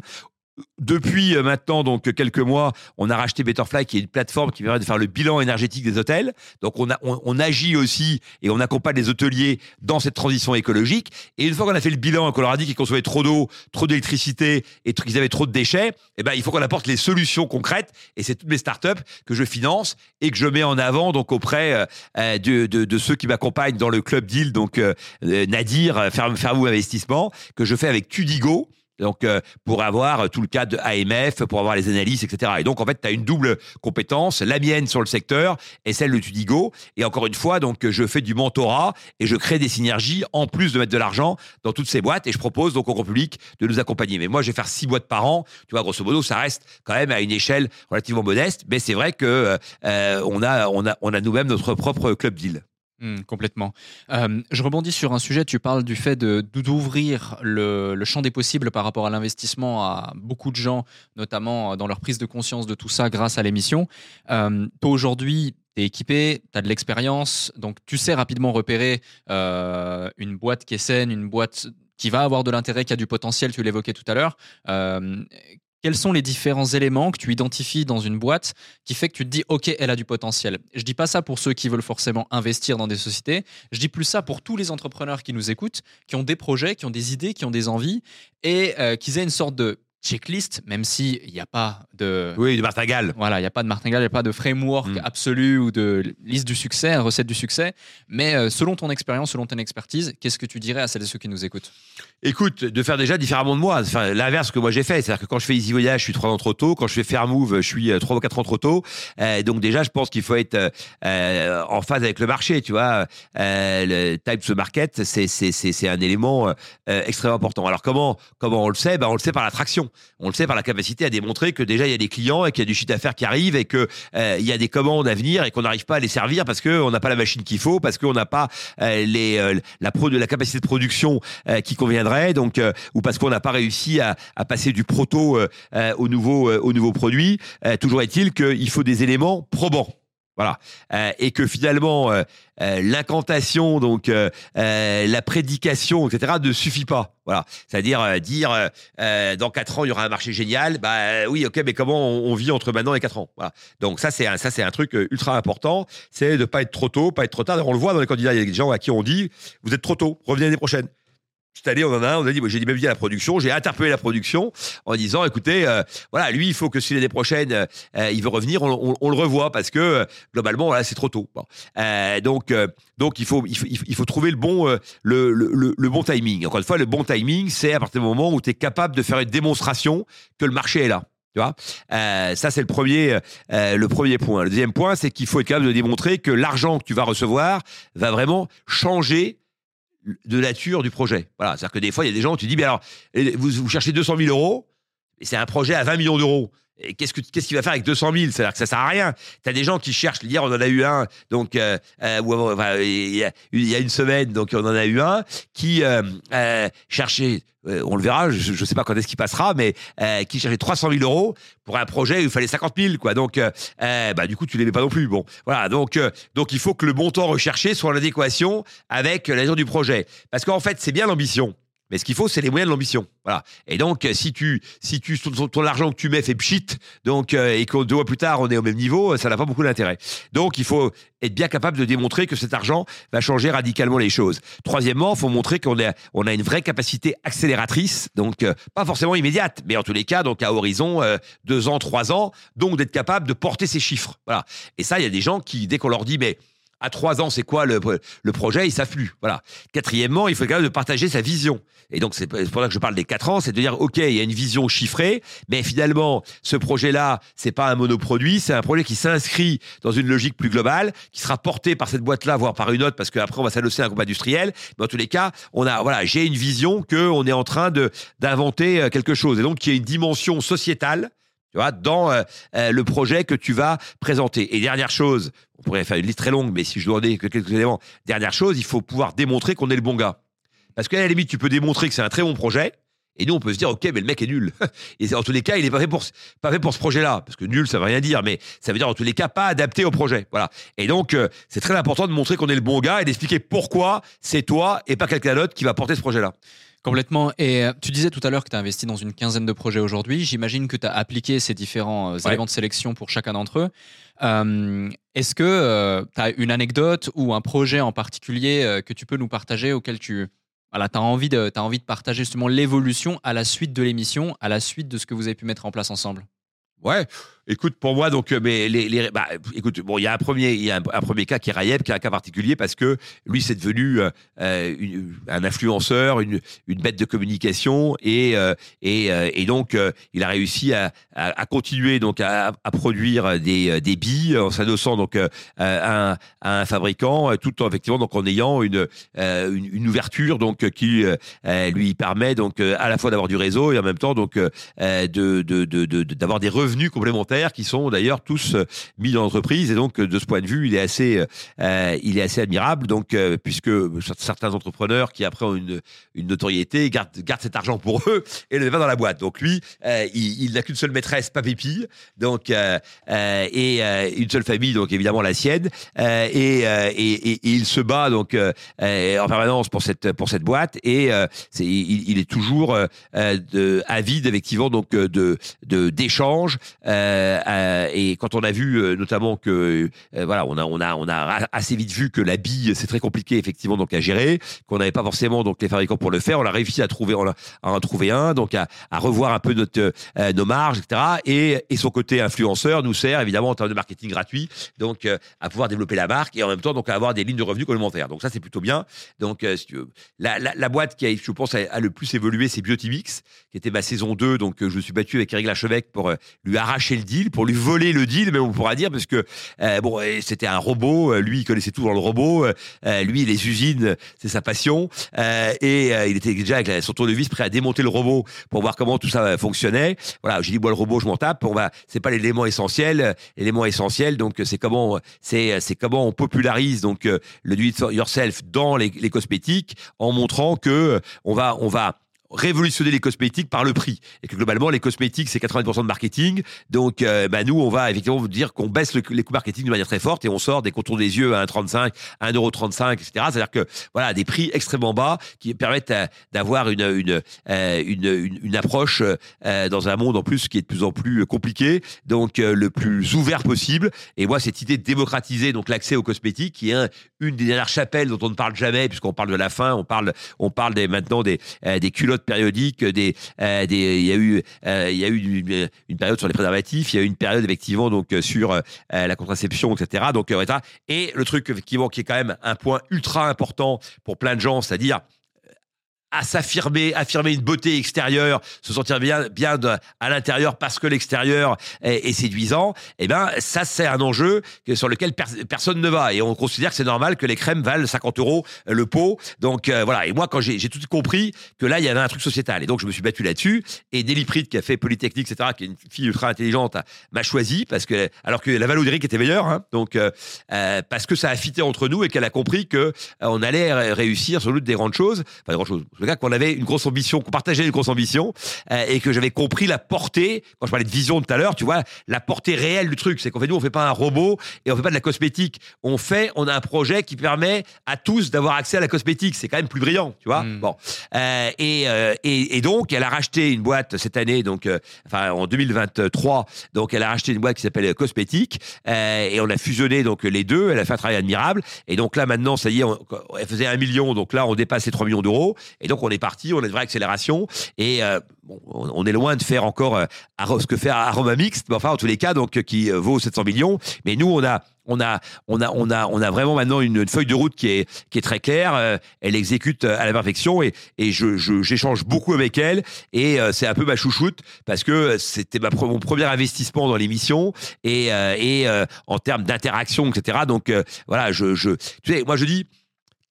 depuis euh, maintenant donc quelques mois, on a racheté Betterfly, qui est une plateforme qui permet de faire le bilan énergétique des hôtels. Donc on, a, on, agit aussi et on accompagne les hôteliers dans cette transition écologique. Et une fois qu'on a fait le bilan et qu'on leur a dit qu'ils consommaient trop d'eau, trop d'électricité et qu'ils avaient trop de déchets, eh ben il faut qu'on apporte les solutions concrètes. Et c'est toutes mes startups que je finance et que je mets en avant donc auprès euh, euh, de, de, de, ceux qui m'accompagnent dans le club deal, donc Nadir, Fermou Investissement, que je fais avec Tudigo donc, euh, pour avoir tout le cas de AMF, pour avoir les analyses, etc. Et donc, en fait, tu as une double compétence, la mienne sur le secteur et celle de Tudigo. Et encore une fois, donc, je fais du mentorat et je crée des synergies en plus de mettre de l'argent dans toutes ces boîtes. Et je propose donc au grand public de nous accompagner. Mais moi, je vais faire six boîtes par an. Tu vois, grosso modo, ça reste quand même à une échelle relativement modeste. Mais c'est vrai que euh, on a, on a, on a nous-mêmes notre propre club deal. Mmh, complètement. Euh, je rebondis sur un sujet, tu parles du fait d'ouvrir le, le, champ des possibles par rapport à l'investissement à beaucoup de gens, notamment dans leur prise de conscience de tout ça grâce à l'émission. Euh, toi aujourd'hui, tu es équipé, tu as de l'expérience, donc tu sais rapidement repérer euh, une boîte qui est saine, une boîte qui va avoir de l'intérêt, qui a du potentiel, tu l'évoquais tout à l'heure. Quels sont les différents éléments que tu identifies dans une boîte qui fait que tu te dis OK, elle a du potentiel. Je dis pas ça pour ceux qui veulent forcément investir dans des sociétés, je dis plus ça pour tous les entrepreneurs qui nous écoutent, qui ont des projets, qui ont des idées, qui ont des envies et euh, qu'ils aient une sorte de checklist, même s'il n'y a pas de. Oui, de martingale. Voilà, il n'y a pas de martingale, il n'y a pas de framework mm. absolu ou de liste du succès, recette du succès. Mais euh, selon ton expérience, selon ton expertise, qu'est-ce que tu dirais à celles et ceux qui nous écoutent? Écoute, de faire déjà différemment de moi. Enfin, l'inverse que moi j'ai fait. C'est-à-dire que quand je fais Easy Voyage, je suis trois ans trop tôt. Quand je fais Fair Move, je suis euh, trois ou quatre ans trop tôt. Euh, donc déjà, je pense qu'il faut être euh, en phase avec le marché. Tu vois, euh, le type to market, c'est un élément extrêmement important. Alors comment comment on le sait? Ben on le sait par l'attraction. On le sait par la capacité à démontrer que déjà il y a des clients et qu'il y a du chiffre d'affaires qui arrive et que il y a des commandes à venir et qu'on n'arrive pas à les servir parce que on n'a pas la machine qu'il faut, parce qu'on n'a pas les la pro la capacité de production qui conviendrait. Donc ou parce qu'on n'a pas réussi à, passer du proto euh, euh, au, nouveau, euh, au nouveau produit. toujours est-il qu'il faut des éléments probants. Voilà. et que finalement, l'incantation, donc la prédication, etc., ne suffit pas. Voilà. C'est-à-dire dire dans quatre ans, il y aura un marché génial. Bah oui, ok, mais comment on, vit entre maintenant et quatre ans? Voilà. Donc ça, c'est un, ça, c'est un truc ultra important. C'est de pas être trop tôt, pas être trop tard. On le voit dans les candidats. Il y a des gens à qui on dit, vous êtes trop tôt, revenez l'année prochaine. Cette année, on en a un, on a dit, j'ai dit même à la production, j'ai interpellé la production en disant, écoutez, euh, voilà, lui, il faut que si l'année prochaine, euh, il veut revenir, on, le revoit parce que euh, globalement, voilà, c'est trop tôt. donc, donc il faut, il faut, trouver le bon, le, le, le, bon timing. Encore une fois, le bon timing, c'est à partir du moment où tu es capable de faire une démonstration que le marché est là. Tu vois? Euh, Ça, c'est le premier, euh, le premier point. Le deuxième point, c'est qu'il faut être capable de démontrer que l'argent que tu vas recevoir va vraiment changer de nature du projet. Voilà, c'est-à-dire que des fois, il y a des gens où tu dis, mais alors, vous, vous cherchez 200 000 euros, et c'est un projet à 20 millions d'euros. Qu'est-ce que qu'est-ce qu'il va faire avec 200 000 C'est-à-dire que ça sert à rien. Tu as des gens qui cherchent. Hier, on en a eu un. Donc, euh, euh, il y, a, une semaine, donc on en a eu un qui euh, cherchait. on le verra. Je ne sais pas quand est-ce qu'il passera, mais qui cherchait 300 000 euros pour un projet où il fallait 50 000, quoi. Donc, bah, du coup, tu mets pas non plus. Bon, voilà. Donc, donc, il faut que le montant recherché soit en adéquation avec la du projet. Parce qu'en fait, c'est bien l'ambition. Mais ce qu'il faut, c'est les moyens de l'ambition. Voilà. Et donc, euh, si tu, si tu, ton, ton argent que tu mets fait pchit, donc, euh, et que deux mois plus tard, on est au même niveau, euh, ça n'a pas beaucoup d'intérêt. Donc, il faut être bien capable de démontrer que cet argent va changer radicalement les choses. Troisièmement, il faut montrer qu'on a, on a une vraie capacité accélératrice, donc, pas forcément immédiate, mais en tous les cas, donc, à horizon, deux ans, trois ans, donc, d'être capable de porter ces chiffres. Voilà. Et ça, il y a des gens qui, dès qu'on leur dit, mais, à trois ans, c'est quoi le, le projet? Ils savent. Voilà. Quatrièmement, il faut quand même de partager sa vision. Et donc, c'est pour ça que je parle des quatre ans, c'est de dire, OK, il y a une vision chiffrée, mais finalement, ce projet-là, c'est pas un monoproduit, c'est un projet qui s'inscrit dans une logique plus globale, qui sera porté par cette boîte-là, voire par une autre, parce qu'après, on va s'adosser à un groupe industriel. Mais en tous les cas, on a, voilà, j'ai une vision que on est en train de d'inventer euh, quelque chose. Et donc, il y a une dimension sociétale tu vois, dans euh, euh, le projet que tu vas présenter. Et dernière chose, pourrait faire une liste très longue, mais si je dois donner que quelques éléments, dernière chose, il faut pouvoir démontrer qu'on est le bon gars. Parce qu'à la limite, tu peux démontrer que c'est un très bon projet, et nous, on peut se dire, OK, mais le mec est nul. Et en tous les cas, il n'est pas fait pour, ce- pas fait pour ce projet-là. Parce que nul, ça veut rien dire, mais ça veut dire, en tous les cas, pas adapté au projet. Voilà. Et donc, euh, c'est très important de montrer qu'on est le bon gars et d'expliquer pourquoi c'est toi et pas quelqu'un d'autre qui va porter ce projet-là. Complètement. Et euh, tu disais tout à l'heure que tu as investi dans une quinzaine de projets aujourd'hui. J'imagine que tu as appliqué ces différents euh, Ouais. éléments de sélection pour chacun d'entre eux. Euh, Est-ce que tu as une anecdote ou un projet en particulier euh, que tu peux nous partager auquel tu voilà, as, envie de, as envie de partager justement l'évolution à la suite de l'émission, à la suite de ce que vous avez pu mettre en place ensemble? Ouais. Écoute, pour moi, donc, euh, mais les, bah, écoute, bon, il y a un premier, il y a un, premier cas qui est Rayeb, qui est un cas particulier parce que lui, c'est devenu euh, euh, un influenceur, une, bête de communication et et, et donc il a réussi à, à, continuer donc à, produire des, des billes en s'adossant donc à, un, fabricant, tout en effectivement donc en ayant une une, ouverture donc qui lui permet donc à la fois d'avoir du réseau et en même temps donc de de- de- de- de- d'avoir des revenus complémentaires qui sont d'ailleurs tous euh, mis dans l'entreprise. Et donc euh, de ce point de vue il est assez euh, il est assez admirable. Donc puisque certains entrepreneurs qui après ont une, une notoriété gardent, gardent cet argent pour eux et le mettent dans la boîte. Donc lui il, n'a qu'une seule maîtresse pas pépille donc et une seule famille donc évidemment la sienne. Et, il se bat donc en permanence pour cette pour cette boîte. Et il, est toujours de, avide effectivement donc de d'échanges euh, et quand on a vu euh, notamment que euh, voilà on a on a on a assez vite vu que la bille c'est très compliqué effectivement donc à gérer qu'on n'avait pas forcément donc les fabricants pour le faire on a réussi à trouver à en trouver un donc à, revoir un peu notre euh, nos marges etc et, et son côté influenceur nous sert évidemment en termes de marketing gratuit donc euh, à pouvoir développer la marque et en même temps donc à avoir des lignes de revenus complémentaires. Donc ça c'est plutôt bien. Donc euh, la, la, boîte qui a je pense a, le plus évolué c'est Biotimix qui était ma saison 2 donc euh, je me suis battu avec Eric Lachevêque pour euh, lui arracher le deal pour lui voler le deal même on pourra dire parce que euh, bon c'était un robot euh, lui il connaissait tout dans le robot euh, lui les usines c'est sa passion et il était déjà avec son tournevis prêt à démonter le robot pour voir comment tout ça fonctionnait. Voilà j'ai dit moi le robot je m'en tape. On va c'est pas l'élément essentiel l'élément essentiel donc c'est comment c'est comment on popularise donc le do it yourself dans les, les cosmétiques en montrant que on va on va révolutionner les cosmétiques par le prix. Et que globalement les cosmétiques c'est 90% de marketing. Donc euh, bah, nous on va effectivement vous dire qu'on baisse le- les coûts marketing de manière très forte et on sort des contours des yeux à 1,35 à 1,35 etc c'est à dire que voilà des prix extrêmement bas qui permettent euh, d'avoir une euh, une une une approche dans un monde en plus qui est de plus en plus compliqué donc le plus ouvert possible. Et moi cette idée de démocratiser l'accès aux cosmétiques qui est un- une des dernières chapelles dont on ne parle jamais puisqu'on parle de la faim on parle on parle des maintenant des des culottes périodiques des euh, des il y a eu euh, il y a eu une, une période sur les préservatifs il y a eu une période effectivement donc euh, sur euh, la contraception etc donc euh, et le truc effectivement qui est quand même un point ultra important pour plein de gens c'est-à-dire à s'affirmer, affirmer une beauté extérieure, se sentir bien, bien à l'intérieur parce que l'extérieur est, séduisant, eh ben ça c'est un enjeu sur lequel personne ne va. Et on considère que c'est normal que les crèmes valent 50 euros le pot. Donc euh, voilà. Et moi quand j'ai tout compris que là il y avait un truc sociétal. Et donc je me suis battu là-dessus. Et Pride qui a fait Polytechnique etc qui est une fille ultra intelligente m'a choisi parce que alors que la Valoudric était meilleure hein, donc euh, euh, parce que ça a fité entre nous et qu'elle a compris que on allait réussir sans doute des grandes choses, pas des grandes choses le gars qu'on avait une grosse ambition, qu'on partageait une grosse ambition, euh, et que j'avais compris la portée, quand je parlais de vision tout à l'heure, tu vois, la portée réelle du truc. C'est qu'en fait, nous, on fait pas un robot et on fait pas de la cosmétique. On fait, on a un projet qui permet à tous d'avoir accès à la cosmétique. C'est quand même plus brillant, tu vois. Hmm. Bon. Euh, euh, et, et, donc, elle a racheté une boîte cette année, donc, enfin, en 2023. Donc, elle a racheté une boîte qui s'appelle Cosmétique, et on a fusionné donc les deux. Elle a fait un travail admirable. Et donc là, maintenant, ça y est, elle faisait un million. Donc là, on dépasse les 3 millions d'euros. Et donc, on est parti, on a une vraie accélération. Et euh, on est loin de faire encore euh, ce que fait Aroma Mixte, mais enfin, en tous les cas, donc, qui euh, vaut 700 millions. Mais nous, on a, on a, on a, on a, on a vraiment maintenant une, feuille de route qui est, qui est très claire. elle exécute à la perfection et, et je, j'échange beaucoup avec elle et c'est un peu ma chouchoute parce que c'était mon premier investissement dans l'émission et, et en termes d'interaction, etc. Donc voilà, je, je, tu sais, moi je dis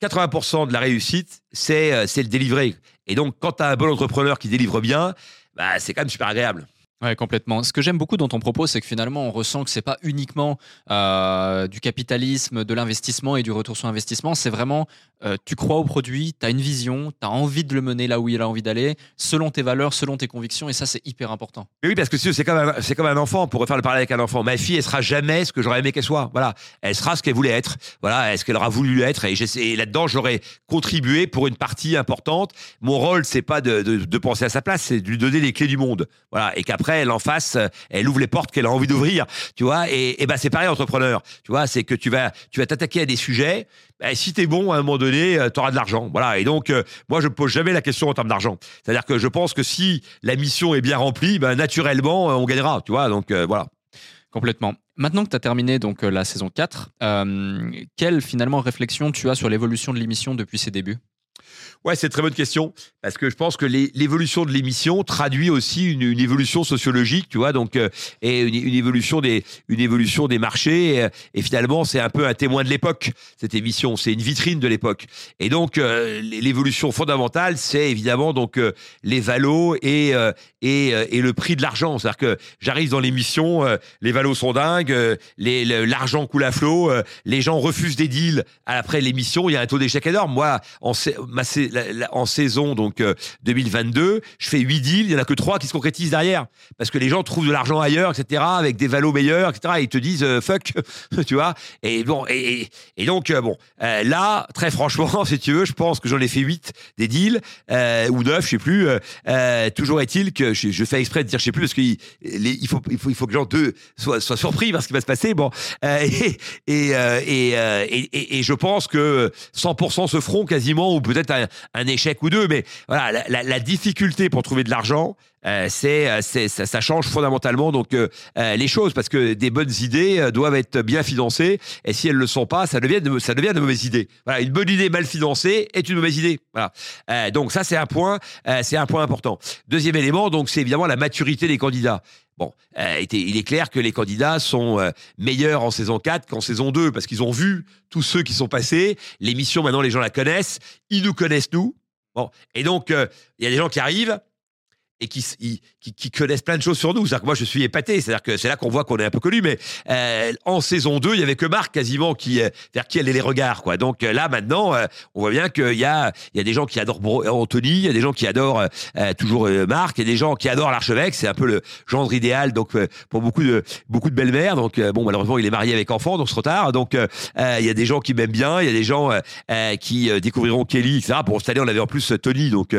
80% de la réussite, c'est euh, c'est le délivrer. Et donc, quand tu as un bon entrepreneur qui délivre bien, bah, c'est quand même super agréable. Ouais, complètement. Ce que j'aime beaucoup dans ton propos, c'est que finalement, on ressent que c'est pas uniquement euh, du capitalisme, de l'investissement et du retour sur investissement. C'est vraiment, euh, tu crois au produit, tu as une vision, tu as envie de le mener là où il a envie d'aller, selon tes valeurs, selon tes convictions, et ça, c'est hyper important. Oui, parce que c'est comme, un, comme un enfant, pour refaire le parallèle avec un enfant. Ma fille, elle sera jamais ce que j'aurais aimé qu'elle soit. Voilà. Elle sera ce qu'elle voulait être. Voilà. Est-ce qu'elle aura voulu être? Et, là-dedans, j'aurais contribué pour une partie importante. Mon rôle, c'est pas de, de, penser à sa place, c'est de lui donner les clés du monde. Voilà. Et qu'après, après, elle en face, euh, elle ouvre les portes qu'elle a envie d'ouvrir, tu vois? Et, et ben c'est pareil entrepreneur, tu vois, c'est que tu vas, tu vas t'attaquer à des sujets. Ben, si t'es bon, à un moment donné, euh, tu auras de l'argent, voilà. Et donc, euh, moi, je pose jamais la question en termes d'argent. C'est-à-dire que je pense que si la mission est bien remplie, ben naturellement, on gagnera, tu vois. Donc voilà. Complètement. Maintenant que tu as terminé donc la saison 4, quelle finalement réflexion tu as sur l'évolution de l'émission depuis ses débuts? Ouais, c'est une très bonne question. Parce que je pense que l'évolution de l'émission traduit aussi une, évolution sociologique, tu vois, donc euh, et une, évolution des une évolution des marchés et, finalement c'est un peu un témoin de l'époque cette émission, c'est une vitrine de l'époque. Et donc euh, l'évolution fondamentale c'est évidemment donc euh, les valos et et, et le prix de l'argent, c'est-à-dire que j'arrive dans l'émission, les valos sont dingues, l'argent coule à flot, les gens refusent des deals. Après l'émission, il y a un taux d'échec énorme. Moi, en ma, en saison donc 2022, euh, je fais 8 deals, il y en a que 3 qui se concrétisent derrière parce que les gens trouvent de l'argent ailleurs, etc. avec des valos meilleurs, etc. Et ils te disent euh, fuck, tu vois. Et bon, et, donc euh, bon, là très franchement, si tu veux, je pense que j'en ai fait 8 des deals ou 9, je sais plus. toujours est-il que je, fais exprès de dire je sais plus parce qu'il il faut, il faut il faut que les gens deux soient, soient surpris par ce qui va se passer. Bon, et, et, et, et, je pense que 100% se feront quasiment ou peut-être un, un, échec ou deux, mais voilà, la, difficulté pour trouver de l'argent, euh, c'est, euh, ça, change fondamentalement donc euh, les choses parce que des bonnes idées doivent être bien financées et si elles le sont pas, ça devient de, ça devient de mauvaises idées. Voilà, une bonne idée mal financée est une mauvaise idée. Voilà. donc ça c'est un point, c'est un point important. Deuxième élément, donc c'est évidemment la maturité des candidats. Bon, il est clair que les candidats sont meilleurs en saison 4 qu'en saison 2 parce qu'ils ont vu tous ceux qui sont passés. L'émission, maintenant, les gens la connaissent. Ils nous connaissent, nous. Bon, et donc, il y a des gens qui arrivent et qui, qui, qui, connaissent plein de choses sur nous. Que moi, je suis épaté. C'est-à-dire que c'est là qu'on voit qu'on est un peu connu. Mais euh, en saison 2, il y avait que Marc quasiment qui, euh, vers qui allaient les regards. Quoi. Donc euh, là, maintenant, euh, on voit bien qu'il y a, y a des gens qui adorent Anthony, il y a des gens qui adorent toujours Marc, il y a des gens qui adorent l'archevêque. C'est un peu le gendre idéal donc pour beaucoup de, beaucoup de belles-mères. Donc bon, malheureusement, il est marié avec enfant, donc c'est trop tard. Donc il y a des gens qui m'aiment bien, il y a des gens qui découvriront Kelly, etc. Pour cette on avait en plus Tony. Donc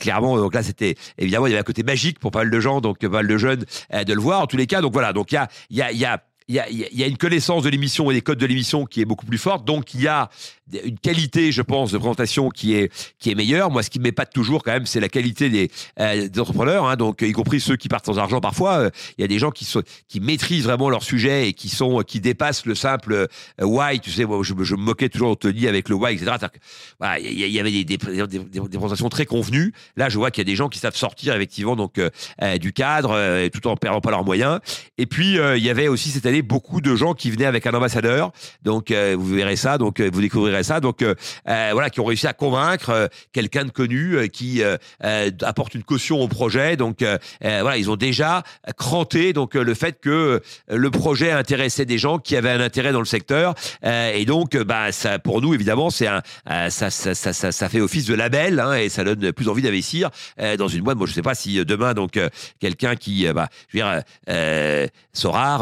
clairement, donc là, c'était évidemment, un côté magique pour pas mal de gens, donc pas mal de jeunes, euh, de le voir. En tous les cas, donc voilà. Donc il y a, y y a y a, il y a une connaissance de l'émission et des codes de l'émission qui est beaucoup plus forte. Donc, il y a une qualité, je pense, de présentation qui est qui est meilleure. Moi, ce qui m'épate toujours quand même, c'est la qualité des, euh, entrepreneurs. Hein, donc, y compris ceux qui partent sans argent parfois. Euh, Il y a des gens qui sont qui maîtrisent vraiment leur sujet et qui sont qui dépassent le simple euh, why. Tu sais, moi, je, me- moquais toujours d'Anthony avec le why, etc. Il y, avait des, des, présentations très convenues. Là, je vois qu'il y a des gens qui savent sortir effectivement donc euh, euh, du cadre euh, tout en perdant pas leurs moyens. Et puis euh, il y avait aussi cette année beaucoup de gens qui venaient avec un ambassadeur. Donc euh, vous verrez ça, donc euh, vous découvrirez ça. Donc euh, euh, voilà, qui ont réussi à convaincre euh, quelqu'un de connu qui apporte une caution au projet. Donc voilà, ils ont déjà cranté donc le fait que le projet intéressait des gens qui avaient un intérêt dans le secteur. Et donc bah ça pour nous évidemment c'est un ça, ça, ça, ça, fait office de label hein, et ça donne plus envie d'investir dans une boîte. Moi je sais pas si demain donc quelqu'un qui bah je veux dire euh,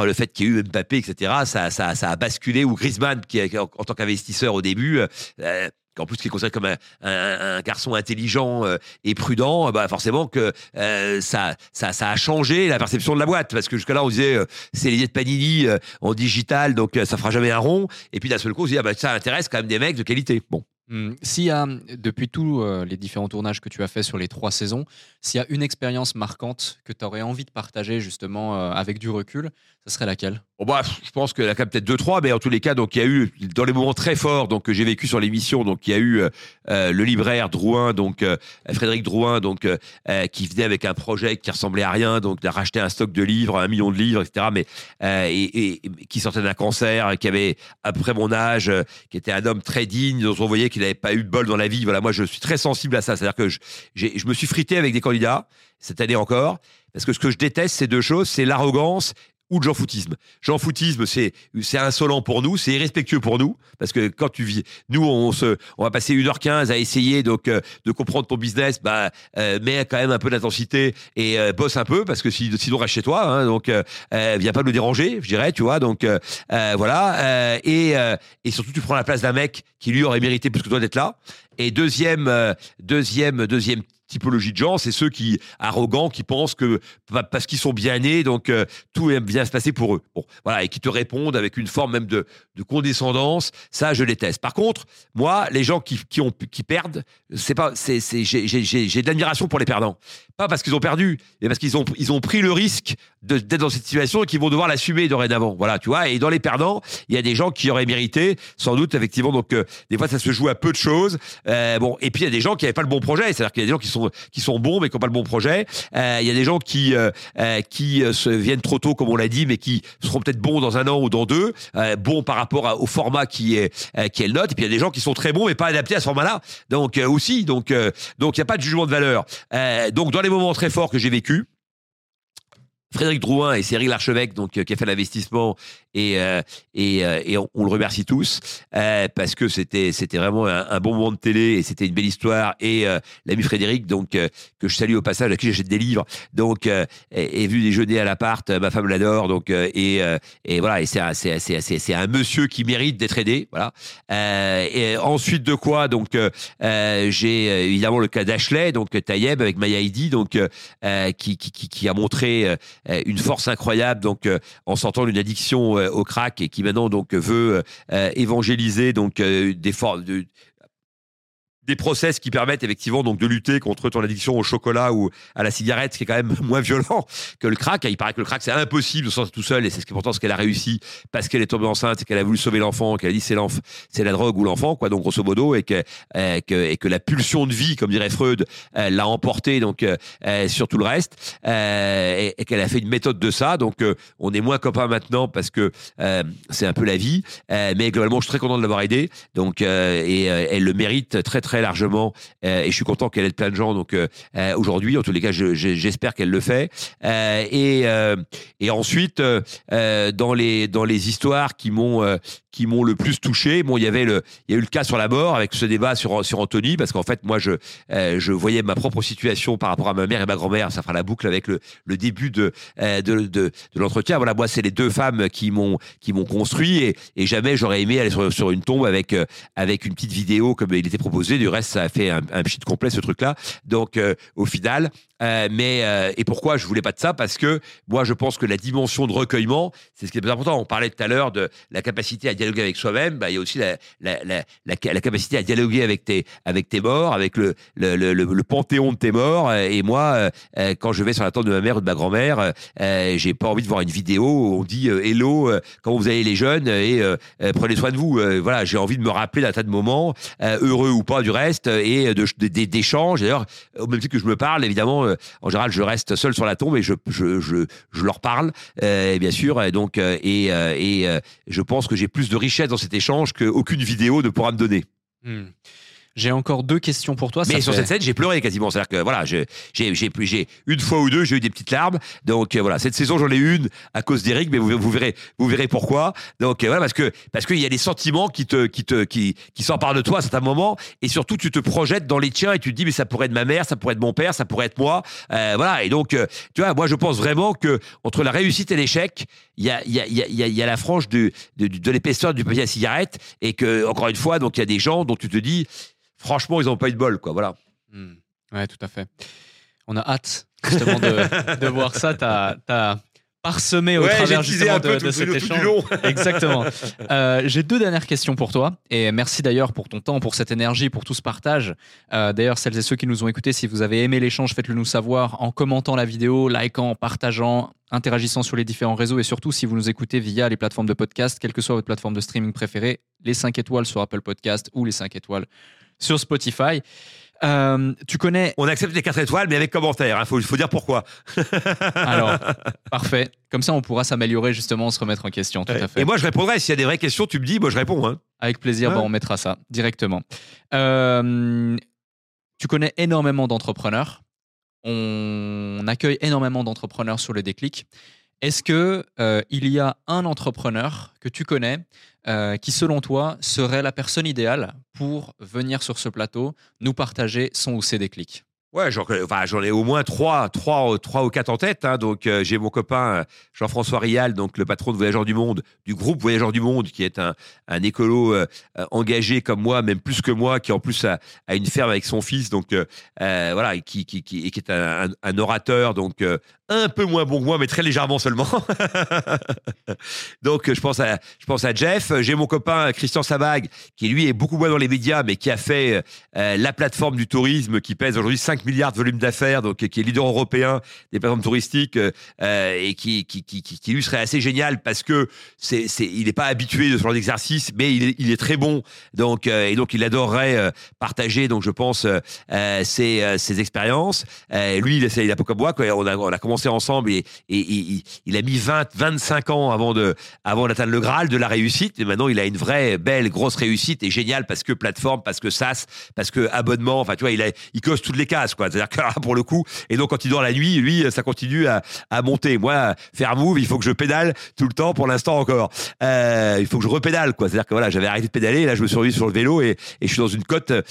le fait qu'il y ait eu Mbappé etc ça ça ça a basculé ou Griezmann qui en tant qu'investisseur au début euh, en plus qui est considéré comme un, garçon intelligent euh, et prudent, bah forcément que euh, ça, ça, ça a changé la perception de la boîte. Parce que jusque-là, on disait euh, c'est l'idée de Panini euh, en digital, donc euh, ça fera jamais un rond. Et puis d'un seul coup, on se dit ah, bah, ça intéresse quand même des mecs de qualité. Bon. Hum, S'il y a, depuis tous euh, les différents tournages que tu as fait sur les trois saisons, s'il y a une expérience marquante que tu aurais envie de partager justement euh, avec du recul, ce serait laquelle? Bah, je pense que la quand même peut-être deux trois, mais en tous les cas, donc il y a eu dans les moments très forts, donc que j'ai vécu sur l'émission, donc il y a eu euh, euh, le libraire Drouin, donc euh, Frédéric Drouin, donc qui venait avec un projet qui ressemblait à rien, donc de un stock de livres, un million de livres, etc. Mais et, qui sortait d'un cancer, qui avait après mon âge, qui était un homme très digne, dont on voyait qu'il n'avait pas eu de bol dans la vie. Voilà, moi je suis très sensible à ça, c'est-à-dire que je, je me suis frité avec des candidats cette année encore, parce que ce que je déteste, c'est deux choses, c'est l'arrogance ou le jean-foutisme. Jean-foutisme, c'est c'est insolent pour nous, c'est irrespectueux pour nous, parce que quand tu vis, nous on se, on va passer 1h15 à essayer donc euh, de comprendre ton business, bah euh, mets quand même un peu d'intensité et euh, bosse un peu, parce que si, sinon reste chez toi, hein, donc euh, viens pas nous déranger, je dirais, tu vois, donc voilà, et et surtout tu prends la place d'un mec qui lui aurait mérité plus que toi d'être là. Et deuxième, deuxième, deuxième typologie de gens, c'est ceux qui arrogants, qui pensent que pa- parce qu'ils sont bien nés, donc euh, tout est bien se passer pour eux. Voilà, et qui te répondent avec une forme même de, de condescendance. Ça, je déteste. Par contre, moi, les gens qui, perdent, c'est pas, c'est, j'ai de l'admiration pour les perdants. Pas parce qu'ils ont perdu, mais parce qu'ils ont, ils ont pris le risque d'être dans cette situation et qu'ils vont devoir l'assumer dorénavant. Voilà, tu vois. Et dans les perdants, il y a des gens qui auraient mérité, sans doute, effectivement. Donc, euh, des fois, ça se joue à peu de choses. Euh, bon, et puis il y a des gens qui n'avaient pas le bon projet. C'est-à-dire qu'il y a des gens qui sont qui sont bons mais qui n'ont pas le bon projet. Euh, il y a des gens qui euh, euh, qui euh, se viennent trop tôt, comme on l'a dit, mais qui seront peut-être bons dans un an ou dans deux, bons par rapport au format qui est qui est le nôtre. Et puis il y a des gens qui sont très bons mais pas adaptés à ce format-là. Donc aussi, donc donc il n'y a pas de jugement de valeur. Donc moments très forts que j'ai vécu. Frédéric Drouin et Cyril Archevêque, donc euh, qui a fait l'investissement et euh, et, euh, et on, le remercie tous euh, parce que c'était vraiment un, bon moment de télé et c'était une belle histoire. Et l'ami Frédéric donc que je salue au passage à qui j'achète des livres donc est venu déjeuner à l'appart ma femme l'adore donc et et voilà et c'est un monsieur qui mérite d'être aidé voilà. Et ensuite de quoi donc j'ai évidemment le cas d'Ashley donc Tayeb avec Maya Heidi donc qui, qui a montré une force incroyable donc en sortant d'une addiction au crack et qui maintenant veut euh, évangéliser donc euh, des formes de des process qui permettent effectivement donc de lutter contre ton addiction au chocolat ou à la cigarette, ce qui est quand même moins violent que le crack. Il paraît que le crack c'est impossible de s'en tout seul. Et c'est ce qui est pourtant ce qu'elle a réussi parce qu'elle est tombée enceinte et qu'elle a voulu sauver l'enfant, qu'elle a dit c'est l'enf- c'est la drogue ou l'enfant quoi. Donc grosso modo et que, euh, que et que la pulsion de vie comme dirait Freud euh, l'a emporté donc euh, euh, sur tout le reste euh, et, et qu'elle a fait une méthode de ça. Donc euh, on est moins copains maintenant parce que c'est un peu la vie. Mais globalement je suis très content de l'avoir aidé donc et elle le mérite très très largement euh, et je suis content qu'elle aide plein de gens donc euh, euh, aujourd'hui en tous les cas je- je- j'espère qu'elle le fait. Et et ensuite dans les dans les histoires qui m'ont qui m'ont le plus touché bon il y avait le il y a eu le cas sur la mort avec ce débat sur sur Anthony parce qu'en fait moi je je voyais ma propre situation par rapport à ma mère et ma grand-mère. Ça fera la boucle avec le le début de de de, de l'entretien. Voilà moi c'est les deux femmes qui m'ont qui m'ont construit et, jamais j'aurais aimé aller sur, sur une tombe avec avec une petite vidéo comme il était proposé du reste ça a fait un, un shit complet ce truc là donc euh, au final Euh, mais euh, et pourquoi je voulais pas de ça? Parce que moi, je pense que la dimension de recueillement, c'est ce qui est le plus important. On parlait tout à l'heure de la capacité à dialoguer avec soi-même. Bah, il y a aussi la, capacité à dialoguer avec tes avec tes morts, avec le panthéon de tes morts. Et moi, euh, quand je vais sur la tombe de ma mère ou de ma grand-mère, j'ai pas envie de voir une vidéo où on dit hello, comment vous allez les jeunes et prenez soin de vous. Voilà, j'ai envie de me rappeler d'un tas de moments, heureux ou pas du reste, et de- d'échanges. D'ailleurs, au même titre que je me parle, évidemment, euh, en général, je reste seul sur la tombe et je, je, je, je leur parle, euh, bien sûr. Et donc, euh, et, euh, et euh, je pense que j'ai plus de richesse dans cet échange qu'aucune vidéo ne pourra me donner. Hmm. J'ai encore deux questions pour toi. Mais ça sur fait- cette scène, j'ai pleuré quasiment. C'est-à-dire que voilà, j'ai une fois ou deux, j'ai eu des petites larmes. Donc euh, voilà, cette saison, j'en ai eu une à cause d'Eric, mais vous, vous verrez, vous verrez pourquoi. Donc euh, voilà, parce que parce qu'il y a des sentiments qui te qui te qui qui s'emparent de toi à certains moments, et surtout tu te projettes dans les tiens et tu te dis mais ça pourrait être ma mère, ça pourrait être mon père, ça pourrait être moi. Euh, voilà, et donc euh, tu vois, moi je pense vraiment que entre la réussite et l'échec, il y a il y a y a il y a- il y a la frange de de, de l'épaisseur du papier à cigarette, et que encore une fois, donc il y a des gens dont tu te dis franchement ils n'ont pas eu de bol, quoi. Voilà. Hmm. Ouais, tout à fait. On a hâte justement de, de voir ça. T'as as parsemé au Ouais, travers justement de, cet échange. long. Exactement. Euh, J'ai deux dernières questions pour toi. Et merci d'ailleurs pour ton temps, pour cette énergie, pour tout ce partage. Euh, d'ailleurs, celles et ceux qui nous ont écoutés, si vous avez aimé l'échange, faites-le nous savoir en commentant la vidéo, likant, partageant, interagissant sur les différents réseaux. Et surtout, si vous nous écoutez via les plateformes de podcast, quelle que soit votre plateforme de streaming préférée, les 5 étoiles sur Apple Podcast ou les 5 étoiles sur Spotify. Euh, tu connais On accepte les 4 étoiles, mais avec commentaire. Il faut, faut dire pourquoi. Alors, parfait. Comme ça, on pourra s'améliorer justement, se remettre en question. Tout à fait. Et moi, je répondrai. S'il y a des vraies questions, tu me dis, moi, je réponds. Hein. Avec plaisir, Ouais. bah, on mettra ça directement. Euh, tu connais énormément d'entrepreneurs. On accueille énormément d'entrepreneurs sur le déclic. Est-ce que euh, il y a un entrepreneur que tu connais euh, qui, selon toi, serait la personne idéale pour venir sur ce plateau nous partager son ou ses déclics? Ouais, j'en ai au moins trois, trois, trois ou quatre en tête. hein. Donc, euh, j'ai mon copain euh, Jean-François Rial, donc le patron de Voyageurs du Monde, du groupe Voyageurs du Monde, qui est un, un écolo engagé comme moi, même plus que moi, qui en plus a, a une ferme avec son fils, donc voilà, qui, qui, est un, un- orateur, donc un peu moins bon que moi, mais très légèrement seulement. donc, je pense à, je pense à Jeff. J'ai mon copain Christian Sabag, qui lui est beaucoup moins dans les médias, mais qui a fait euh, la plateforme du tourisme qui pèse aujourd'hui 5 milliards de volume d'affaires, donc qui est leader européen des plateformes touristiques euh, et qui, qui, qui, lui serait assez génial parce que c'est, c'est, il n'est pas habitué de ce genre d'exercice, mais il est, il est très bon. Donc, euh, et donc, il adorerait partager, donc je pense, ses, ses expériences. Lui, il, il a comme moi, quoi. On, a, on a commencé ensemble et, il, a mis 20, 25 ans avant, de, avant d'atteindre le Graal de la réussite. Et maintenant, il a une vraie, belle, grosse réussite et géniale parce que plateforme, parce que SaaS, parce que abonnement. Enfin, tu vois, il, a, il coche toutes les cases, quoi. C'est-à-dire que pour le coup, et donc quand il dort la nuit, lui, ça continue à, à monter. Moi, faire move, il faut que je pédale tout le temps pour l'instant encore. Euh, il faut que je repédale, quoi. C'est-à-dire que voilà, j'avais arrêté de pédaler, là, je me suis remis sur le vélo et, je suis dans une cote euh,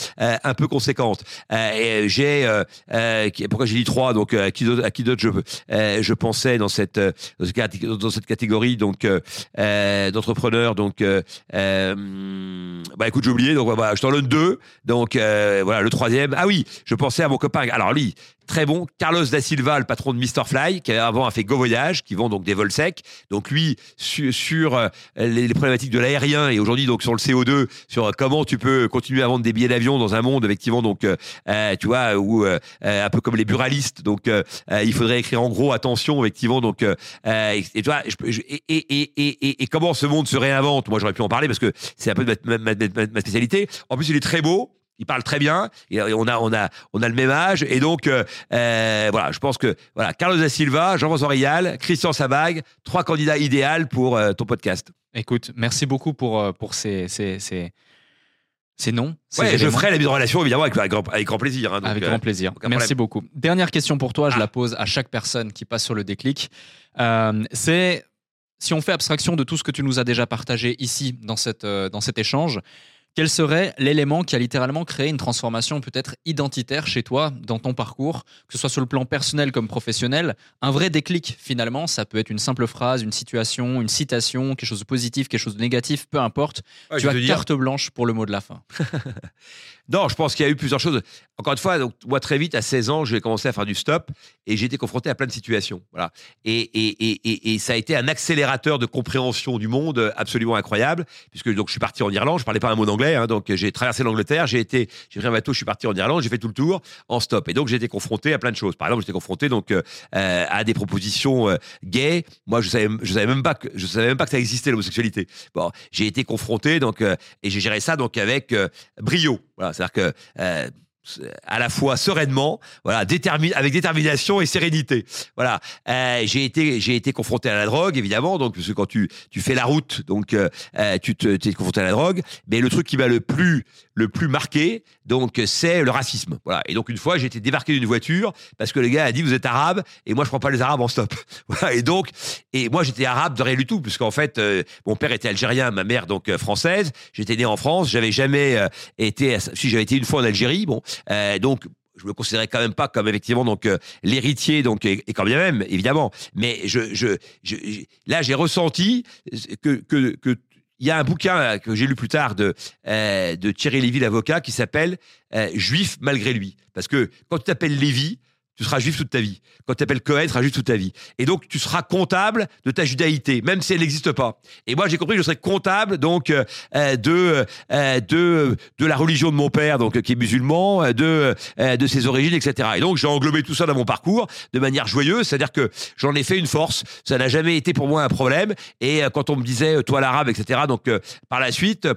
un peu conséquente. Euh, j'ai, euh, pourquoi j'ai dit trois Donc, à qui d'autre, je, euh, je pensais dans cette, euh, dans cette, catégorie donc euh, euh, d'entrepreneurs. Donc, euh, euh, bah écoute, j'ai oublié. Donc, voilà, je t'en donne deux. Donc, euh, voilà, le troisième. Ah oui, je pensais à mon copain. Alors, lui, très bon. Carlos da Silva, le patron de Mr. Fly, qui avant a fait Go Voyage, qui vend donc des vols secs. Donc, lui, su- sur euh, les, problématiques de l'aérien et aujourd'hui, donc, sur le CO2, sur euh, comment tu peux continuer à vendre des billets d'avion dans un monde, effectivement, donc, euh, tu vois, où, un peu comme les buralistes. Donc, il faudrait écrire en gros, attention, effectivement. Donc, et, et comment ce monde se réinvente? Moi, j'aurais pu en parler parce que c'est un peu ma spécialité. En plus, il est très beau. Il parle très bien. Et on a, on a, on a le même âge. Et donc, euh, euh, voilà, je pense que voilà, Carlos da Silva, Jean-François Rial, Christian Sabag, trois candidats idéaux pour euh, ton podcast. Écoute, merci beaucoup pour, pour ces, ces, ces, ces noms. ces Ouais, je ferai la mise en relation évidemment avec, avec grand, avec grand plaisir. hein, donc, Avec grand plaisir. Merci beaucoup. Dernière question pour toi, je Ah. la pose à chaque personne qui passe sur le déclic. C'est si on fait abstraction de tout ce que tu nous as déjà partagé ici dans, cette, dans cet échange, quel serait l'élément qui a littéralement créé une transformation peut-être identitaire chez toi dans ton parcours, que ce soit sur le plan personnel comme professionnel? Un vrai déclic finalement, ça peut être une simple phrase, une situation, une citation, quelque chose de positif, quelque chose de négatif, peu importe. ouais, tu as dire, carte blanche pour le mot de la fin. Non, je pense qu'il y a eu plusieurs choses. Encore une fois, donc, moi, très vite, à 16 ans, j'ai commencé à faire du stop et j'ai été confronté à plein de situations. Voilà. Et, et, et, et, ça a été un accélérateur de compréhension du monde absolument incroyable, puisque donc, je suis parti en Irlande, je parlais pas un mot d'anglais, hein, donc j'ai traversé l'Angleterre, j'ai pris un bateau, je suis parti en Irlande, j'ai fait tout le tour en stop. Et donc, j'ai été confronté à plein de choses. Par exemple, j'étais confronté donc, euh, à des propositions euh, gays. Moi, je savais, je savais même pas que, savais même pas que ça existait, l'homosexualité. Bon, j'ai été confronté, donc, euh, et j'ai géré ça, donc, avec brio. Voilà. C'est-à-dire que, à la fois sereinement, voilà, avec détermination et sérénité. Voilà, euh, j'ai été j'ai été confronté à la drogue évidemment, donc parce que quand tu tu fais la route, donc euh, euh tu te es confronté à la drogue, mais le truc qui m'a le plus le plus marqué, donc c'est le racisme. Voilà, et donc une fois j'ai été débarqué d'une voiture parce que le gars a dit vous êtes arabe et moi je prends pas les arabes en stop. Et donc et moi j'étais arabe de rien du tout puisqu'en fait euh, mon père était algérien, ma mère donc française. J'étais né en France, j'avais jamais été si j'avais été une fois en Algérie, bon euh, donc je me considérais quand même pas comme effectivement donc euh, l'héritier donc et, quand bien même évidemment mais je, je, je là j'ai ressenti que que, que il y a un bouquin que j'ai lu plus tard de, euh, de Thierry Lévy, l'avocat, qui s'appelle Juif malgré lui. Parce que quand tu t'appelles Lévy, tu seras juif toute ta vie. Quand tu t'appelles Cohen, tu seras juif toute ta vie. Et donc, tu seras comptable de ta judaïté, même si elle n'existe pas. Et moi, j'ai compris que je serais comptable donc euh, de euh, de de la religion de mon père, donc qui est musulman, de euh, de ses origines, etc. Et donc, j'ai englobé tout ça dans mon parcours de manière joyeuse, c'est-à-dire que j'en ai fait une force. Ça n'a jamais été pour moi un problème. Et quand on me disait toi l'arabe, etc. Donc, par la suite.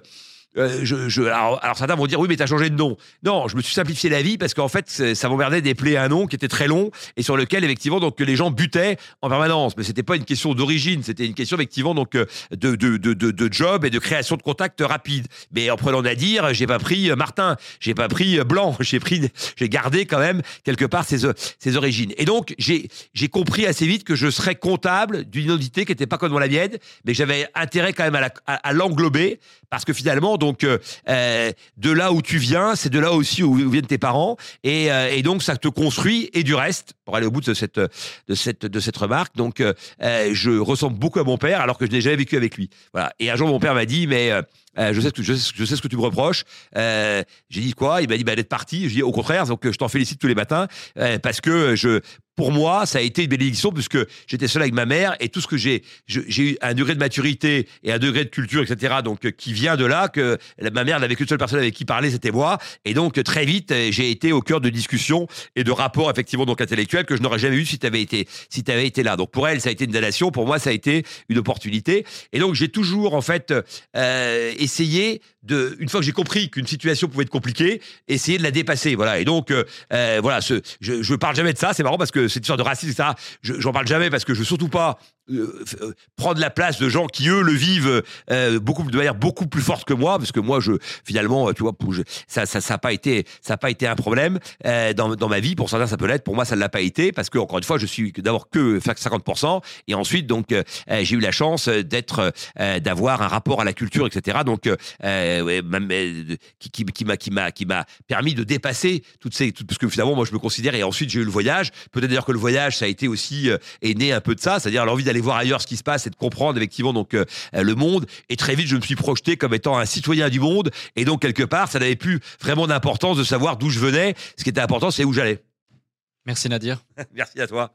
Euh, alors, certains vont dire oui, mais t'as changé de nom. Non, je me suis simplifié la vie parce qu'en fait, ça m'emmerdait d'épeler un nom qui était très long et sur lequel effectivement donc les gens butaient en permanence. Mais c'était pas une question d'origine, c'était une question effectivement donc euh, de, de, de, de, job et de création de contacts rapides. Mais en prenant dire, j'ai pas pris euh, Martin, j'ai pas pris Blanc, j'ai pris, j'ai gardé quand même quelque part ses, ses origines. Et donc j'ai j'ai compris assez vite que je serais comptable d'une identité qui n'était pas comme la mienne, mais j'avais intérêt quand même à l'englober parce que finalement donc euh, euh, de là où tu viens, c'est de là aussi où, viennent tes parents, et, euh, et, donc ça te construit. Et du reste, pour aller au bout de cette de cette de cette remarque, donc je ressemble beaucoup à mon père, alors que je n'ai jamais vécu avec lui. Voilà. Et un jour, mon père m'a dit, mais je, sais que, je, sais, ce que tu me reproches. J'ai dit quoi? Il m'a dit bah, d'être parti. Je dis au contraire, donc je t'en félicite tous les matins parce que je, pour moi, ça a été une bénédiction puisque j'étais seul avec ma mère et tout ce que j'ai, j'ai eu un degré de maturité et un degré de culture, etc. Donc, euh, qui vient de là que ma mère n'avait qu'une seule personne avec qui parler, c'était moi. Et donc, très vite, j'ai été au cœur de discussions et de rapports, effectivement, donc intellectuels que je n'aurais jamais eu si tu avais été, si avais été là. Donc, pour elle, ça a été une damnation. Pour moi, ça a été une opportunité. Et donc, j'ai toujours, en fait, euh, essayé une fois que j'ai compris qu'une situation pouvait être compliquée, essayer de la dépasser. Voilà. Et donc, euh, euh voilà, je, je parle jamais de ça. C'est marrant parce que cette histoire de racisme, etc. J'en parle jamais parce que je veux surtout pas euh, euh, prendre la place de gens qui eux le vivent euh, beaucoup de manière beaucoup plus forte que moi parce que moi je finalement tu vois ça ça ça a pas été ça a pas été un problème dans, dans ma vie. Pour certains ça peut l'être. Pour moi ça ne l'a pas été parce que encore une fois je suis d'abord que 50% et ensuite donc j'ai eu la chance d'être d'avoir un rapport à la culture etc donc qui, qui, qui m'a qui m'a qui m'a permis de dépasser toutes ces parce que finalement moi je me considère et ensuite j'ai eu le voyage. Peut-être d'ailleurs que le voyage ça a été aussi est né un peu de ça c'est-à-dire l'envie d'aller voir ailleurs ce qui se passe et de comprendre effectivement donc euh, le monde. Et très vite, je me suis projeté comme étant un citoyen du monde. Et donc quelque part, ça n'avait plus vraiment d'importance de savoir d'où je venais. Ce qui était important, c'est où j'allais. Merci Nadir. Merci à toi.